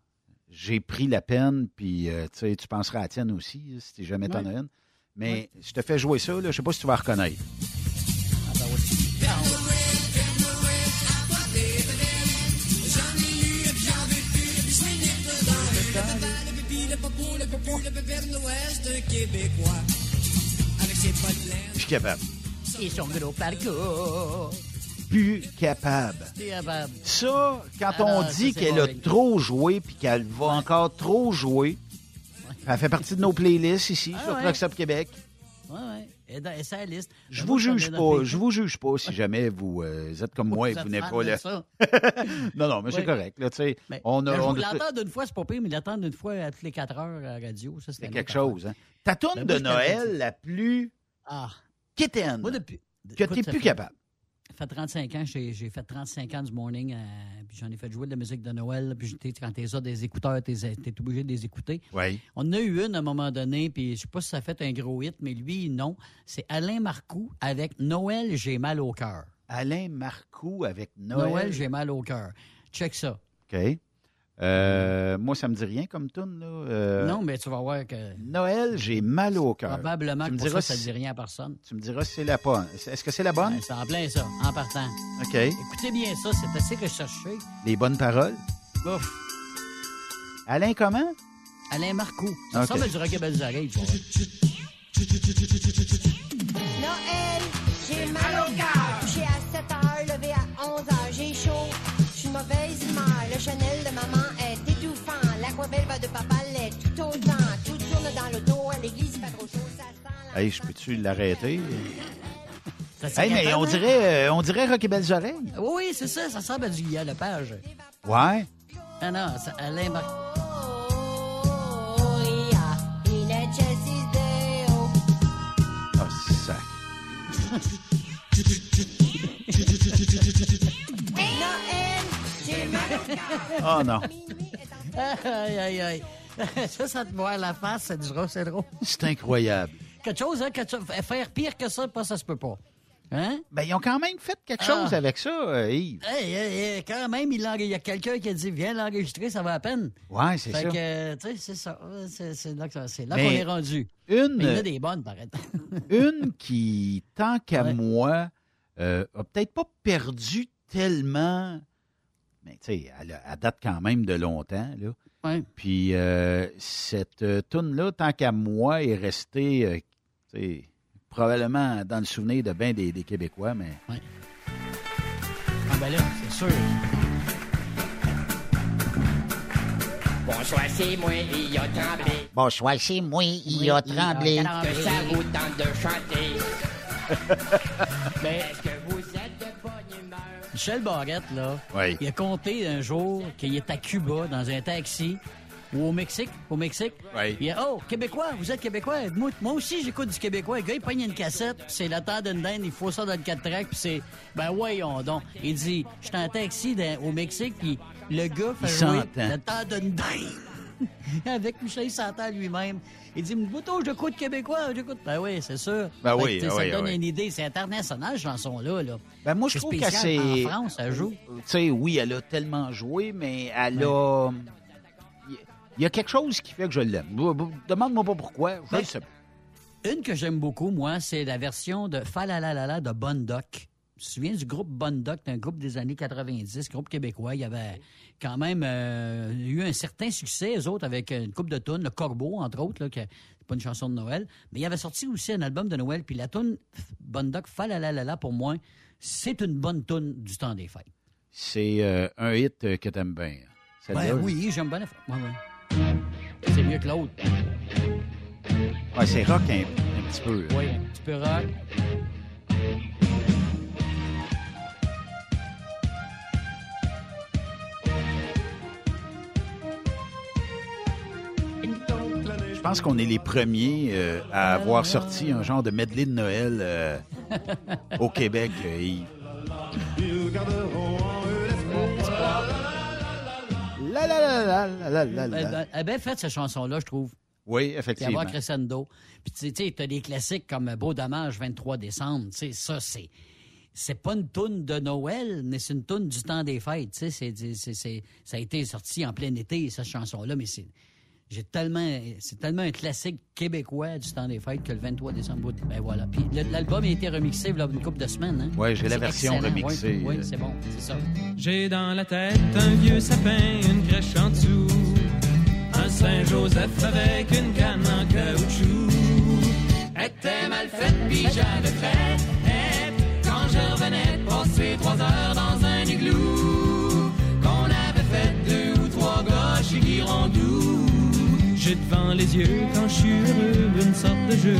J'ai pris la peine, puis euh, tu penseras à la tienne aussi, là, si tu jamais t'en Ouais. as une. Mais je te fais jouer ça, là, je sais pas si tu vas reconnaître. Ah, ben. Je suis capable. Et son gros parcours. Plus capable. Ça, quand Ah on dit qu'elle a trop joué puis qu'elle va encore trop jouer, elle fait partie de nos playlists ici Ah sur ouais. Québec. Ouais, ouais. Et sa liste. Je vous juge pas, je vous juge pas si jamais vous euh, êtes comme moi et Vous vous êtes n'êtes pas là. non, non, mais c'est Ouais. correct. Là, tu on a, on l'entendre une fois, c'est pas pire, mais l'entendre une fois à toutes les 4 heures à la radio, ça, c'est quelque chose. Hein. Ta tourne Ben, de Noël la plus Ah. quétaine Moi, depuis. que t'es ça plus capable. Fait 35 ans, j'ai fait 35 ans du morning, euh, puis j'en ai fait jouer de la musique de Noël, puis j'étais- quand t'es ça des écouteurs, t'es t'es obligé de les écouter. Oui. On en a eu une à un moment donné, puis je sais pas si ça a fait un gros hit, mais lui, non. C'est Alain Marcoux avec Noël, j'ai mal au cœur. Alain Marcoux avec Noël. Noël, j'ai mal au cœur. Check ça. OK. Euh, moi, ça me dit rien comme tune là. Euh, non, mais tu vas voir que Noël, j'ai mal au cœur. probablement Tu que me diras ça, ça ne si- dit rien à personne. Tu me diras si c'est la bonne. Est-ce que c'est la bonne? Ouais, c'est en plein ça, en partant. OK. Écoutez bien ça, c'est assez recherché. Les bonnes paroles? Ouf. Alain, comment? Alain Marcoux. Ça Ok. ressemble à du rock à belles oreilles, tu vois. Noël, j'ai mal au cœur. Couché à 7 heures, levé à 11 heures, j'ai chaud. Je suis mauvaise humeur. Le Chanel de Hey, je peux-tu l'arrêter? C'est Hey, mais on hein? dirait, euh, on dirait Rock et Belles Oreilles. Oui, c'est ça, ça ressemble à du Guillaume Lepage. Ouais. Ah non, ça- Alain oh. Ah, sac. Oh non. Aïe, aïe, aïe. Ça, ça te voir la face, c'est drôle, c'est drôle. C'est incroyable. Quelque chose, hein, chose- faire pire que ça, pas ça se peut pas. Hein? Ben, ils ont quand même fait quelque chose Ah. avec ça, euh, Yves. Hey, hey, hey, quand même, il, y a quelqu'un qui a dit Viens l'enregistrer, ça va à peine. Ouais, c'est Fait ça. que, euh, tu sais, c'est ça. C'est, là, que qu'on est rendu. une- Mais il y a des bonnes, paraît. Une qui, tant qu'à moi, euh, a peut-être pas perdu tellement, mais tu sais, elle, date quand même de longtemps, là. Ouais. Puis euh, cette toune-là, tant qu'à moi, est restée, sais, probablement dans le souvenir de bien des, des Québécois, mais... Ah, ben là, c'est sûr. Bonsoir, c'est moi, il a tremblé. Bonsoir, c'est moi, il a tremblé. Que ça vous tente de chanter. Mais est-ce que vous êtes de bonne humeur? Michel Barrette, là, Oui. il a compté un jour qu'il est à Cuba dans un taxi ou au Mexique. Au Mexique. Oui. Il a, oh, Québécois, vous êtes Québécois? Moi, moi aussi, j'écoute du Québécois. Le gars, il pogne une cassette, c'est la terre d'une dinde, il faut ça dans le 4 tracks, puis c'est, ben voyons donc. Il dit, j'étais en taxi dans- au Mexique, puis le gars fait jouer s'entend. la terre d'une dinde. Avec Michel, il s'entend lui-même. Il dit, Bouton, j'écoute Québécois, j'écoute. Ben oui, c'est sûr. Ben oui, que, sais, ah Ça oui, donne oui. une idée. C'est international, cette chanson-là. Là. Ben moi, je trouve que c'est... En France, ça joue. Tu sais, oui, elle a tellement joué, mais elle a... Il y a quelque chose qui fait que je l'aime. Demande-moi pas pourquoi, je Ben, le sais pas. Une que j'aime beaucoup, moi, c'est la version de Falalalala de Bonne Doc. Tu te souviens du groupe Bonne Doc, un groupe des années 90, groupe québécois? Il y avait quand même euh, eu un certain succès, eux autres, avec une coupe de tunes, le Corbeau, entre autres, là, qui c'est pas une chanson de Noël. Mais il avait sorti aussi un album de Noël, puis la tune Doc, Falalalala, pour moi, c'est une bonne tune du temps des fêtes. C'est euh, un hit euh, que t'aimes bien. Ben oui, j'aime bien la ouais, ouais. C'est mieux que l'autre. Ouais, c'est rock un, un petit peu. Oui, un petit peu rock. Je pense qu'on est les premiers euh, à avoir sorti un genre de medley de Noël euh, au Québec. euh, Elle a bien fait, cette chanson-là, je trouve. Oui, Puis effectivement. avoir Crescendo. Puis tu sais, tu as des classiques comme Beau Dommage, 23 décembre. Tu sais, ça, c'est. C'est pas une toune de Noël, mais c'est une toune du temps des fêtes. Tu sais, c'est, c'est- c'est- ça a été sorti en plein été, cette chanson-là, mais c'est. J'ai tellement. C'est tellement un classique québécois du temps des fêtes que le 23 décembre. Ben voilà. Puis l'album a été remixé là, une couple de semaines. Hein? Ouais, j'ai la version excellent. remixée. Oui, oui, c'est bon, c'est ça. J'ai dans la tête un vieux sapin, une crèche en dessous. Un Saint-Joseph avec une canne en caoutchouc. Était mal faite, puis j'avais fait. Et quand je revenais de passer trois heures dans un igloo, J'ai devant les yeux quand je suis heureux une sorte de jeu.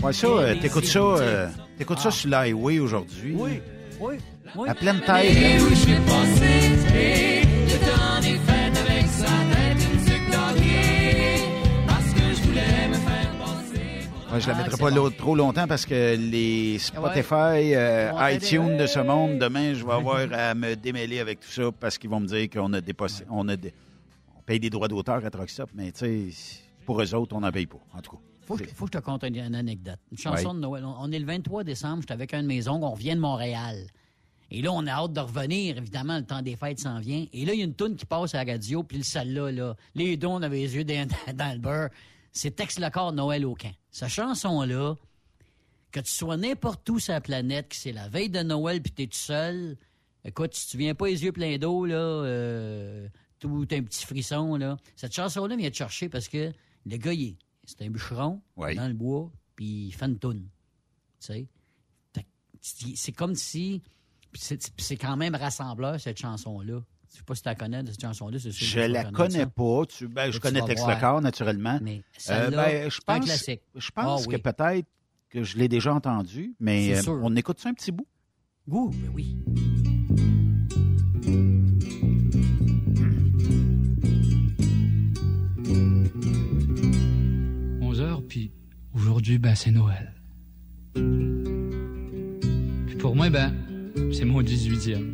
Ouais, ça, euh, t'écoutes ça, euh, t'écoutes ça sur l'highway aujourd'hui. Oui, oui, oui. À pleine Et tête. où je suis passé, et le temps des fêtes avec sa tête, une sucre d'hockey, parce que je voulais me faire passer. Ouais, je la Ah, mettrai pas l'autre trop longtemps parce que les Spotify, euh, iTunes de ce monde, demain, je vais avoir à me démêler avec tout ça parce qu'ils vont me dire qu'on a dépassé, on a dé- paye des droits d'auteur à Truckstop, mais tu sais, pour eux autres, on n'en paye pas, en tout cas. Faut que, faut que je te conte une, une anecdote. Une chanson de Noël. On, on est le 23 décembre, j'étais avec un de mes oncles, on revient de Montréal. Et là, on a hâte de revenir. Évidemment, le temps des fêtes s'en vient. Et là, il y a une toune qui passe à la radio, puis celle-là, là, les deux, on avait les yeux dans, dans le beurre. C'est Tex le corps Noël au camp. Cette chanson-là, que tu sois n'importe où sur la planète, que c'est la veille de Noël, puis t'es tout seul, écoute, si tu viens pas les yeux pleins d'eau, là, euh, tout un petit frisson, là, cette chanson-là vient te chercher parce que le gars, c'est un bûcheron dans le bois, puis il fait une toune. C'est- comme si... C'est quand même rassembleur, cette chanson-là. Je sais pas si tu la connais, cette chanson-là. Je la connais pas. Tu, ben, je tu connais Tex naturellement. Mais Euh, ben, je c'est un pense, classique. je pense Ah que peut-être que je l'ai déjà entendu, mais euh, on écoute ça un petit bout? Ouh, ben oui. Puis aujourd'hui, ben, c'est Noël. Puis pour moi, ben, c'est mon 18e.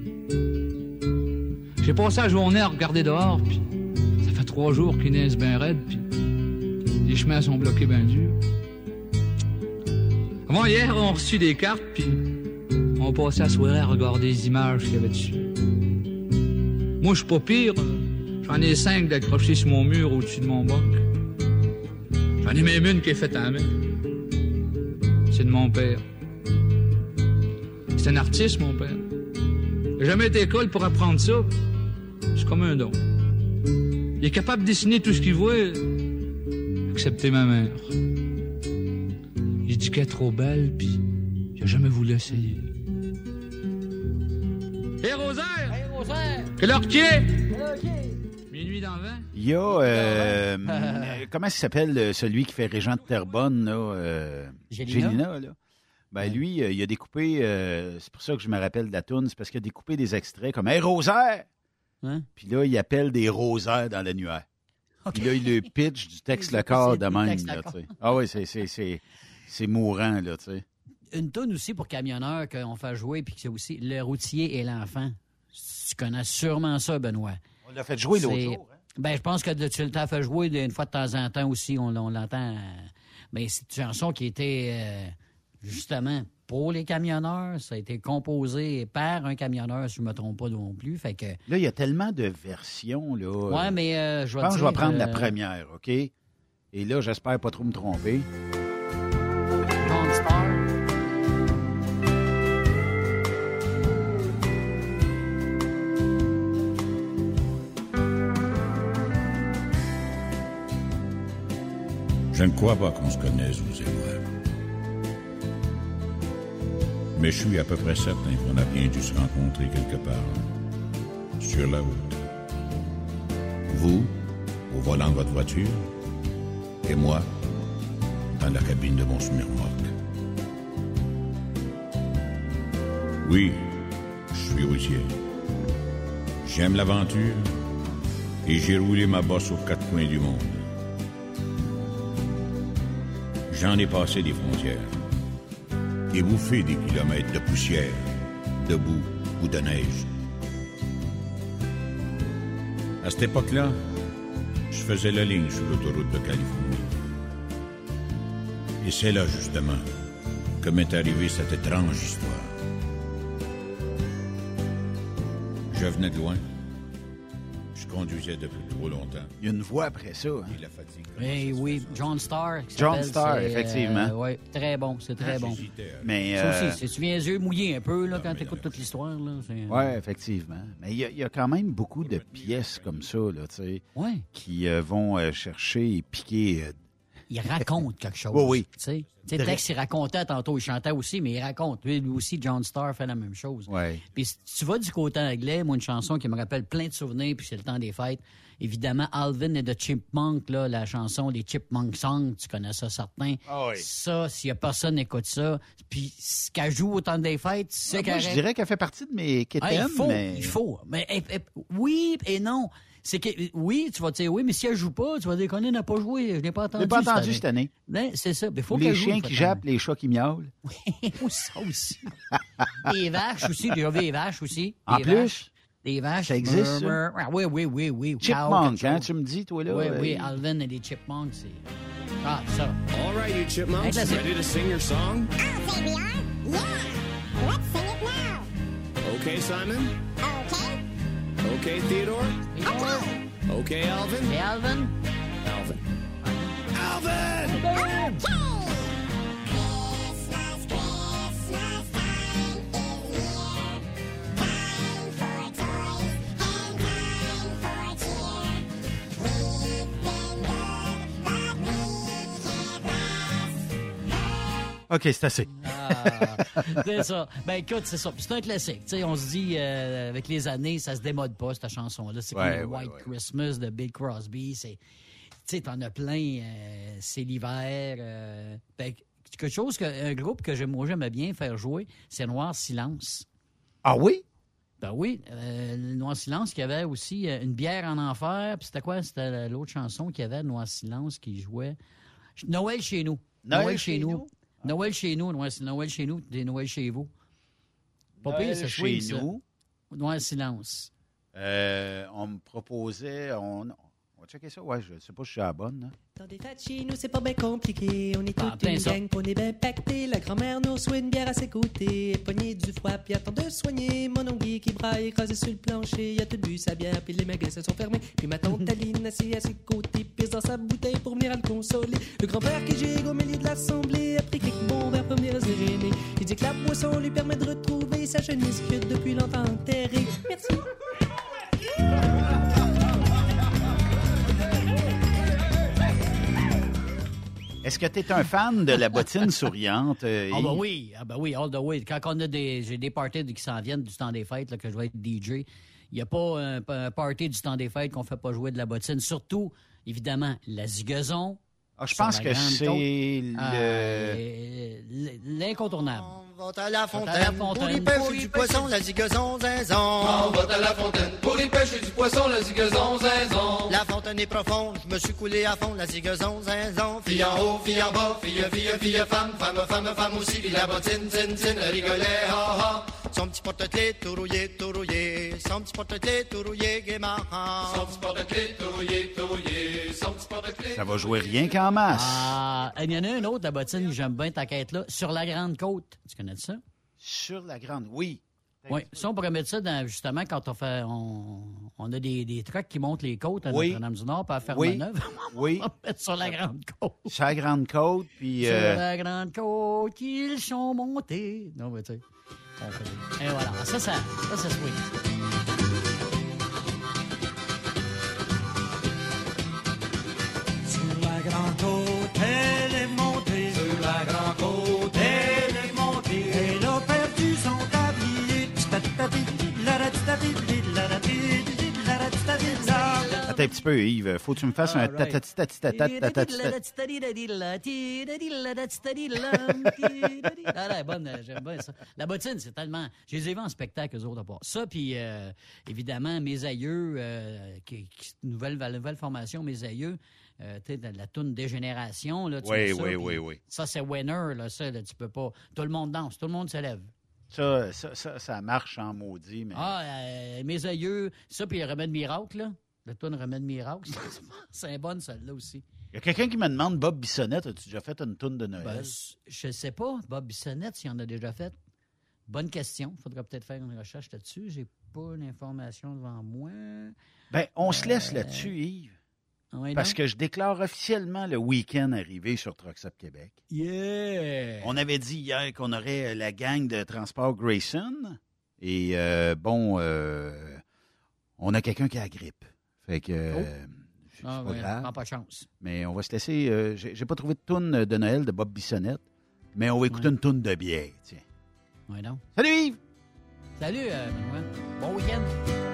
J'ai passé la journée à regarder dehors, puis ça fait trois jours qu'il neige bien raide, puis les chemins sont bloqués bien durs. Avant hier, on a reçu des cartes, puis on passait la soirée à regarder les images qu'il y avait dessus. Moi, je suis pas pire. J'en ai cinq d'accrochés sur mon mur au-dessus de mon bac. J'en ai même une qui est faite à la main. C'est de mon père. C'est un artiste, mon père. Il n'a jamais été à l'école pour apprendre ça. C'est comme un don. Il est capable de dessiner tout ce qu'il voit, excepté ma mère. Il dit qu'elle est trop belle, puis il a jamais voulu essayer. Hé, Rosaire! Hey, Rosaire! Quelle heure qu'il est? Minuit dans le vent? Il y a, euh, euh, comment il s'appelle euh, celui qui fait Régent de Terrebonne, là? euh, Gélina? là? Ben, lui, il a découpé, euh, c'est pour ça que je me rappelle de la toune, c'est parce qu'il a découpé des extraits comme Hey, Rosaire! Hein? Puis là, il appelle des rosaires dans l'annuaire. Puis là, il le pitch du texte le corps de même, là. Ah oui, c'est mourant, là, tu sais. Une tonne aussi pour camionneurs qu'on fait jouer, puis que c'est aussi le routier et l'enfant. Tu connais sûrement ça, Benoît. On l'a fait jouer l'autre C'est- jour. hein. Ben, je pense que tu l'as fait jouer une fois de temps en temps aussi. On, on l'entend. Mais c'est une chanson qui était euh, justement pour les camionneurs. Ça a été composé par un camionneur, si je ne me trompe pas non plus. Fait que. Là, il y a tellement de versions, là. Ouais, mais euh, je pense que je vais prendre la euh, première, OK? Et là, j'espère pas trop me tromper. Je ne crois pas qu'on se connaisse, vous et moi. Mais je suis à peu près certain qu'on a bien dû se rencontrer quelque part. Sur la route. Vous, au volant de votre voiture, et moi, dans la cabine de mon semi-remorque. Oui, je suis routier. J'aime l'aventure et j'ai roulé ma bosse aux quatre coins du monde. J'en ai passé des frontières et bouffé des kilomètres de poussière, de boue ou de neige. À cette époque-là, je faisais la ligne sur l'autoroute de Californie. Et c'est là, justement, que m'est arrivée cette étrange histoire. Je venais de loin. Je conduisais depuis trop longtemps. Il y a une voix après ça. hein. Et la fatigue. Eh oui, John Star. qui John s'appelle, Star, c'est, effectivement. Euh, ouais, très bon, c'est très Ah, bon. j'hésitais, Mais, Ça euh, aussi, c'est- tu viens les yeux mouillés un peu là, quand tu écoutes toute l'histoire. là, c'est- Oui, effectivement. Mais il y, a- il y a quand même beaucoup de pièces comme ça, là, tu sais, Ouais. qui euh, vont euh, chercher et piquer. Il raconte quelque chose. Oui, oui. Tu sais, Tex, il racontait tantôt, il chantait aussi, mais il raconte. Lui, lui aussi, John Starr fait la même chose. Ouais. Puis si tu vas du côté anglais, moi, une chanson qui me rappelle plein de souvenirs, puis c'est le temps des fêtes. Évidemment, Alvin et The Chipmunk, là, la chanson Les Chipmunk Songs, tu connais ça certain. Ah oui. Ça, s'il y a personne qui écoute ça, puis ce qu'elle joue au temps des fêtes, c'est Ah, moi, je dirais qu'elle fait partie de mes Ah, il faut, mais... il faut. Mais eh, eh, oui et non. C'est que oui, tu vas dire oui, mais si elle joue pas, tu vas dire qu'on n'a pas joué, je n'ai pas entendu. Je l'ai pas entendu cette année. Ben, c'est ça. Il faut les qu'elle joue, chiens faut qui jappent, les chats qui miaulent. Oui, ça aussi. les vaches aussi, j'ai vu les vaches aussi. En Des plus? vaches. Des vaches. Ça existe, ça? Murmur. Ah, oui, oui, oui, oui. Chipmunk, hein, tu me dis, toi, là? Oui, oui, euh, Alvin et les Chipmunks, c'est... Ah, ça. All right, you Un chipmunks, ready to sing your song? I'll say we are. Yeah. Let's sing it now. Okay, Simon? Okay. Okay, Theodore? Okay. Okay, Alvin? Hey, Alvin? Alvin. Alvin! OK, c'est assez. Ah, c'est ça. Ben écoute, c'est ça. C'est un classique. Tu sais, on se dit, euh, avec les années, ça se démode pas, cette chanson-là. C'est Ouais, comme ouais, White ouais. Christmas de Bill Crosby. C'est, tu sais, t'en as plein. euh, c'est l'hiver. euh, ben, quelque chose que, un groupe que j'aime- moi j'aimais bien faire jouer, c'est Noir Silence. Ah oui? Ben oui, euh, Noir Silence qui avait aussi euh, une bière en enfer. Puis c'était quoi? C'était l'autre chanson qu'il y avait, Noir Silence, qui jouait. Noël chez nous. Noël chez nous? Noël chez nous, Noël, Noël chez nous, des Noël chez vous. Pas Noël pire, ça chez ça. nous? Noir Silence. Euh, on me proposait... On, on va checker ça. Ouais, je sais pas si je suis à la bonne. hein. Dans des fêtes chez nous, c'est pas bien compliqué. On est toute une gang, on est bien pacté. La grand-mère nous reçoit une bière à ses côtés. Poignée du foie, puis attend de soigner. Mon onguille qui braille, écrasé sur le plancher. Il a tout bu sa bière, puis les magasins sont fermés. Puis ma tante Aline assis à ses côtés, pisse dans sa bouteille pour venir à le consoler. Le grand-père qui gigue au milieu de l'assemblée a pris quelques bons verres pour venir à se gêner. Il dit que la boisson lui permet de retrouver sa chemise que depuis longtemps enterrée. Merci. Est-ce que tu es un fan de la bottine souriante? euh, Ah ben oui, ah ben oui, all the way. Quand on a des, j'ai des parties qui s'en viennent du temps des fêtes, là, que je vais être DJ, il n'y a pas un, un party du temps des fêtes qu'on fait pas jouer de la bottine. Surtout, évidemment, la zigaison. Ah, je pense que c'est Ah, euh, l'incontournable. On va à la fontaine pour fontaine, y pêcher pour y du poisson, la zigaison zinzon. On va à la fontaine pour y pêcher du poisson, la zigaison zinzon. La fontaine est profonde, je me suis coulé à fond, la zigaison zinzon. Fille en haut, fille en bas, fille, fille, fille, femme, femme, femme, femme aussi, puis la bottine, zin, zin, rigolait, ha, ha. Porte-clés tout rouillé, gaiement. Son petit porte-clés, tout rouillé, tout rouillé, son petit porte-clés. Ça va jouer rien qu'en masse. Ah, il y en a un autre, la bottine, que j'aime bien ta quête là, sur la grande côte. Tu connais ça? Sur la grande, oui. Oui, ça, on pourrait mettre ça dans, justement, quand on fait, on, on a des, des trucks qui montent les côtes à Oui. Notre-Dame-du-Nord, pas à faire Oui. neuve. Oui. on va mettre sur la grande côte. Sur la grande côte, puis... Sur euh, la grande côte, ils sont montés. Non, mais tu sais. Et voilà, ça, ça, ça, ça swing. Sur la grande côte, elle est montée. Sur la grande côte, elle est montée. Elle a perdu son tablier. Attends un petit peu, Yves. Faut que tu me fasses un All right. tatati tatati tatati tatati. Là, bonne, j'aime bien ça. La bottine, c'est tellement. Je les ai vus en spectacle, eux autres, à part. Ça, puis euh, évidemment, mes aïeux, euh, qui, qui- nouvelle, nouvelle formation, mes aïeux, euh, tu sais, de la toune Dégénération, là, tu Oui, mets ça, oui, oui, oui. Ça, c'est winner, là, ça, là, tu peux pas. Tout le monde danse, tout le monde se lève. Ça, ça, ça, ça marche en maudit, mais... Ah, euh, mes aïeux, ça, puis le remède miracle, là. La toune remède miracle, c'est bonne, celle-là aussi. Il y a quelqu'un qui me demande, Bob Bissonnette, as-tu déjà fait une toune de Noël? Ben, je sais pas, Bob Bissonnette, s'il en a déjà fait. Bonne question. Faudra peut-être faire une recherche là-dessus. J'ai pas l'information devant moi. Ben, on se laisse Euh, là-dessus, Yves. Oui, Parce que je déclare officiellement le week-end arrivé sur Trucks Up Québec. Yeah! On avait dit hier qu'on aurait euh, la gang de transport Grayson. Et euh, bon, euh, on a quelqu'un qui a la grippe. Fait que euh, c'est Ah, pas ouais, grave. pas de chance. Mais on va se laisser. euh, J'ai pas trouvé de toune de Noël de Bob Bissonnette, mais on va écouter une toune de bière. Tiens. Oui, non. Salut Yves! Salut, euh, Benoît. Bon week-end.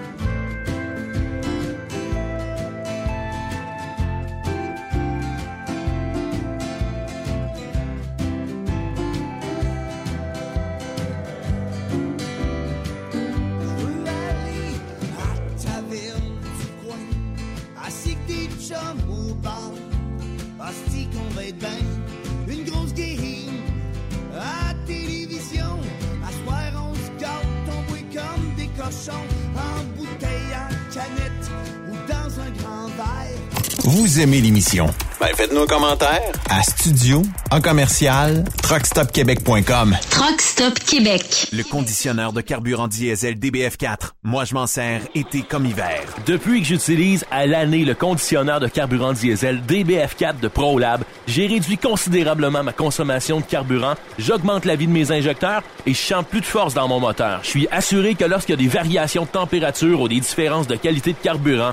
Vous aimez l'émission? Ben, faites-nous un commentaire à studio en commercial truckstopquebec.com. Truck Stop Québec. Le conditionneur de carburant diesel DBF4. Moi, je m'en sers été comme hiver. Depuis que j'utilise à l'année le conditionneur de carburant diesel DBF4 de ProLab, j'ai réduit considérablement ma consommation de carburant, j'augmente la vie de mes injecteurs et je sens plus de force dans mon moteur. Je suis assuré que lorsqu'il y a des variations de température ou des différences de qualité de carburant,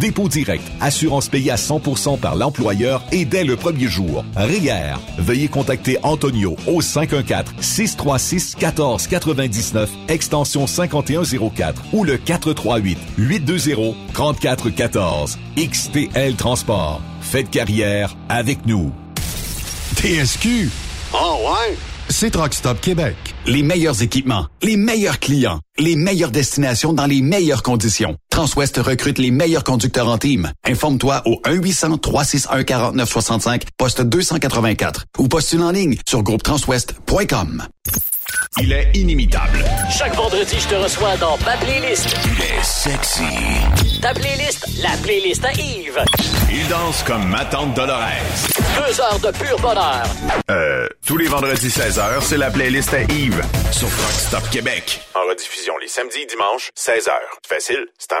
dépôt direct, assurance payée à 100% par l'employeur et dès le premier jour. RIER. Veuillez contacter Antonio au 514-636-1499, extension 5104 ou le 438-820-3414. XTL Transport. Faites carrière avec nous. TSQ. Oh ouais? C'est Truck Stop Québec. Les meilleurs équipements, les meilleurs clients, les meilleures destinations dans les meilleures conditions. Transwest recrute les meilleurs conducteurs en team. Informe-toi au 1-800-361-4965, poste 284 ou postule en ligne sur groupetranswest.com. Il est inimitable. Chaque vendredi, je te reçois dans ma playlist. Il est sexy. Ta playlist, la playlist à Yves. Il danse comme ma tante Dolores. Deux heures de pur bonheur. Euh, tous les vendredis 16h, c'est la playlist à Yves sur Rock Stop Québec. En rediffusion les samedis et dimanches, 16h. Facile, c'est à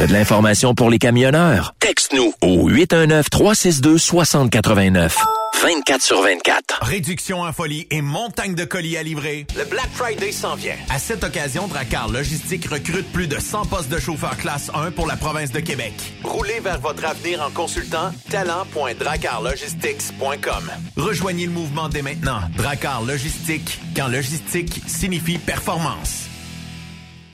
T'as de l'information pour les camionneurs? Texte-nous au 819-362-6089. 24 sur 24. Réduction en folie et montagne de colis à livrer. Le Black Friday s'en vient. À cette occasion, Dracar Logistique recrute plus de 100 postes de chauffeurs classe 1 pour la province de Québec. Roulez vers votre avenir en consultant talent.dracarlogistics.com. Rejoignez le mouvement dès maintenant. Dracar Logistique, quand logistique signifie performance.